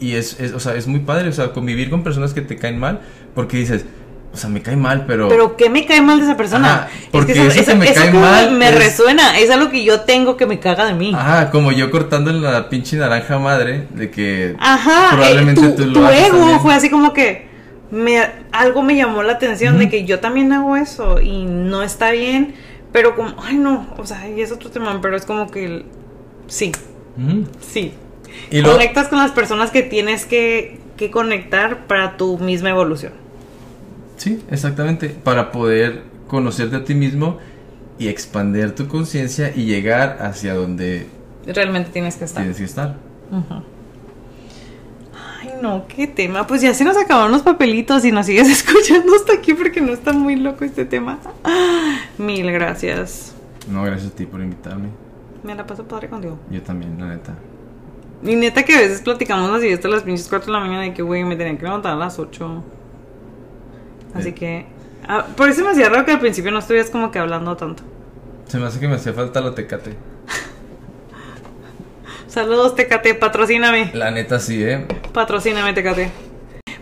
y es, es, o sea, es muy padre, o sea, convivir con personas que te caen mal, porque dices, o sea, me cae mal, pero... Pero ¿qué me cae mal de esa persona? Ajá, porque eso que me cae como mal me es- resuena, es algo que yo tengo que me caga de mí. Ajá, como yo cortando la pinche naranja madre, de que Ajá, probablemente eh, tu, tú lo tu haces ego también. fue así como que me, algo me llamó la atención de que yo también hago eso y no está bien, pero como, ay no, o sea, y es otro tema, pero es como que sí, sí. Y lo, Conectas con las personas que tienes que, que conectar para tu misma evolución. Sí, exactamente. Para poder conocerte a ti mismo y expandir tu conciencia y llegar hacia donde Realmente tienes que estar. tienes que estar. Ujú. Ay, no, qué tema. Pues ya se nos acabaron los papelitos y nos sigues *laughs* escuchando hasta aquí porque no está muy loco este tema. *gasps* Mil gracias. No, gracias a ti por invitarme. Me la paso padre contigo. Yo también, la neta. Y neta que a veces platicamos así hasta las pinches 4 de la mañana y que, güey, me tenían que levantar a las 8. Así Eh. que... ah, por eso me hacía raro que al principio no estuvieras como que hablando tanto. Se me hace que me hacía falta la tecate. *laughs* Saludos, Tecate, patrocíname. La neta sí, ¿eh? Patrocíname, Tecate.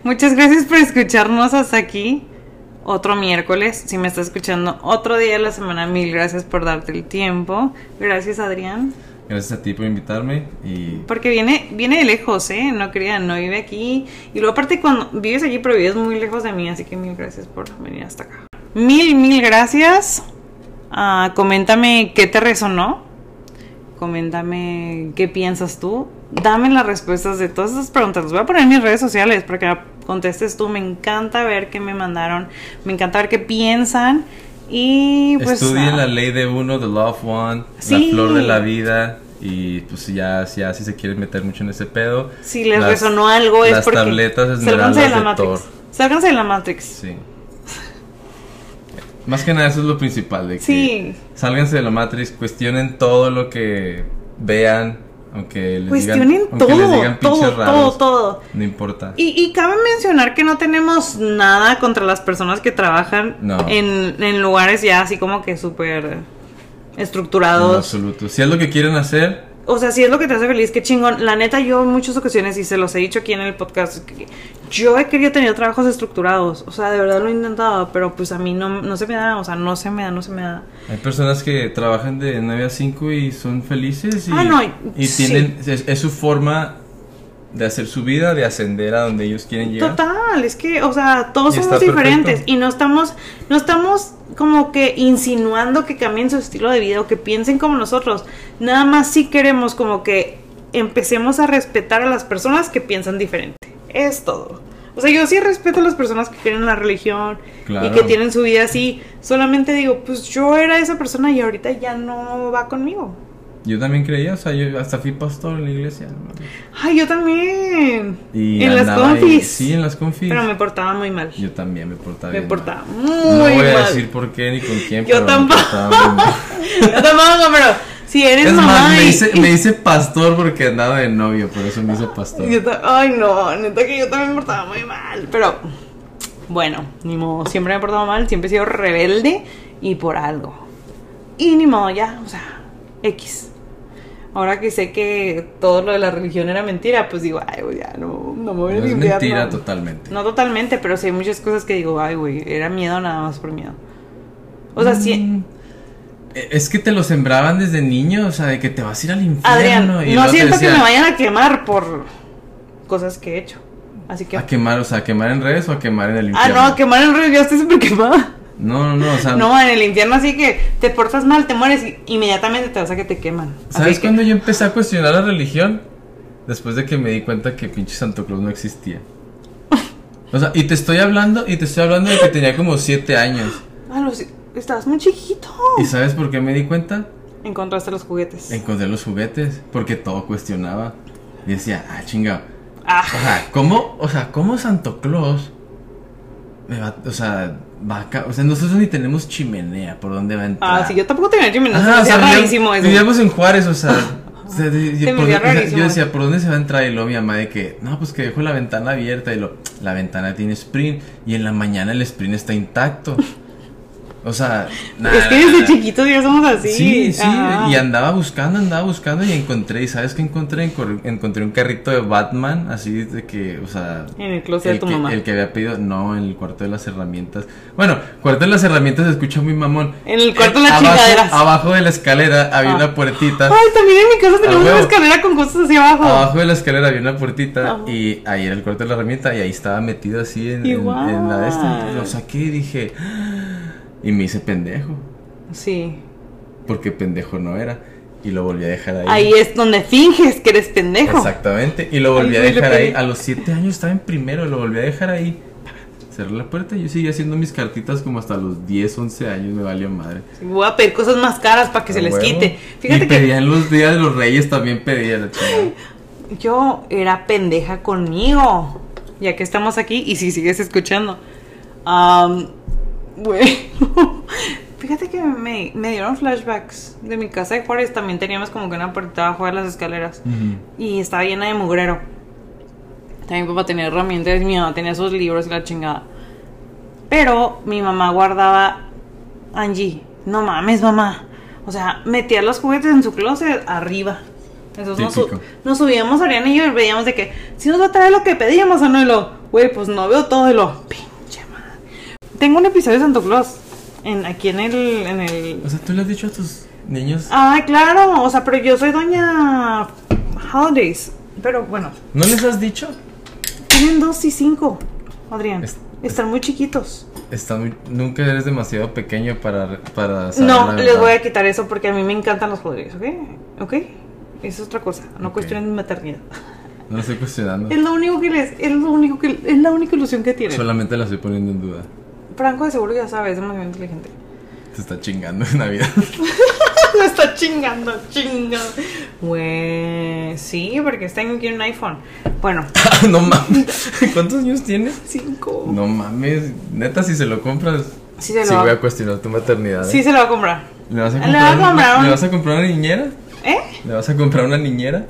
Muchas gracias por escucharnos hasta aquí. otro miércoles. Si me estás escuchando otro día de la semana, mil gracias por darte el tiempo. Gracias, Adrián. Gracias a ti por invitarme y Porque viene, viene de lejos, ¿eh? No crean, no vive aquí. Y luego aparte cuando vives allí, pero vives muy lejos de mí, así que mil gracias por venir hasta acá. Mil, mil gracias. Ah, coméntame qué te resonó. Coméntame qué piensas tú. Dame las respuestas de todas esas preguntas. Las voy a poner en mis redes sociales para que contestes tú. Me encanta ver qué me mandaron. Me encanta ver qué piensan. Y pues... estudien nada. la ley de uno, the of one, Sí. la flor de la vida y pues ya, ya si se quieren meter mucho en ese pedo. Si les las- resonó algo es las porque... tabletas Sálganse de esmeraldas la de Matrix. Thor. Sálganse de la Matrix. Sí. Más que nada eso es lo principal de que Sí. sálganse de la Matrix, cuestionen todo lo que vean, aunque les Cuestionen digan, todo, les digan pinches todo, todo, raros, todo. no importa. Y, y cabe mencionar que no tenemos nada contra las personas que trabajan No. en, en lugares ya así como que súper En estructurados. absoluto. Si es lo que quieren hacer, O sea, si es lo que te hace feliz, qué chingón. La neta, yo en muchas ocasiones, y se los he dicho aquí en el podcast, que yo he querido tener trabajos estructurados. O sea, de verdad lo he intentado, pero pues a mí no, no se me da, o sea, no se me da, no se me da. hay personas que trabajan de 9 a 5 y son felices y, Ah, no, y sí. tienen es, es su forma de hacer su vida, de ascender a donde ellos quieren llegar. Total, es que, o sea, todos Y somos diferentes perfecto. y no estamos, no estamos como que insinuando que cambien su estilo de vida o que piensen como nosotros. Nada más si queremos como que empecemos a respetar a las personas que piensan diferente. Es todo. O sea, yo sí respeto a las personas que creen en la religión y que tienen su vida así. Solamente digo, pues yo era esa persona y ahorita ya no va conmigo. Yo también creía, o sea, yo hasta fui pastor en la iglesia. ¿no? Ay, yo también. Y en las ahí- confis. sí, en las confis. Pero me portaba muy mal. Yo también me portaba Me bien portaba mal. muy No voy a mal. decir por qué ni con quién, Yo pero me tampoco. mal. *laughs* Yo tampoco, pero si eres Es mamá más, me y- hice, me hice pastor porque andaba de novio, por eso me hice pastor. Yo Ay, no, neta que yo también me portaba muy mal. Pero bueno, ni modo, siempre me he portado mal, siempre he sido rebelde y por algo. Y ni modo, ya, o sea, X. Ahora que sé que todo lo de la religión era mentira, pues digo, ay, güey, ya no, no me voy a No es limpiar. mentira no. totalmente. No totalmente, pero sí hay muchas cosas que digo, ay, güey, era miedo nada más por miedo. O sea, sí. Mm, Es que te lo sembraban desde niño, o sea, de que te vas a ir al infierno. Adrián, y no siento que me vayan a quemar por cosas que he hecho. Así que. A quemar, o sea, a quemar en redes o a quemar en el Ah, infierno. no, a quemar en río, ya estoy súper quemada. No, no, no, o sea, No, en el infierno así que te portas mal, te mueres y inmediatamente te vas a que te queman. ¿sabes que- cuándo yo empecé a cuestionar la religión? Después de que me di cuenta que pinche Santo Claus no existía. O sea, y te estoy hablando, y te estoy hablando de que tenía como 7 años. Ah, los- estabas muy chiquito. ¿Y sabes por qué me di cuenta? Encontraste los juguetes. Encontré los juguetes, porque todo cuestionaba. Y decía, ah, chinga. Ah, O sea, ¿cómo, o sea, cómo Santo Claus me va, o sea, va a ca- o sea, nosotros ni tenemos chimenea, ¿por dónde va a entrar? ah, sí, yo tampoco tenía chimenea. Ajá, o sea, rarísimo eso. Vivíamos en Juárez, o sea, *laughs* o sea, me por- o sea, yo decía. ¿por dónde se va a entrar? Y luego mi mamá de que, no, pues que dejo la ventana abierta y lo, la ventana tiene sprint y en la mañana el sprint está intacto. O sea, nada. es que desde chiquitos ya somos así. Sí, sí, Ajá. y andaba buscando, andaba buscando y encontré, ¿y sabes qué encontré? Encontré un carrito de Batman, así de que, o sea... En el closet de tu que, mamá. El que había pedido, no, en el cuarto de las herramientas. Bueno, cuarto de las herramientas se escucha muy mamón. En el cuarto de las abajo, chingaderas. Abajo de la escalera había Ah. una puertita. Ay, también en mi casa tenemos Ah, una escalera con cosas hacia abajo. Abajo de la escalera había una puertita Ajá. y ahí era el cuarto de la herramienta y ahí estaba metido así en, en- en la de esta. Lo saqué y dije... Y me hice pendejo, Sí. porque pendejo no era. Y lo volví a dejar ahí. Ahí es donde finges que eres pendejo. Exactamente. Y lo volví a y dejar ahí. A los 7 años estaba en primero, lo volví a dejar ahí. Cerré la puerta y yo seguía haciendo mis cartitas como hasta los 10, 11 años, me valió madre. Voy a pedir cosas más caras para que A se les quite. y Fíjate que pedían los días de los reyes, también pedía la chingada. *laughs* yo era pendeja conmigo. Ya que estamos aquí y si sigues escuchando. Am, bueno, *laughs* fíjate que me, me dieron flashbacks de mi casa de Juárez. También teníamos como que una puerta abajo de las escaleras. Y estaba llena de mugrero. También mi papá tenía herramientas, mi mamá tenía sus libros y la chingada. Pero mi mamá guardaba Angie, no mames, mamá. O sea, metía los juguetes en su closet arriba. Entonces nos, nos subíamos, Ariana y yo, y veíamos de que si nos va a traer lo que pedíamos o no, y lo, güey, pues no veo todo, y lo. Tengo un episodio de Santo Claus en, aquí en el, en el... O sea, tú le has dicho a tus niños. Ay, claro, o sea, pero yo soy doña Holidays. Pero bueno, ¿No les has dicho? tienen dos y cinco, Adrián. Es- Están muy chiquitos. Está muy- nunca eres demasiado pequeño para, para saber No, la les verdad. voy a quitar eso porque a mí me encantan los holidays, ¿ok? ¿Ok? Es otra cosa, no Ok. cuestionen mi maternidad. No estoy cuestionando. Es lo único que les, es lo único que, es la única ilusión que tienen. Solamente la estoy poniendo en duda. Franco de seguro ya sabe, es demasiado inteligente. Te está chingando en Navidad. Me *laughs* está chingando, chingando. Güey, sí, porque este año quiere un iPhone. Bueno, *laughs* no mames. ¿Cuántos años tienes? cinco. No mames. Neta, si se lo compras. Sí, se lo sí va- voy a cuestionar tu maternidad. ¿eh? Sí, se lo va a comprar. ¿Le vas a Le comprar, a un- ¿Le vas a comprar una niñera? ¿Eh? ¿Le vas a comprar una niñera?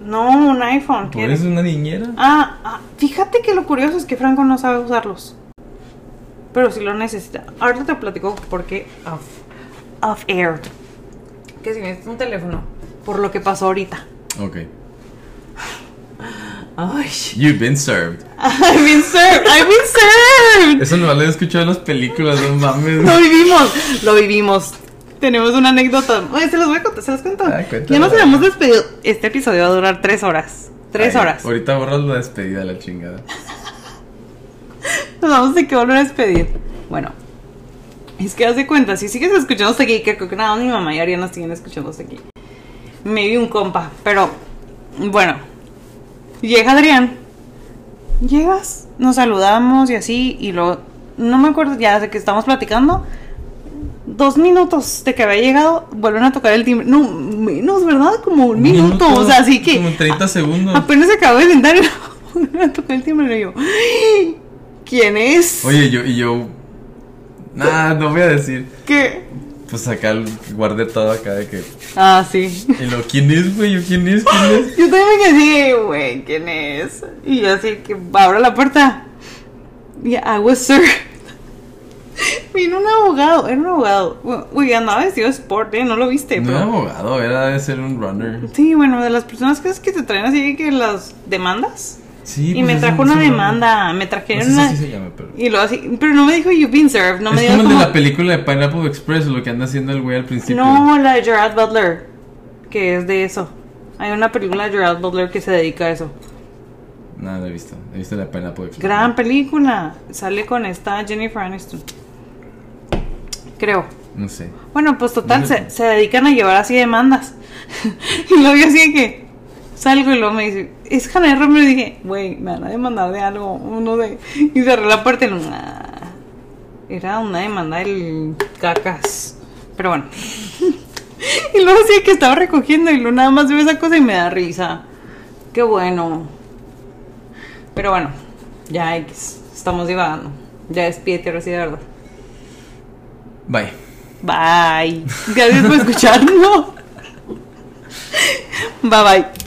No, un iPhone. ¿Tú eres una niñera? Ah, ah, fíjate que lo curioso es que Franco no sabe usarlos. Pero sí lo necesita. Ahorita te platico por qué off, off air. Que si necesitas un teléfono. Por lo que pasó ahorita. Ok. Ay. You've been served. I've been served. I've been served. Eso no lo he escuchado en las películas, no mames. Lo vivimos. Lo vivimos. Tenemos una anécdota. Se los voy a contar. Se los cuento. Ah, ya nos habíamos despedido. Este episodio va a durar tres horas. Tres Ay, horas. Ahorita borras la despedida de la chingada. Nos vamos a tener que volver a despedir. Bueno, es que haz de cuenta, si sigues escuchando hasta aquí, que creo que nada, mi mamá y Ariana siguen escuchando hasta aquí. Me vi un compa, pero bueno, llega Adrián, llegas, nos saludamos y así, y luego, no me acuerdo ya de que estamos platicando. Dos minutos de que había llegado, vuelven a tocar el timbre. No, menos, ¿verdad? Como un, minuto. O sea, así que. Como 30 segundos. Apenas se acabó de sentar y *laughs* vuelven a tocar el timbre. Y yo, "Ay, ¿quién es? Oye, yo, y yo. Nah, no voy a decir. ¿Qué? Pues acá guardé todo acá de que. Ah, sí. Y lo, ¿quién es, güey? ¿Quién es? ¿Quién es? Yo también me quedé, güey, ¿quién es? Y yo así que abro la puerta. Y I was served. *laughs* Vino un abogado, era un abogado. Uy, andaba vestido de sport, ¿eh? No lo viste, No era abogado, era de ser un runner. Sí, bueno, de las personas que es que te traen así que las demandas. Sí, y pues me trajo un- una demanda, me trajeron No sé una. si se llama, pero. Y lo así, pero no me dijo you've been served, no me es dijo como el de como- la película de Pineapple Express, lo que anda haciendo el güey al principio. No, la de Gerard Butler, que es de eso. Hay una película de Gerard Butler que se dedica a eso. Nada, no he visto. He visto la Pineapple Express. Gran película. Sale con esta Jennifer Aniston. Creo. No sé. Bueno, pues total, No sé. se, se dedican a llevar así demandas. *laughs* y luego yo así de que salgo y luego me dice, es Hannah Romero. Y dije, güey, me van a demandar de algo. Uno de. Y cerré la puerta y lo, "Nah". Era una demanda del cacas. Pero bueno. *laughs* y luego sí que estaba recogiendo y luego nada más veo esa cosa y me da risa. Qué bueno. Pero bueno, ya X. Estamos divagando. Ya despídete ahora sí de verdad. Bye. Bye. Gracias por escucharnos. *laughs* Bye bye.